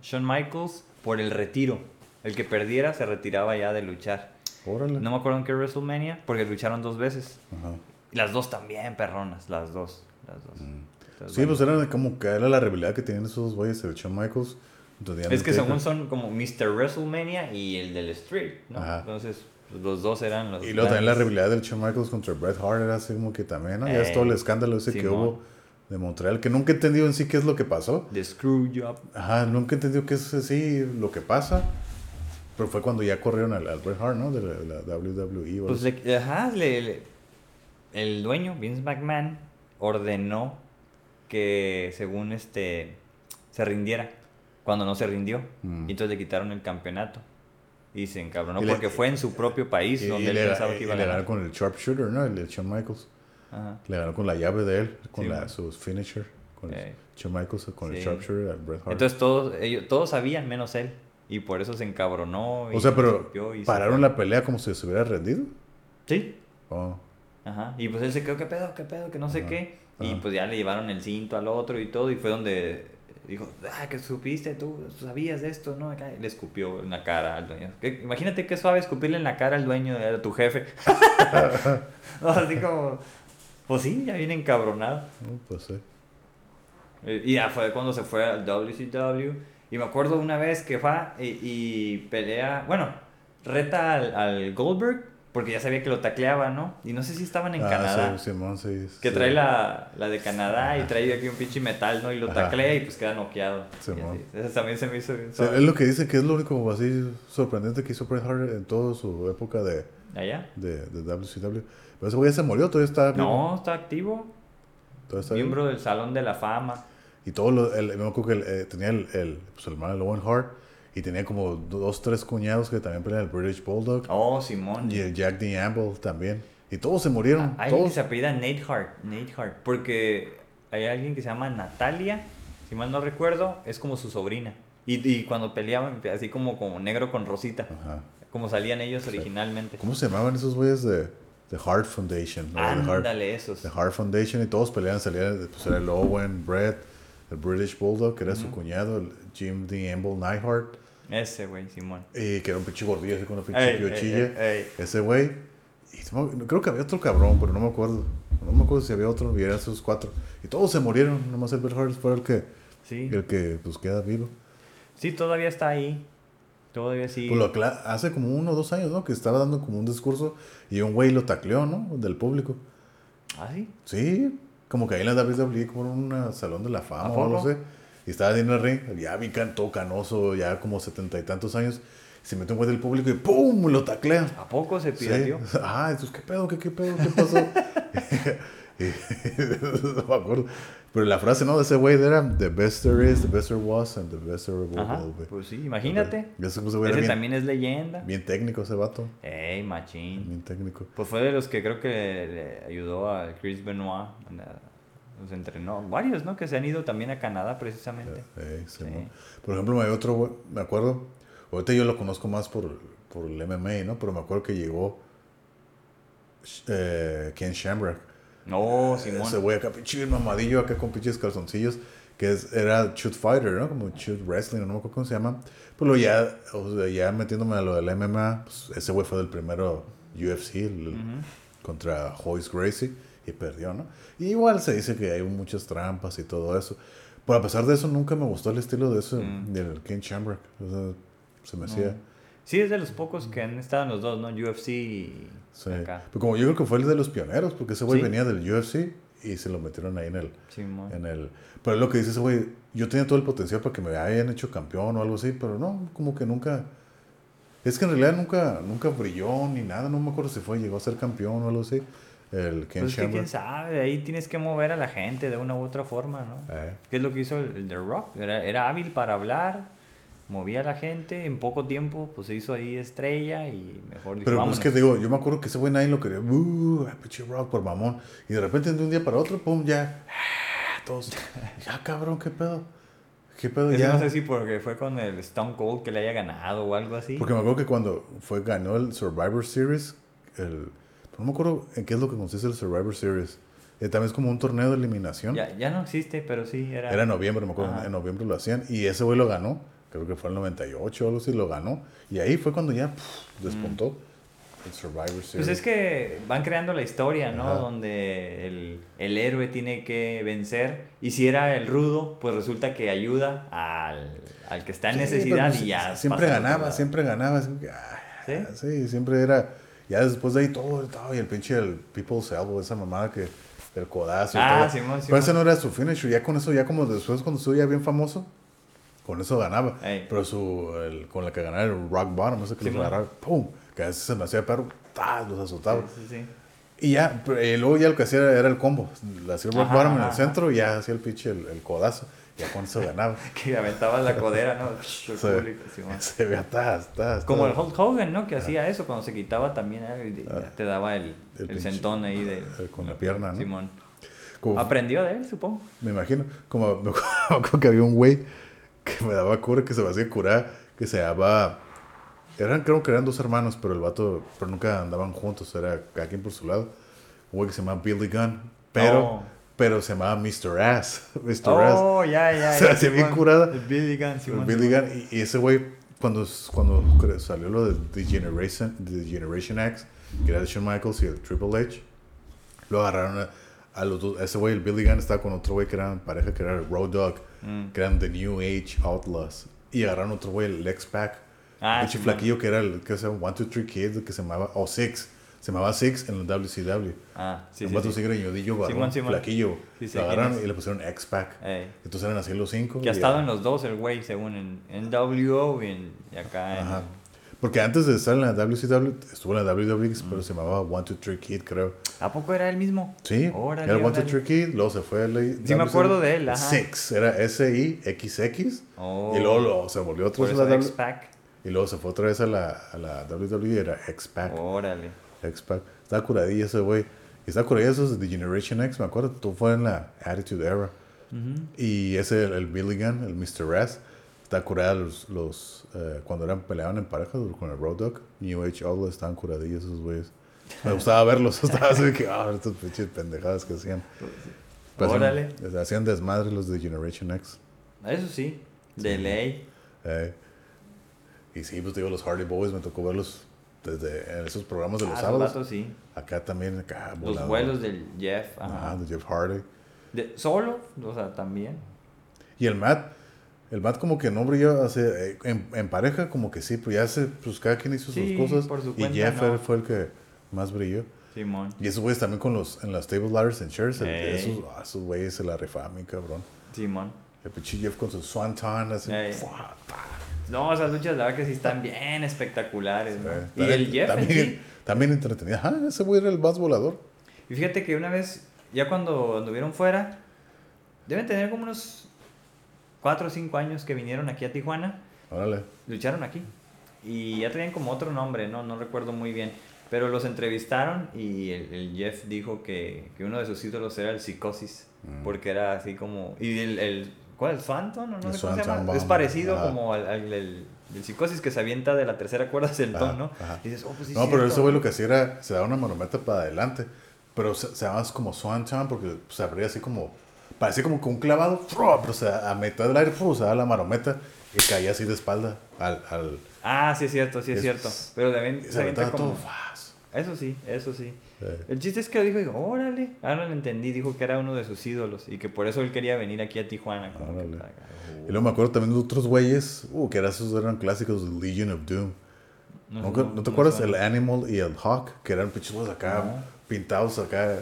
Shawn Michaels por el retiro. El que perdiera se retiraba ya de luchar. Órale. No me acuerdo en qué WrestleMania, porque lucharon dos veces. Ajá. Y las dos también perronas, las dos. Las dos. Entonces, Sí, bueno. pues era como que era la rivalidad que tenían esos dos güeyes, el Shawn Michaels. Es que según son como Mr. WrestleMania y el del Street, ¿no? Ajá. Entonces, pues, los dos eran los. Y luego también la rivalidad del Shawn Michaels contra Bret Hart era así como que también, ¿no? Ya es Ey, todo el escándalo ese que Simón. hubo de Montreal, que nunca he entendido en sí qué es lo que pasó. The Screw Job. Ajá, nunca he entendido qué es así lo que pasa. Pero fue cuando ya corrieron al, al Bret Hart, ¿no? De la, la WWE. o Pues le- ajá, le- le- el dueño, Vince McMahon, ordenó que según este se rindiera cuando no se rindió. Mm. Y entonces le quitaron el campeonato. Y se encabronó Y le- porque fue en su propio país y, donde y él le, pensaba que iba a le ganó ganar. con el sharpshooter, ¿no? El, el Shawn Michaels. Ajá. Le ganó con la llave de él, con Sí, la, sus finisher. Con el. Shawn Michaels, con el sharpshooter al Bret Hart. Entonces todos, ellos, todos sabían menos él. Y por eso se encabronó. y o sea, pero y se pararon la pelea como si se hubiera rendido. Sí. Oh. Ajá. Y pues él se quedó, ¿qué pedo? ¿Qué pedo? Que no sé Ajá. qué. Y Ajá. pues ya le llevaron el cinto al otro y todo. Y fue donde dijo, ah, que supiste tú, sabías de esto, ¿no? Y le escupió en la cara al dueño. Que- imagínate qué suave escupirle en la cara al dueño, a tu jefe. Así como, pues sí, ya viene encabronado. No, pues sí. Y ya fue cuando se fue al WCW. Y me acuerdo una vez que fue y, y pelea, bueno, reta al, al Goldberg, porque ya sabía que lo tacleaba, ¿no? Y no sé si estaban en Ah, Canadá. sí, Simón, sí, Que sí. trae la, la de Canadá y trae aquí un pinche metal, ¿no? Y lo Ajá. taclea y pues queda noqueado. Así. Eso también se me hizo bien es lo que dice que es lo único así sorprendente que hizo Bret Hart en toda su época de, ¿Allá? de, de WCW. Pero ese güey ya se murió, todavía está vivo. No, está activo. Miembro del Salón de la Fama. Y todo lo, el, me acuerdo que el, eh, tenía el, el, pues, el hermano de Owen Hart y tenía como dos, tres cuñados que también pelean el British Bulldog Oh, Simón. y el Jack D. Amble también. Y todos se murieron. Hay alguien que todos. se apellida Nate Hart, Nate Hart, porque hay alguien que se llama Natalia, si mal no recuerdo, es como su sobrina. Y, y cuando peleaban, así como, como negro con rosita, Ajá. como salían ellos originalmente. ¿Cómo se llamaban esos güeyes de The Hart Foundation? ¿no? The Hart, Ándale, esos. The Hart Foundation y todos peleaban, salían, pues era el Owen, Brett, el British Bulldog, que era su cuñado, el Jim D. Amble Neihart, Ese güey, Simón. y que era un pinche gordillo así con una pinche piochilla. Ese güey. Creo que había otro cabrón, pero no me acuerdo. No me acuerdo si había otro, y eran esos cuatro. Y todos se murieron, nomás el Bret Hart fue el que, Sí. el que pues queda vivo. sí, todavía está ahí. Todavía sí. Pues lo hace como uno o dos años, ¿no? Que estaba dando como un discurso y un güey lo tacleó, ¿no? Del público. ¿Ah, sí? Sí, como que ahí en la WWE, como en un salón de la fama ¿A o poco? así. Y estaba ahí en el ring, ya vi todo canoso, ya como setenta y tantos años. Se metió un güey del público y ¡pum! Lo taclea. ¿A poco se Sí. pidió? Ah, entonces, ¿qué pedo? ¿Qué, qué pedo? ¿Qué pasó? No me acuerdo. Pero la frase, ¿no? De ese güey era The best there is, the best there was, and the best there will Ajá. be. Pues sí, imagínate. Ese bien, también es leyenda. bien técnico, ese vato. Ey, machín. Bien técnico. Pues fue de los que creo que le ayudó a Chris Benoit. Los entrenó. Varios, ¿no? Que se han ido también a Canadá precisamente. Eh, sí. Por ejemplo, hay otro, güey, me acuerdo, ahorita yo lo conozco más por, por el MMA, ¿no? Pero me acuerdo que llegó eh, Ken Shamrock. No, Simón. Ese güey acá, pinche mamadillo, acá con pinches calzoncillos, que es, era Shoot Fighter, ¿no? Como Shoot Wrestling, no me acuerdo cómo se llama. Pero luego ya, o sea, ya metiéndome a lo del MMA, pues ese güey fue del primero UFC el- Ujú. contra Hoyce Gracie y perdió, ¿no? Y igual se dice que hay muchas trampas y todo eso. Pero a pesar de eso, nunca me gustó el estilo de ese, Mm. del Ken Shamrock. O sea, se me No. Sí, es de los pocos que han estado en los dos, ¿no? UFC y Sí. acá. Pero como yo creo que fue el de los pioneros, porque ese güey Sí. venía del UFC y se lo metieron ahí en el, Simón. en el... Pero es lo que dice ese güey, yo tenía todo el potencial para que me hayan hecho campeón o algo así, pero no, como que nunca... Es que en realidad nunca, nunca brilló ni nada, no me acuerdo si fue, llegó a ser campeón o algo así. El Ken Pues es que quién sabe, ahí tienes que mover a la gente de una u otra forma, ¿no? Eh, ¿Qué es lo que hizo el, el The Rock? Era, era hábil para hablar, movía a la gente, en poco tiempo pues se hizo ahí estrella y mejor dijo, Pero pues es que digo, yo me acuerdo que ese güey nadie lo quería, uh, pinche rock por mamón. Y de repente de un día para otro, pum, ya, ah, todos, ya cabrón, qué pedo. ¿Qué pedo ya? no sé si porque fue con el Stone Cold que le haya ganado o algo así. Porque me acuerdo que cuando fue, ganó el Survivor Series, el, no me acuerdo en qué es lo que consiste el Survivor Series. Eh, también es como un torneo de eliminación. ya, ya no existe, pero sí era... Era en noviembre, me acuerdo, Ajá. en noviembre lo hacían. Y ese güey lo ganó, creo que fue el 98 o algo así, lo ganó. Y ahí fue cuando ya puf, despuntó el Survivor Series. Pues es que van creando la historia, ¿no? Ajá. Donde el, el héroe tiene que vencer. Y si era el rudo, pues resulta que ayuda al, al que está en Sí, necesidad pero y ya. Siempre ganaba, siempre ganaba. siempre- ah, ¿Sí? Sí, siempre era. Ya después de ahí todo, todo y el pinche el People's Elbow, esa mamada que. El codazo. y Ah, todo. Simón, Pero ese no era su finisher. Ya con eso, ya como después, cuando estuvo ya bien famoso, con eso ganaba. Ey. Pero su, el, con la que ganaba el Rock Bottom, ese que los Simón. agarraba, ¡pum! Que a veces se me hacía perro, ¡tas! Los azotaba. Sí, sí, sí. Y ya, pero, eh, luego ya lo que hacía era, era el combo. Le hacía el Rock Ajá, Bottom en el ajá. centro y ya hacía el pinche el, el codazo. Ya con eso ganaba. Que aventaba la codera, ¿no? El Sí. público. Se veía tas, tas. Como el. Hulk Hogan, ¿no? Que hacía eso cuando se quitaba también. eh, y ya te daba el, El el, sentón ahí de... eh, con la pierna, ¿no? Simón. Como- Aprendió de él, supongo. Me imagino, como me acuerdo que había un güey que me daba cura, que se me hacía curar, que se llamaba. Eran, creo que eran dos hermanos, pero el vato, pero nunca andaban juntos, era cada quien por su lado. Un güey que se llamaba Billy Gunn, pero, Oh. pero se llamaba Mr. Ass. Mr. Ass. Oh, ya, ya. Se hacía bien curada. El Billy Gunn, El Simón. Billy Gunn, y, y ese güey, cuando, cuando salió lo de The Generation, The Generation X, que era de Shawn Michaels y el Triple H, lo agarraron a, a los dos. Ese güey, el Billy Gunn, estaba con otro güey que eran pareja, que era el Road Dogg, Mm. que eran The New Age Outlaws. Y agarraron otro güey, el Lex Pack, Ah, pinche Simón. flaquillo que era el que se llama One, Two, Three Kids, que se llamaba, o Six, se llamaba Six en el WCW. Ah, sí, un sí, sí. así greñudillo, flaquillo. Sí, lo agarraron y le pusieron X-Pac. Ey. Entonces eran así los cinco. Que ha estado en los dos el güey, según en, en WO y, en, y acá en... Porque antes de estar en la WCW, estuvo en la WWE, Mm. pero se llamaba One, Two, Three Kid, creo. ¿A poco era él mismo? Sí, Órale, era One, Two. Three Kid, luego se fue a la Sí me acuerdo de él, ajá. Six, era S-I-X-X. Oh. Y luego lo- se volvió otra vez a la. X-Pac. Y luego se fue otra vez a la, a la WWE era X-Pac. Órale. X-Pac. Estaba curadilla ese güey. Y estaba curadilla esos de Generation X, me acuerdo. Todo fue en la Attitude Era. Ujú. Y ese, el, el Billy Gunn, el Mr. Ass, está curada los, los eh, cuando eran peleaban en pareja con el Road Dogg, New Age Outlaws, estaban curadillos esos güeyes. Me gustaba verlos, estaba así que, ah, estos pinches pendejadas que hacían. Hacían- Órale. Hacían desmadre los de Generation X. Eso sí, de Sí. ley. eh. Y sí, pues digo, los Hardy Boys, me tocó verlos desde en esos programas de los Ah, sábados. vatos sí. Acá también, acá, Los vuelos del Jeff. Ajá. Ajá, de Jeff Hardy. De- solo, o sea, también. Y el Matt, el Matt como que no brilló, o sea, eh, en, en pareja como que sí, pero ya se, pues cada quien hizo Sí, sus cosas. por su y cuenta, Jeff no. fue el que más brilló. Simón. Y esos güeyes también con los, en las table ladders and chairs, el- esos, ah, esos güeyes se la rifaban, cabrón. Simón. El pinche Jeff con su swanton, así. No, esas luchas, la verdad que sí están bien espectaculares. ¿no? Y el Jeff en también, sí. también entretenido. Ajá, ese güey era el más volador. Y fíjate que una vez, ya cuando anduvieron fuera, deben tener como unos 4 o 5 años que vinieron aquí a Tijuana, Órale. lucharon aquí. Y ya tenían como otro nombre, no, no recuerdo muy bien. Pero los entrevistaron y el, el Jeff dijo que, que uno de sus ídolos era el Psicosis. Mm. Porque era así como... Y el... el ¿Cuál? ¿El Swanton? No, no sé cómo se llama. Bomb, Es parecido ajá. como al, al- el, el Psicosis que se avienta de la tercera cuerda hacia el ton, ¿no? ajá. Y dices, oh, pues sí no, es pero cierto. ese güey lo que hacía era, se daba una monometa para adelante. Pero se, se llamaba como Swanton porque se abría así como, parecía como que un clavado, pero o sea, a mitad del aire, se daba la marometa y caía así de espalda al... al Ah, sí es cierto, sí es, Es- cierto. Pero también se se como... todo. Eso sí, eso sí. El chiste es que dijo, digo, órale, ahora lo entendí, dijo que era uno de sus ídolos y que por eso él quería venir aquí a Tijuana. Como que, Y luego me acuerdo también de otros güeyes, uh, que eran, esos eran clásicos, Legion of Doom. No, ¿No, no, ¿no te acuerdas? El Animal y el Hawk, que eran güeyes acá, pintados acá.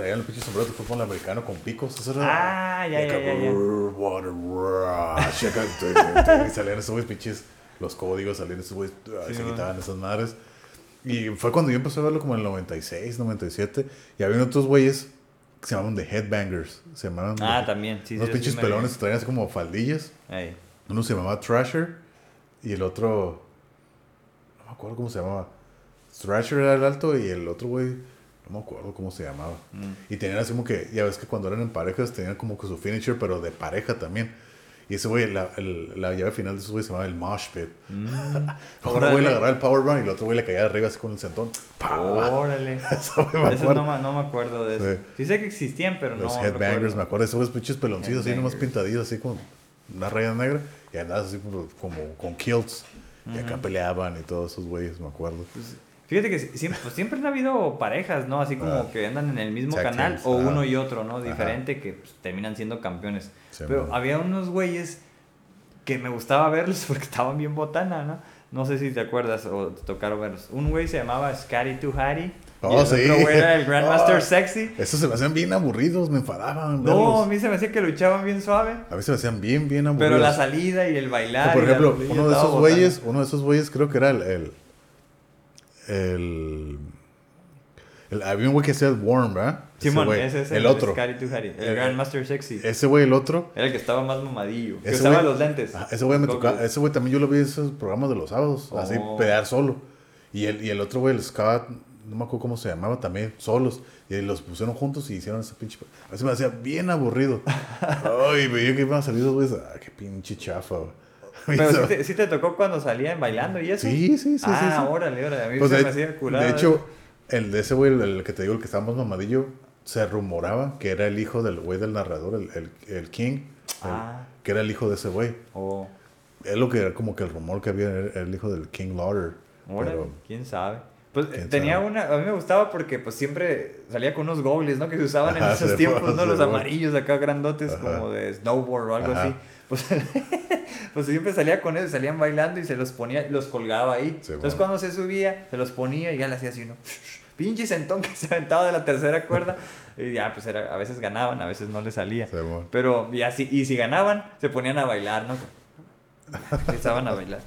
Traían el pinche sombrero de fútbol americano con picos. Eso era. Ah, ya, ya, ya, ya. "Brr, Water rush", y salían esos güeyes pinches, los códigos, salían esos güeyes, ah, Sí, se quitaban esas madres. Y fue cuando yo empecé a verlo como en el 96, 97. Y había otros güeyes que se llamaban The Headbangers. Se llamaban. Ah, también, sí. Unos sí, pinches sí pelones que traían así como faldillas. Uno se llamaba Thrasher y el otro. No me acuerdo cómo se llamaba. Thrasher era el alto y el otro güey. No me acuerdo cómo se llamaba. Mm. Y tenían así como que. Ya ves que cuando eran en parejas tenían como que su finisher, pero de pareja también. Y ese güey, la, el- la llave final de ese güey se llamaba el Mosh Pit. Mm. Órale. güey le agarraba el Powerbomb y el otro güey le caía arriba así con el centón. ¡Pah! Órale. Eso me Eso acuerdo. no, no me acuerdo de eso. Sí. Sí, sé que existían, pero Los no. headbangers, recuerdo. me acuerdo, esos güeyes pinches peloncillos así, nomás Headbangers. pintadillos así con una raya negra y andabas así como, como con kilts. Y acá peleaban y todos esos güeyes, me acuerdo. Pues, fíjate que si- siempre, pues, siempre han habido parejas, ¿no? Así como Ah. que andan en el mismo canal teams, o uno y otro, ¿no? Ajá. Diferente que pues, terminan siendo campeones. Sí, Pero man. había unos güeyes que me gustaba verlos porque estaban bien botana, ¿no? No sé si te acuerdas o te tocaron verlos. Un güey se llamaba Scary Tuhari. Oh, y el sí. otro güey era el Grandmaster Oh. Sexy. Esos se me hacían bien aburridos, me enfadaban. No, a mí se me hacía que luchaban bien suave. A mí se me hacían bien, bien aburridos. Pero la salida y el bailar. O por ejemplo, uno de esos güeyes, uno de esos güeyes creo que era el, el, el, el- había un güey que hacía el Worm, ¿verdad? Simón, ese es el, otro. Scary Tuhari. El El- Grandmaster Sexy. Ese güey, el otro. Era el que estaba más mamadillo. Que usaba güey- los lentes. Ah, ese güey me tocaba, ese güey también yo lo vi en esos programas de los sábados, así Oh. pelear solo. Y el, y el otro güey, el Scott, no me acuerdo cómo se llamaba también, solos. Y los pusieron juntos y hicieron ese pinche. A veces me hacía bien aburrido. Ay, veía que iban a salir los güeyes. Ah, qué pinche chafa, güey. Pero sí te, sí te tocó cuando salían bailando y eso. Sí, sí, sí, Ah, sí, órale, órale. A mí Pues se de, me hacía curado. de hecho, el de ese güey, el, el que te digo, el que estaba más mamadillo, se rumoraba que era el hijo del güey del narrador, el, el, el King, Ah. que era el hijo de ese güey. Oh, Es lo que era como que el rumor que había, era el hijo del King Lauder. órale, Pero, quién sabe. Pues ¿Quién tenía sabe? una, a mí me gustaba porque pues siempre salía con unos goggles, ¿no? Que se usaban en esos tiempos, fue, ¿no? Los fue. amarillos acá grandotes Ajá. como de snowboard o algo Ajá. así. Pues, pues siempre salía con ellos, salían bailando y se los ponía, los colgaba ahí. Sí, Entonces bueno. cuando se subía, se los ponía y ya le hacía así, ¿no? Pinche sentón que se aventaba de la tercera cuerda. Y ya, pues era, a veces ganaban, a veces no le salía. bueno. Pero, y, así, y si ganaban, se ponían a bailar, ¿no? Empezaban a bailar.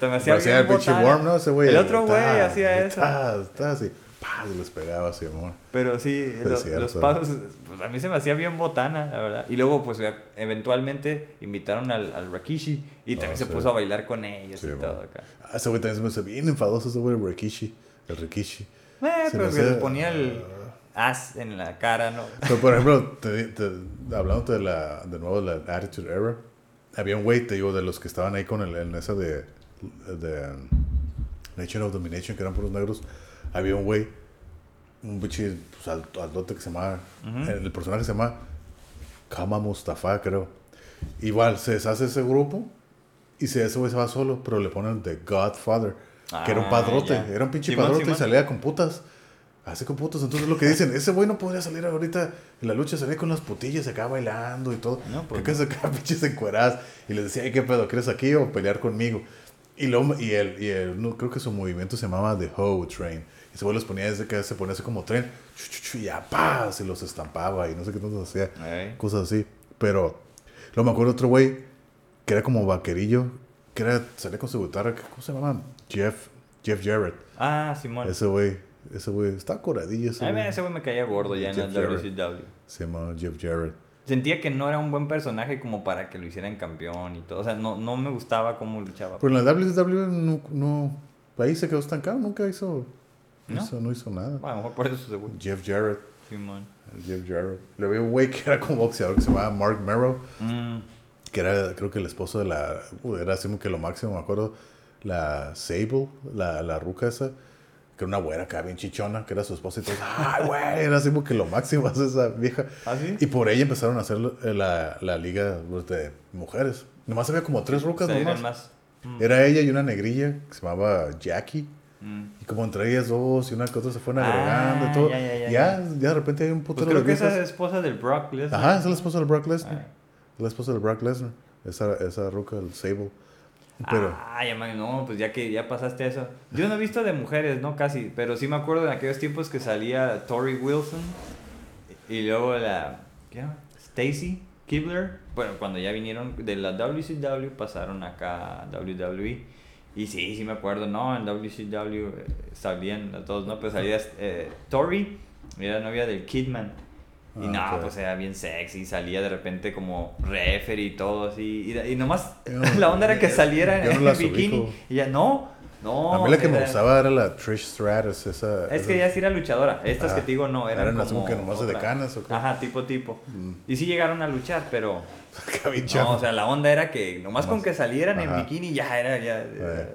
Me hacía el pinche. Worm, ¿no? Ese güey. El otro güey hacía eso. ta, ta, así. Pa, se les pegaba así, amor. Pero sí, lo- cierto. los pasos, pues a mí se me hacía bien botana, la verdad. Y luego, pues eventualmente invitaron al, al Rakishi y también Ah, se sí. puso a bailar con ellos Sí, y man. todo acá. Ah, ese güey también se me hace bien enfadoso, ese güey, el Rikishi. El Rikishi. Eh, Se pero que les ponía el as en la cara, ¿no? Pero, por ejemplo, te, te- hablando de, la, de nuevo de la Attitude Era, había un güey, te digo, de los que estaban ahí con el, en esa de, de um, Nation of Domination, que eran puros negros. Había un güey, un bichi pues, alto- altote que se llamaba, Ujú. el, el personaje se llama Kama Mustafa, creo. Igual, se deshace ese grupo y se, ese güey se va solo, pero le ponen The Godfather, que era un Ah, padrote, ya. era un pinche Simón, padrote Simón. y salía con putas. Así con putos. Entonces lo que dicen, ese güey no podría salir ahorita en la lucha, salía con las putillas acá bailando y todo. No, pues que se acá pinches encueradas. Y les decía, "Ay, ¿qué pedo? ¿Quieres aquí o pelear conmigo? Y, luego, y, el, y el, no, creo que su movimiento se llamaba The Hoe Train. Y ese güey los ponía desde que se ponía así como tren. Y ya, pa, se los estampaba y no sé qué tanto hacía. Cosas así. Pero luego me acuerdo otro güey que era como vaquerillo. Que era, salía con su guitarra. ¿Cómo se llama? Jeff, Jeff Jarrett. Ah, Simón. Ese güey, ese güey, está curadillo ese güey. ese güey me caía gordo ya en el. WCW. Se llama Jeff Jarrett. Sentía que no era un buen personaje como para que lo hicieran campeón y todo. O sea, no, no me gustaba cómo luchaba. Pero en la WCW no, no, ahí se quedó estancado, nunca hizo, ¿No? hizo- no hizo nada. Bueno, a lo mejor por eso. Jeff Jarrett, Simón. el Jeff Jarrett. Le vi un güey que era como boxeador que se llamaba Mark Merrow, Mm, que era creo que el esposo de la, uh, era así como que lo máximo, me acuerdo, la Sable, la, la ruca esa, que era una güera acá bien chichona, que era su esposa y todo. ¡Ay, güey! Era así como que lo máximo esa vieja. ¿Ah, sí? Y por ella empezaron a hacer la, la liga pues, de mujeres. Nomás había como tres rucas nomás. más. Mm. Era ella y una negrilla que se llamaba Jackie. Mm. Y como entre ellas dos y una que otra se fueron Ah, agregando y todo. ya, ya, ya, ya, ya de repente hay un Pues putero creo de que esa es esposa del Brock Lesnar. Ajá, esa es la esposa del Brock Lesnar. Ah. La esposa del Brock Lesnar. Esa, esa ruca, el Sable. Pero, Ah, ya, man, no, pues ya que ya pasaste eso. Yo no he visto de mujeres, no casi, pero sí me acuerdo en aquellos tiempos que salía Tori Wilson y luego la ¿qué? Stacy Kibler. Bueno, cuando ya vinieron de la WCW pasaron acá a WWE. Y sí, sí me acuerdo, no, en WCW eh, salían las dos, ¿no? Pues salía eh, Tori, era novia del Kidman. Y Ah, no, pues era bien sexy, salía de repente como referee y todo así. Y, y nomás no- la onda era que saliera en, las bikini. ubico. Y ya, no, no. a mí la que me era- gustaba era la Trish Stratus. Esa, Es esa- que ella sí era luchadora. Estas Ah, que te digo no, eran, eran las como. que nomás de decanas, ¿o qué? Ajá, tipo, tipo. Mm. Y sí llegaron a luchar, pero. No, o sea, la onda era que nomás con Nomás- que salieran en bikini ya era. Ya,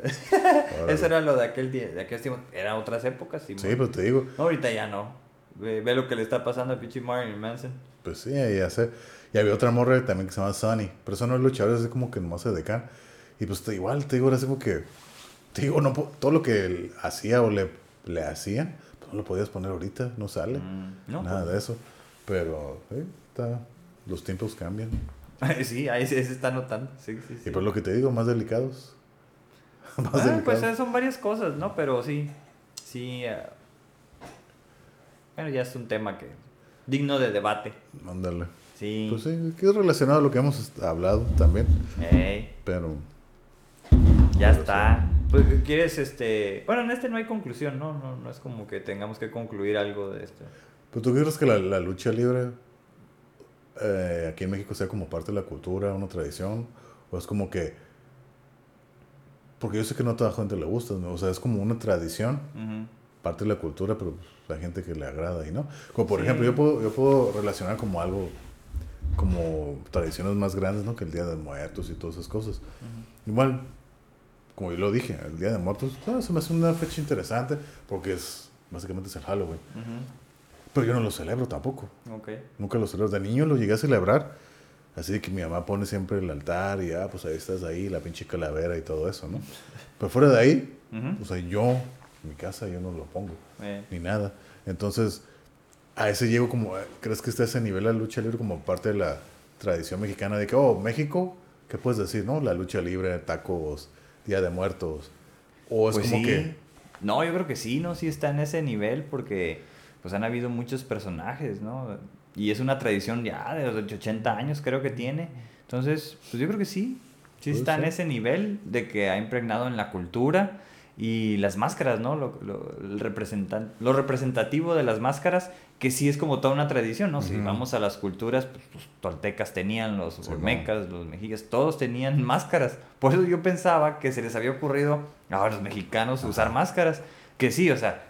Eso era lo de aquel día, de aquel tiempo. Eran otras épocas, sí. Sí, pues te digo, No, ahorita ya no. Ve, ve lo que le está pasando a pinche Marilyn Manson. pues sí, ya sé. Y había otra morra también que se llama Sunny. Pero eso no es luchador, es como que nomás se decan. Y pues igual, te digo, era así como que. Te digo, no, todo lo que él hacía o le, le hacían, pues no lo podías poner ahorita, no sale. Mm, no, Nada pues. de eso. Pero, sí, está, los tiempos cambian. sí, ahí se, está notando. Sí, sí, sí. Y pues lo que te digo, más delicados. más Ah, delicados. pues eh, son varias cosas, ¿no? Pero sí, sí. eh, bueno, ya es un tema que digno de debate. Ándale. Sí. Pues sí, que es relacionado a lo que hemos hablado también. Pero, ya está. Pues, ¿Quieres este...? Bueno, en este no hay conclusión, ¿no? No, no es como que tengamos que concluir algo de esto. ¿pero tú crees que la, la lucha libre eh, aquí en México sea como parte de la cultura, una tradición? ¿O es como que.? Porque yo sé que no a toda gente le gusta, ¿no? O sea, es como una tradición, Ujú. parte de la cultura, pero pues, la gente que le agrada y no. Como por Sí. ejemplo, yo puedo, yo puedo relacionar como algo, como tradiciones más grandes, ¿no? Que el Día de Muertos y todas esas cosas. Igual, como yo lo dije, el Día de Muertos, ah, se me hace una fecha interesante porque es, básicamente es el Halloween. Ujú. Pero yo no lo celebro tampoco. Ok. Nunca lo celebro. De niño lo llegué a celebrar. Así que mi mamá pone siempre el altar y ah, pues ahí estás ahí, la pinche calavera y todo eso, ¿no? Pero fuera de ahí, Ujú. o sea, yo, en mi casa, yo no lo pongo, Eh, ni nada. Entonces, a ese llego como, eh, ¿crees que está a ese nivel la lucha libre como parte de la tradición mexicana? De que, oh, México, ¿qué puedes decir, no? La lucha libre, tacos, Día de Muertos. O es pues como sí. que, No, yo creo que sí, ¿no? Sí está en ese nivel porque pues han habido muchos personajes, ¿no? Y es una tradición ya de los 80 años creo que tiene. Entonces, pues yo creo que sí. Sí está en ese nivel de que ha impregnado en la cultura y las máscaras, ¿no? Lo, lo, el representan- lo representativo de las máscaras, que sí es como toda una tradición, ¿no? Si vamos a las culturas, pues, los toltecas tenían, los Sí, olmecas, los mexicas, todos tenían máscaras. Por eso yo pensaba que se les había ocurrido a los mexicanos usar máscaras. Que sí, o sea,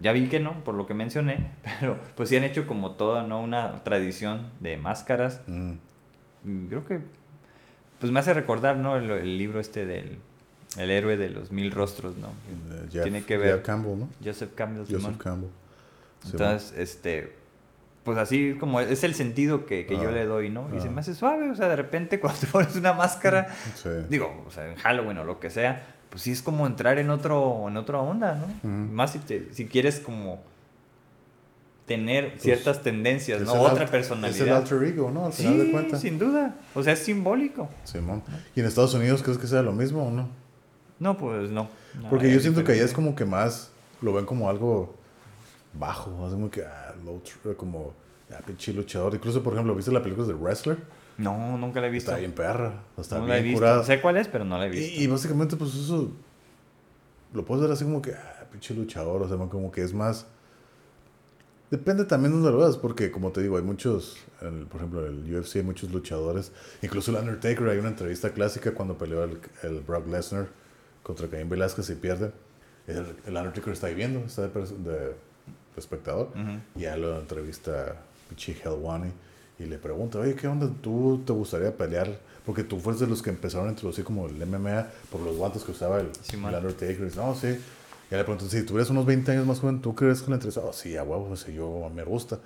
ya vi que no, por lo que mencioné, pero pues sí han hecho como toda, ¿no? Una tradición de máscaras. mm, creo que, pues me hace recordar, ¿no? El, el libro este del el héroe de los mil rostros, ¿no? eh, Jeff- Tiene que ver. Jeff Campbell, ¿no? Joseph Campbell. Joseph Simón. Campbell. Sí, Entonces, este, pues así como es el sentido que, que yo Ah, le doy, ¿no? Y se ah. me hace suave, o sea, de repente cuando te pones una máscara, sí. digo, o sea, en Halloween o lo que sea, pues sí es como entrar en otro, en otra onda, ¿no? Más si, te, si quieres como tener ciertas tendencias, ¿no? Otra alt- Es el personalidad. alter ego, ¿no? Al Sí, final de cuentas. sin duda. O sea, es simbólico. Simón. ¿Y en Estados Unidos crees que sea lo mismo o no? No, pues no. No, Porque yo siento que allá es como que más lo ven como algo bajo, así como que ah, low tr- como ah, pinche luchador. Incluso, por ejemplo, ¿viste la película de Wrestler? No, nunca la he visto. Está bien perra, está no la he bien visto. curada. Sé cuál es, pero no la he visto. Y, y básicamente, pues eso lo puedes ver así como que, ah, pinche luchador, o sea, como que es más. Depende también de dónde lo veas, porque como te digo, hay muchos, el- por ejemplo, en el UFC hay muchos luchadores, incluso el Undertaker, hay una entrevista clásica cuando peleó el, el Brock Lesnar contra Caín Velázquez y pierde. El, el Undertaker está ahí viendo, está de, de- de espectador, Ujú. y ya lo entrevista Pichi Helwani y le pregunta, oye, ¿qué onda? ¿Tú te gustaría pelear? Porque tú fuiste de los que empezaron a introducir como el MMA por los guantes que usaba el, Simón. el Undertaker. Y no, sí. Ya le pregunto, si tuvieras unos 20 años más joven, ¿tú crees que le interesa? Oh, sí, a huevo, pues, yo me gusta.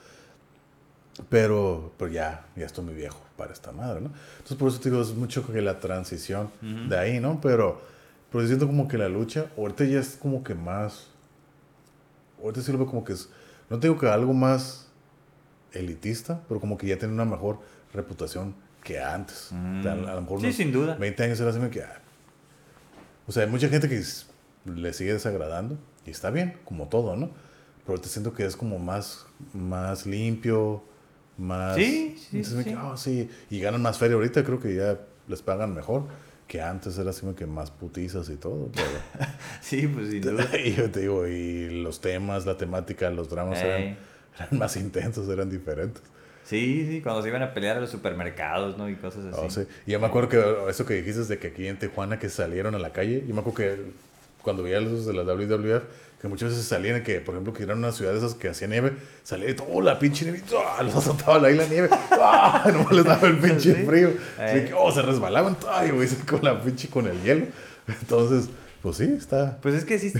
Pero, pero ya, ya estoy muy viejo para esta madre, ¿no? Entonces, por eso te digo, es mucho que la transición de ahí, ¿no? Pero, pero siento como que la lucha, ahorita ya es como que más. Ahorita veo como que es. No tengo que algo más elitista, pero como que ya tiene una mejor reputación que antes. Mm. A, lo mejor Sí, sin duda. 20 años era así que. ah. O sea, hay mucha gente que le sigue desagradando y está bien, como todo, ¿no? Pero ahorita siento que es como más, más limpio, más. Sí, sí, sí. que, "Ah, sí. Y ganan más feria ahorita, creo que ya les pagan mejor. Que antes era así como que más putizas y todo. Pero, Sí, pues sin duda. y yo te digo, y los temas, la temática, los dramas eran, más intensos, eran diferentes. Sí, sí, cuando se iban a pelear a los supermercados, ¿no? Y cosas así. Oh, sí. Y yo me acuerdo que eso que dijiste de que aquí en Tijuana que salieron a la calle, yo me acuerdo que cuando veía los de la WWF, que muchas veces salían, que por ejemplo que eran una ciudad de esas que hacía nieve, salía y todo la pinche nieve, ¡ah! los azotaba ahí la nieve, ¡ah! no les daba el pinche Sí. frío, así Eh. que, oh, se resbalaban, ay, güey, con la pinche, con el hielo. Entonces, pues sí, está. Pues es que si,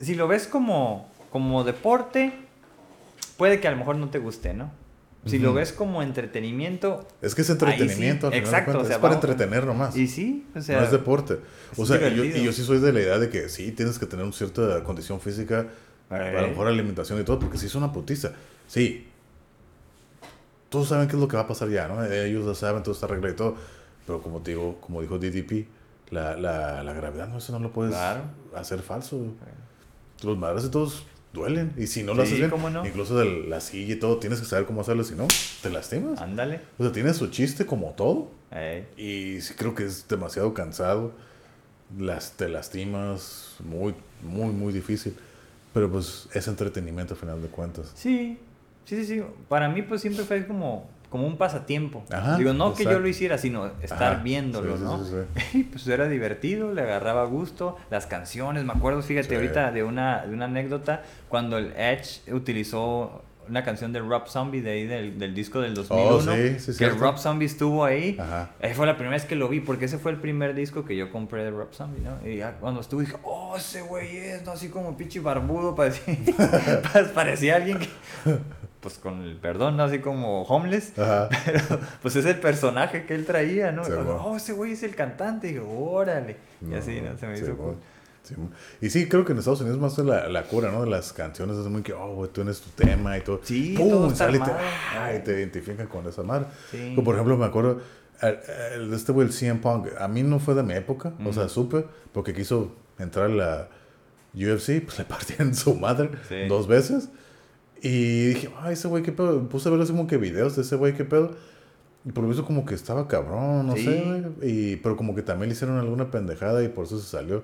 si lo ves como, como deporte, puede que a lo mejor no te guste, ¿no? Si lo Ujú. ves como entretenimiento, Es que es entretenimiento, al final exacto, o sea, es para vamos- entretener nomás. y sí, o sea, no es deporte. O sea, y yo, y yo sí soy de la idea de que sí, tienes que tener una cierta condición física, a lo mejor alimentación y todo, porque sí es una putiza. Sí. Todos saben qué es lo que va a pasar ya, ¿no? Ellos ya saben toda esta regla y todo. Pero como te digo, como dijo DDP, la, la, la gravedad, no, eso no lo puedes Claro. hacer falso. Los madres de todos duelen. Y si no lo haces bien, incluso de la silla y todo, tienes que saber cómo hacerlo, si no, te lastimas. ándale. O sea, tiene su chiste como todo. Y sí creo que es demasiado cansado. Las, te lastimas, muy, muy, muy difícil. Pero pues es entretenimiento a final de cuentas. Sí, sí, sí, sí. Para mí pues siempre fue como, como un pasatiempo. Ajá, Digo, no que yo lo hiciera, sino estar Ajá, viéndolo, sí, ¿no? sí, sí. Y pues era divertido, le agarraba gusto, las canciones, me acuerdo, fíjate ahorita de una, de una anécdota, cuando el Edge utilizó una canción de Rob Zombie de ahí del, del disco del 2001, Oh, sí, sí, que. Rob Zombie estuvo ahí, Ajá. ahí fue la primera vez que lo vi, porque ese fue el primer disco que yo compré de Rob Zombie, ¿no? Y ya cuando estuve dije, oh, ese güey es, ¿no? Así como pinche barbudo, parecía, parecía alguien que, pues con el perdón, ¿no? Así como homeless, Ajá. pero pues es el personaje que él traía, ¿no? Bueno. oh, ese güey es el cantante, y yo, órale, y así, ¿no? Se me hizo cool. Sí, y sí, creo que en Estados Unidos más es la, la cura, ¿no? De las canciones. Es muy que, oh, güey, tú tienes tu tema y todo. Sí, ¡Pum! todo está sale y te, armado. ah, y te identifican con esa madre. Sí. Como por ejemplo, me acuerdo, este güey, el CM Punk, a mí no fue de mi época, o sea, supe, porque quiso entrar a la UFC, pues le partieron su madre Sí. dos veces. Y dije, ay, ese güey, qué pedo. Me Puse a ver así como que videos de ese güey, qué pedo. Y por lo visto como que estaba cabrón, no Sí. sé, güey. Y, pero como que también le hicieron alguna pendejada y por eso se salió.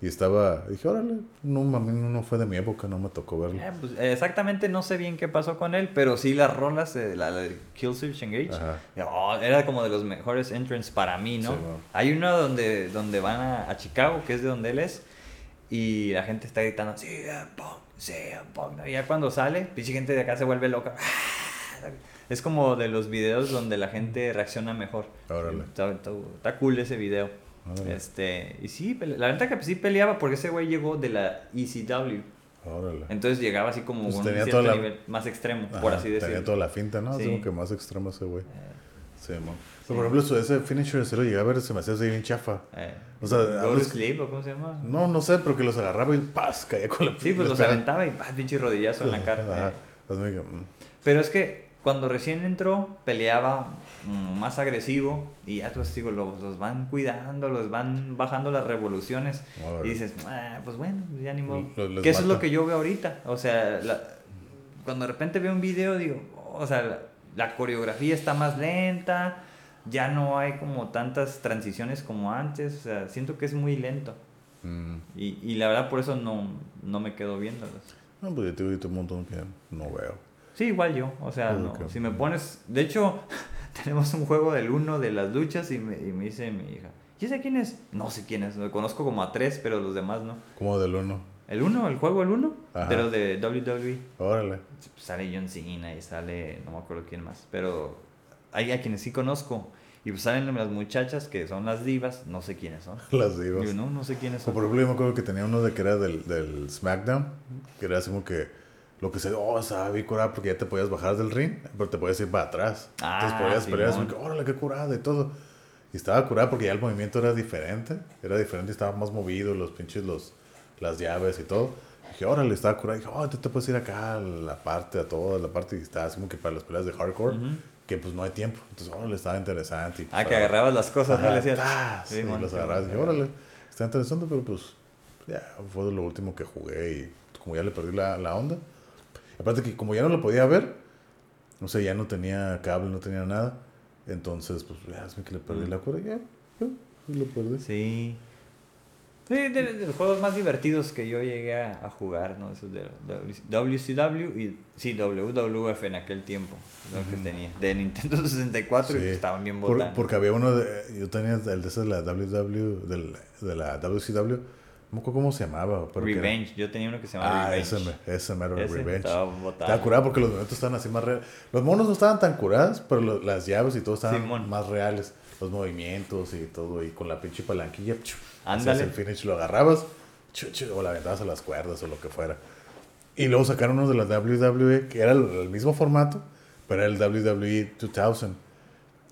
Y estaba, dije, órale, no, a mí no, fue de mi época, no me tocó verlo. Eh, pues, exactamente no sé bien qué pasó con él, pero sí las rolas, de la, de Kill Switch Engage, oh, era como de los mejores entrants para mí, ¿no? Sí, bueno. Hay uno donde, donde van a, a Chicago, que es de donde él es, y la gente está gritando, CM Punk, Y ya cuando sale, pinche gente de acá se vuelve loca. Es como de los videos donde la gente reacciona mejor. Órale. Está, está- está cool ese video. Órale. Este, y sí, la verdad que sí peleaba porque ese güey llegó de la ECW. Órale. Entonces llegaba así como Pues un tenía cierto toda la- nivel más extremo, Ajá, por así Tenía decirlo. toda la finta, ¿no? Sí. Así como que más extremo ese güey. Eh, Sí, man. Pero, por ejemplo, su- ese finisher se lo llegué a ver, se me hacía así bien chafa. eh, O sea, hablas- Sleep, ¿o cómo se llama? No, no sé, pero que los agarraba y ¡paz! caía con la Sí, pues les los pegaba. aventaba y ¡pah! pinche rodillazo en la cara. Ajá. eh. Pero es que cuando recién entró, peleaba mm, más agresivo y ya pues digo, los, los van cuidando, los van bajando las revoluciones. Y dices, ah, pues bueno, ya ni modo. Los- que eso es lo que yo veo ahorita. O sea, la- cuando de repente veo un video, digo, oh, o sea, la, la coreografía está más lenta, ya no hay como tantas transiciones como antes. O sea, siento que es muy lento. mm. Y, y la verdad por eso no, no me quedo viéndolos. No, pues yo te digo un montón que no veo. Sí, igual yo. O sea, no, ok. si me pones... De hecho, tenemos un juego del uno de las luchas y me, y me dice mi hija, ¿y ese quién es? No sé quién es. Lo conozco como a tres, pero los demás no. Como del uno. ¿El uno? ¿El juego el uno? Ajá. De los de WWE. Órale. Sale John Cena y sale... No me acuerdo quién más. Pero hay a quienes sí conozco. Y pues salen las muchachas que son las divas, no sé quiénes son. Las divas. Yo no, no sé quiénes O son. por ejemplo, yo me acuerdo que tenía uno de que era del, del SmackDown, que era así como que lo que se, oh, estaba bien curada porque ya te podías bajar del ring, pero te podías ir para atrás. Ah, Entonces podías pelear así como que, órale, qué curada y todo. Y estaba curada porque ya el movimiento era diferente, era diferente, estaba más movido, los pinches, los, las llaves y todo. dije, órale, estaba curada. dije, oh, tú te puedes ir acá a la parte, a toda la parte, y estaba así como que para las peleas de hardcore, Ujú. Que pues no hay tiempo. Entonces, órale, estaba interesante. y, Ah, que agarrabas las cosas, ¿no? Le decías. ¡tas! Sí, y los qué agarrabas. Dije, órale, está interesante, pero pues ya fue lo último que jugué y como ya le perdí la, la onda. Aparte que como ya no lo podía ver, no sé, ya no tenía cable, no tenía nada. Entonces, pues ya es que le perdí Mm. la cura, ya, ya, y lo perdí. Sí. Sí, de, de los juegos más divertidos que yo llegué a, a jugar, ¿no? Esos de WCW y sí, WWF en aquel tiempo, lo que tenía. De Nintendo 64 y Sí. estaban bien Por- botanas. porque había uno de, yo tenía el de ese de la WW, del, de la WCW, no me acuerdo cómo se llamaba. Pero era- Revenge, yo tenía uno que se llamaba Ah, Revenge. ese, me- ese mero Ese Revenge. estaba curado porque los movimientos estaban así más reales. Los monos no estaban tan curados, pero lo- las llaves y todo estaban Simón. más reales. Los movimientos y todo. Y con la pinche palanquilla, Ándale. el finish, lo agarrabas chu, chu, o la aventabas a las cuerdas o lo que fuera. Y luego sacaron unos de la WWE que era el, mismo formato, pero era el WWE 2000.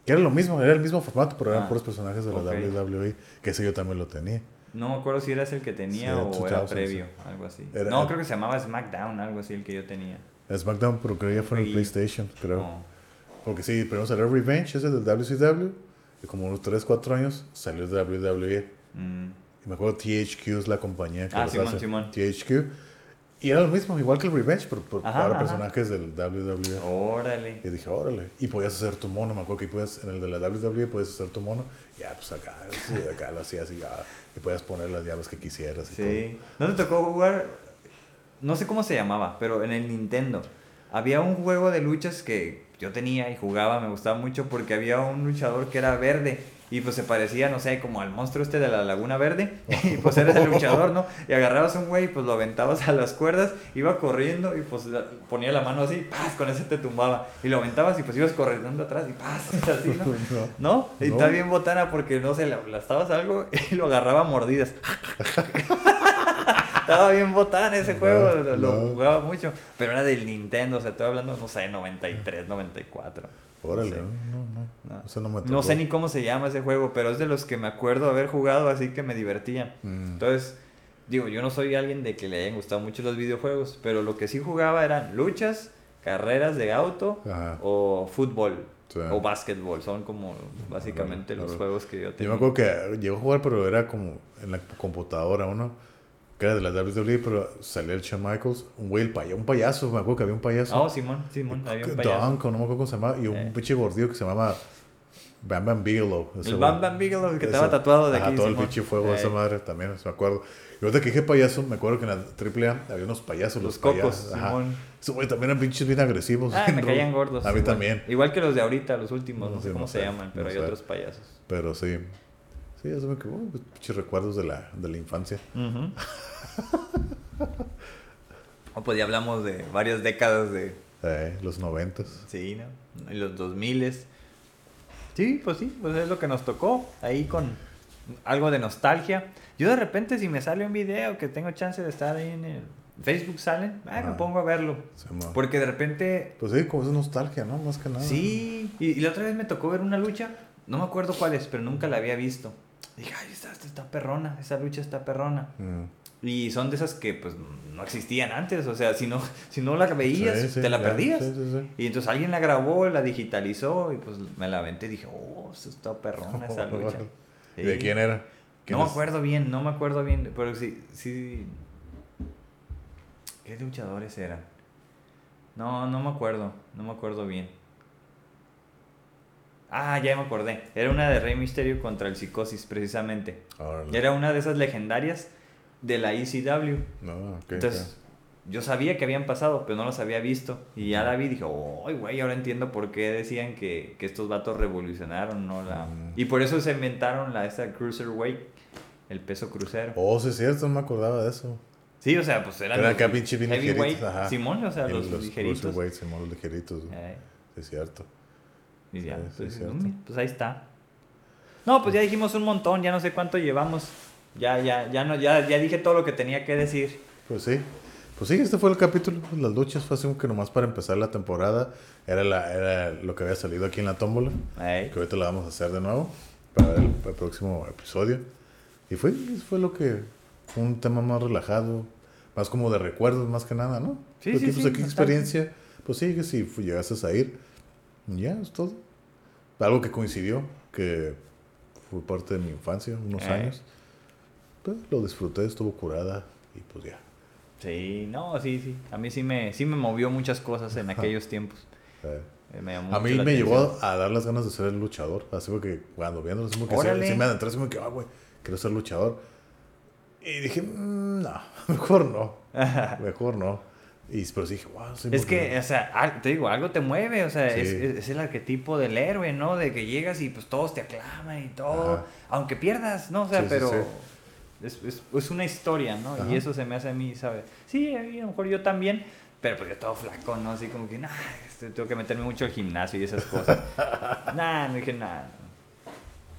Que era lo mismo, era el mismo formato, pero eran Ah, puros personajes de la ok. WWE. Que ese yo también lo tenía. No me acuerdo si era ese el que tenía Sí, o 2000, era sí. previo, algo así. Era- no, creo que se llamaba SmackDown, algo así, el que yo tenía. SmackDown, pero creo que ya fue en el PlayStation, creo. No. Porque sí, primero salió Revenge, ese del WCW. Como unos 3, 4 años salió el WWE. Mm. Y me acuerdo THQ es la compañía que Ah, los Simón, hace. Simón. THQ. Y era lo mismo, igual que el Revenge, pero, pero Ajá, para ajá. personajes del WWE. Órale. Y dije, órale. Y podías hacer tu mono. Me acuerdo que podías, en el de la WWE puedes hacer tu mono. Y ya, pues acá, acá lo hacías y ya. Y podías poner las llaves que quisieras. Y Sí. ¿No te tocó jugar? No sé cómo se llamaba, pero en el Nintendo. Había un juego de luchas que yo tenía y jugaba, me gustaba mucho porque había un luchador que era verde y pues se parecía, no sé, como al monstruo este de la Laguna Verde. Y pues eres el luchador, ¿no? Y agarrabas un güey y pues lo aventabas a las cuerdas, iba corriendo y pues ponía la mano así, ¡paz! Con ese te tumbaba. Y lo aventabas y pues ibas corriendo atrás y ¡paz! Así, ¿no? ¿No? Y está bien botana porque, no sé, le aplastabas algo y lo agarraba a mordidas. Estaba bien botana ese juego, lo, lo no. jugaba mucho. Pero era del Nintendo, o sea, estoy hablando, no sé, 93, 94. Órale, No sé. no, no, no. No. No me No sé ni cómo se llama ese juego, pero es de los que me acuerdo haber jugado, así que me divertía. Mm. Entonces, digo, yo no soy alguien de que le hayan gustado mucho los videojuegos, pero lo que sí jugaba eran luchas, carreras de auto Ajá. o fútbol Sí. o básquetbol. Son como básicamente los juegos que yo Yo tenía. me acuerdo que llegó a jugar, pero era como en la computadora uno, que era de la WWE, pero salía el Shawn Michaels, un güey, el paya- un payaso, me acuerdo que había un payaso. Oh, Simón, Simón, había un payaso. O no me acuerdo cómo se llamaba, y un Eh. pinche gordillo que se llamaba Bam Bam Bigelow. ese El. Bam Bam Bigelow, el que Ese- estaba tatuado de ajá, aquí. todo el pinche fuego de esa Eh, madre también, me acuerdo. Y ahorita que dije payaso, me acuerdo que en la AAA había unos payasos, Los los, cocos, payasos. Simón. Esos güey también eran pinches bien agresivos. Ah, me caían gordos. A mí igual. también. Igual que los de ahorita, los últimos, no, No sé cómo no se sé, llaman, pero no hay sé. otros payasos. Pero sí. Sí, eso me quedó. pues, pinches recuerdos de la, de la infancia. O pues ya hablamos de varias décadas de. Eh, los noventas. Sí, ¿no? Y los 2000 Sí, pues sí, pues es lo que nos tocó. Ahí con algo de nostalgia. Yo de repente, si me sale un video que tengo chance de estar ahí en el Facebook, salen, ah, me pongo a verlo. Se Porque de repente Pues sí, como es nostalgia, ¿no? Más que nada. Sí, y, y la otra vez me tocó ver una lucha, no me acuerdo cuál es, pero nunca la había visto. Dije, ay, esta, esta está perrona, esa lucha está perrona. Mm. Y son de esas que pues no existían antes, o sea, si no, si no la veías, Sí, sí, te la perdías. Sí. Y entonces alguien la grabó, la digitalizó y pues me la aventé y dije, oh, esta está perrona esa lucha. ¿Y de quién era? ¿Quién No me acuerdo bien, no me acuerdo bien, pero sí, sí. ¿Qué luchadores eran? No, no me acuerdo, no me acuerdo bien. Ah, ya me acordé. Era una de Rey Misterio contra el Psicosis, precisamente. Órale. Era una de esas legendarias de la ECW. No, ok, Entonces, yo sabía que habían pasado, pero no los había visto. Y ya la vi y dije, ¡ay, güey! Ahora entiendo por qué decían que, que estos vatos revolucionaron, ¿no? La... Mm. Y por eso se inventaron la esta Cruiserweight, el peso crucero. Oh, sí es cierto, no me acordaba de eso. Sí, o sea, pues eran Eran los acá pinche bien ligeritos. Simón, o sea, Y los, ligeritos. Simón, los ligeritos. Eh, es cierto. Y ya, Sí, pues, es cierto. mira, pues ahí está. No, pues ya dijimos un montón, ya no sé cuánto llevamos. Ya, ya, ya no, ya, ya dije todo lo que tenía que decir. Pues sí. Pues sí, este fue el capítulo. pues, Las luchas fue así como que nomás para empezar la temporada. Era, la, era lo que había salido aquí en la tómbola. Que ahorita la vamos a hacer de nuevo para el, el próximo episodio. Y fue, fue lo que. Fue un tema más relajado. Más como de recuerdos, más que nada, ¿no? Sí, Porque, sí, pues sí, aquí experiencia. Pues sí, que si llegases a ir. Ya, es todo. Algo que coincidió, que fue parte de mi infancia, unos Eh. años. Pues lo disfruté, estuvo curada y pues ya. Sí, no, sí, sí. A mí sí me, sí me movió muchas cosas en aquellos tiempos. Eh, Eh, me A mí me llegó a dar las ganas de ser el luchador. Así porque cuando viendo, así como que sí, me adentré, así como que, ah, güey, quiero ser luchador. Y dije, "Mm, no, mejor no, mejor no. Y pero sí dije, wow, sí, Es que, o sea, te digo, algo te mueve, o sea, Sí. es, el arquetipo del héroe, ¿no? De que llegas y pues todos te aclaman y todo, Ajá. aunque pierdas, ¿no? O sea, Sí, pero sí. Es, es, es una historia, ¿no? Ajá. Y eso se me hace a mí, ¿sabes? Sí, a mí, a lo mejor yo también, pero pues yo todo flaco, ¿no? Así como que, nah, este, tengo que meterme mucho al gimnasio y esas cosas. nah, no dije nada.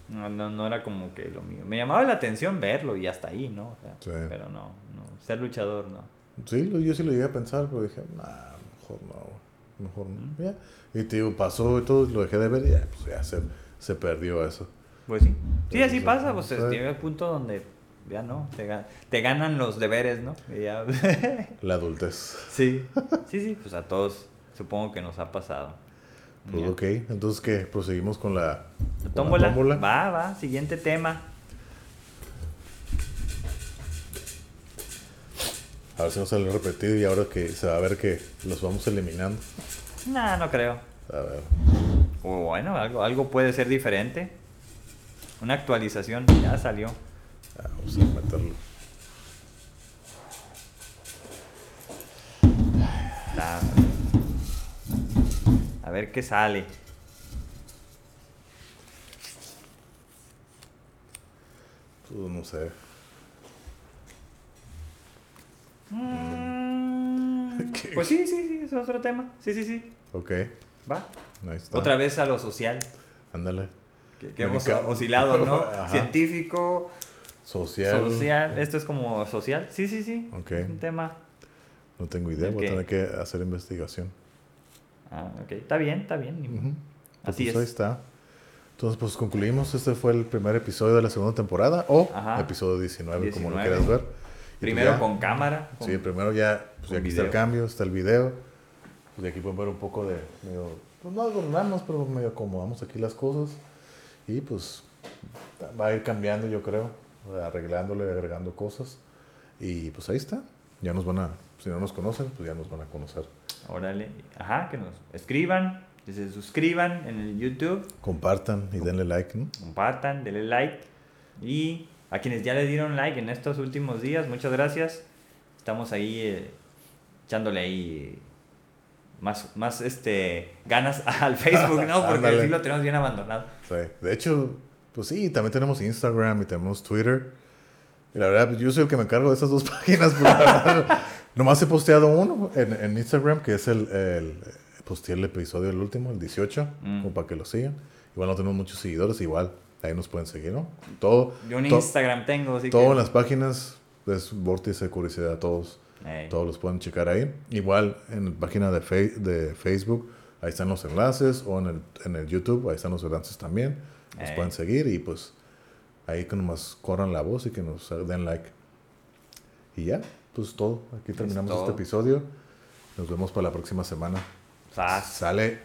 No, no, no era como que lo mío. Me llamaba la atención verlo y hasta ahí, ¿no? O sea. Pero no, no, ser luchador, no. Sí, yo sí lo llegué a pensar, pero dije, nah, mejor no, mejor no. Ya. Y te digo, pasó y todo, lo dejé de ver y ya, pues ya se, se perdió eso. Pues sí. Sí, así pues, pasa, pues sí. llega el punto donde ya no, te, ga- te ganan los deberes, ¿no? Y ya- La adultez. sí, sí, sí, pues a todos supongo que nos ha pasado. Pues Ya. ok, entonces ¿qué? Proseguimos con la, con la tómbola. Va, va, siguiente tema. A ver si no sale repetido y ahora que se va a ver que los vamos eliminando. Nah, no creo. A ver. O bueno, algo, algo puede ser diferente. Una actualización ya salió. Ah, Vamos a meterlo. Está- A ver qué sale. Pues no sé. Mm. Pues sí, sí, sí, es otro tema. Sí, sí, sí. Ok, Va. ahí está. Otra vez a lo social. Ándale. Que, que hemos oscilado, ¿no? Ajá. Científico, Social. social. Esto es como social. Sí, sí, sí. Ok. Es un tema. No tengo idea, ¿El voy a tener que hacer investigación. Ah, ok. Está bien, está bien. ni- Ujú. Así pues ahí es. está. Entonces, pues concluimos. Este fue el primer episodio de la segunda temporada o Ajá. episodio 19, como lo 19. quieras ver. Y Primero pues ya- con cámara. con- Sí, primero ya, pues aquí está el video. cambio, está el video. Pues de aquí pueden ver un poco de, medio, pues no adornamos, pero medio acomodamos aquí las cosas. Y pues va a ir cambiando, yo creo, arreglándole, agregando cosas. Y pues ahí está. Ya nos van a, si no nos conocen, pues ya nos van a conocer. Órale. Ajá, que nos escriban, que se suscriban en el YouTube, Compartan y denle like, ¿no? compartan, denle like. Y a quienes ya le dieron like en estos últimos días, muchas gracias. Estamos ahí eh, echándole ahí más, más este, ganas al Facebook, ¿no? Porque sí lo tenemos bien abandonado. Sí. De hecho, pues sí, también tenemos Instagram y tenemos Twitter. Y la verdad, pues, yo soy el que me encargo de esas dos páginas. verdad, nomás he posteado uno en, en Instagram, que es el, el posteé el episodio, el último, el 18, Mm. como para que lo sigan. Igual no tenemos muchos seguidores, igual ahí nos pueden seguir, ¿no? Todo, Yo un to- Instagram tengo, así todo que... en las páginas es Vórtice de Curiosidad, todos, todos los pueden checar ahí. Igual en la página de, Fe- de Facebook, ahí están los enlaces, o en el, en el YouTube, ahí están los enlaces también. Nos pueden seguir y pues ahí que nomás corran la voz y que nos den like. Y ya, pues todo. Aquí terminamos todo. este episodio. Nos vemos para la próxima semana. Sas. Sale.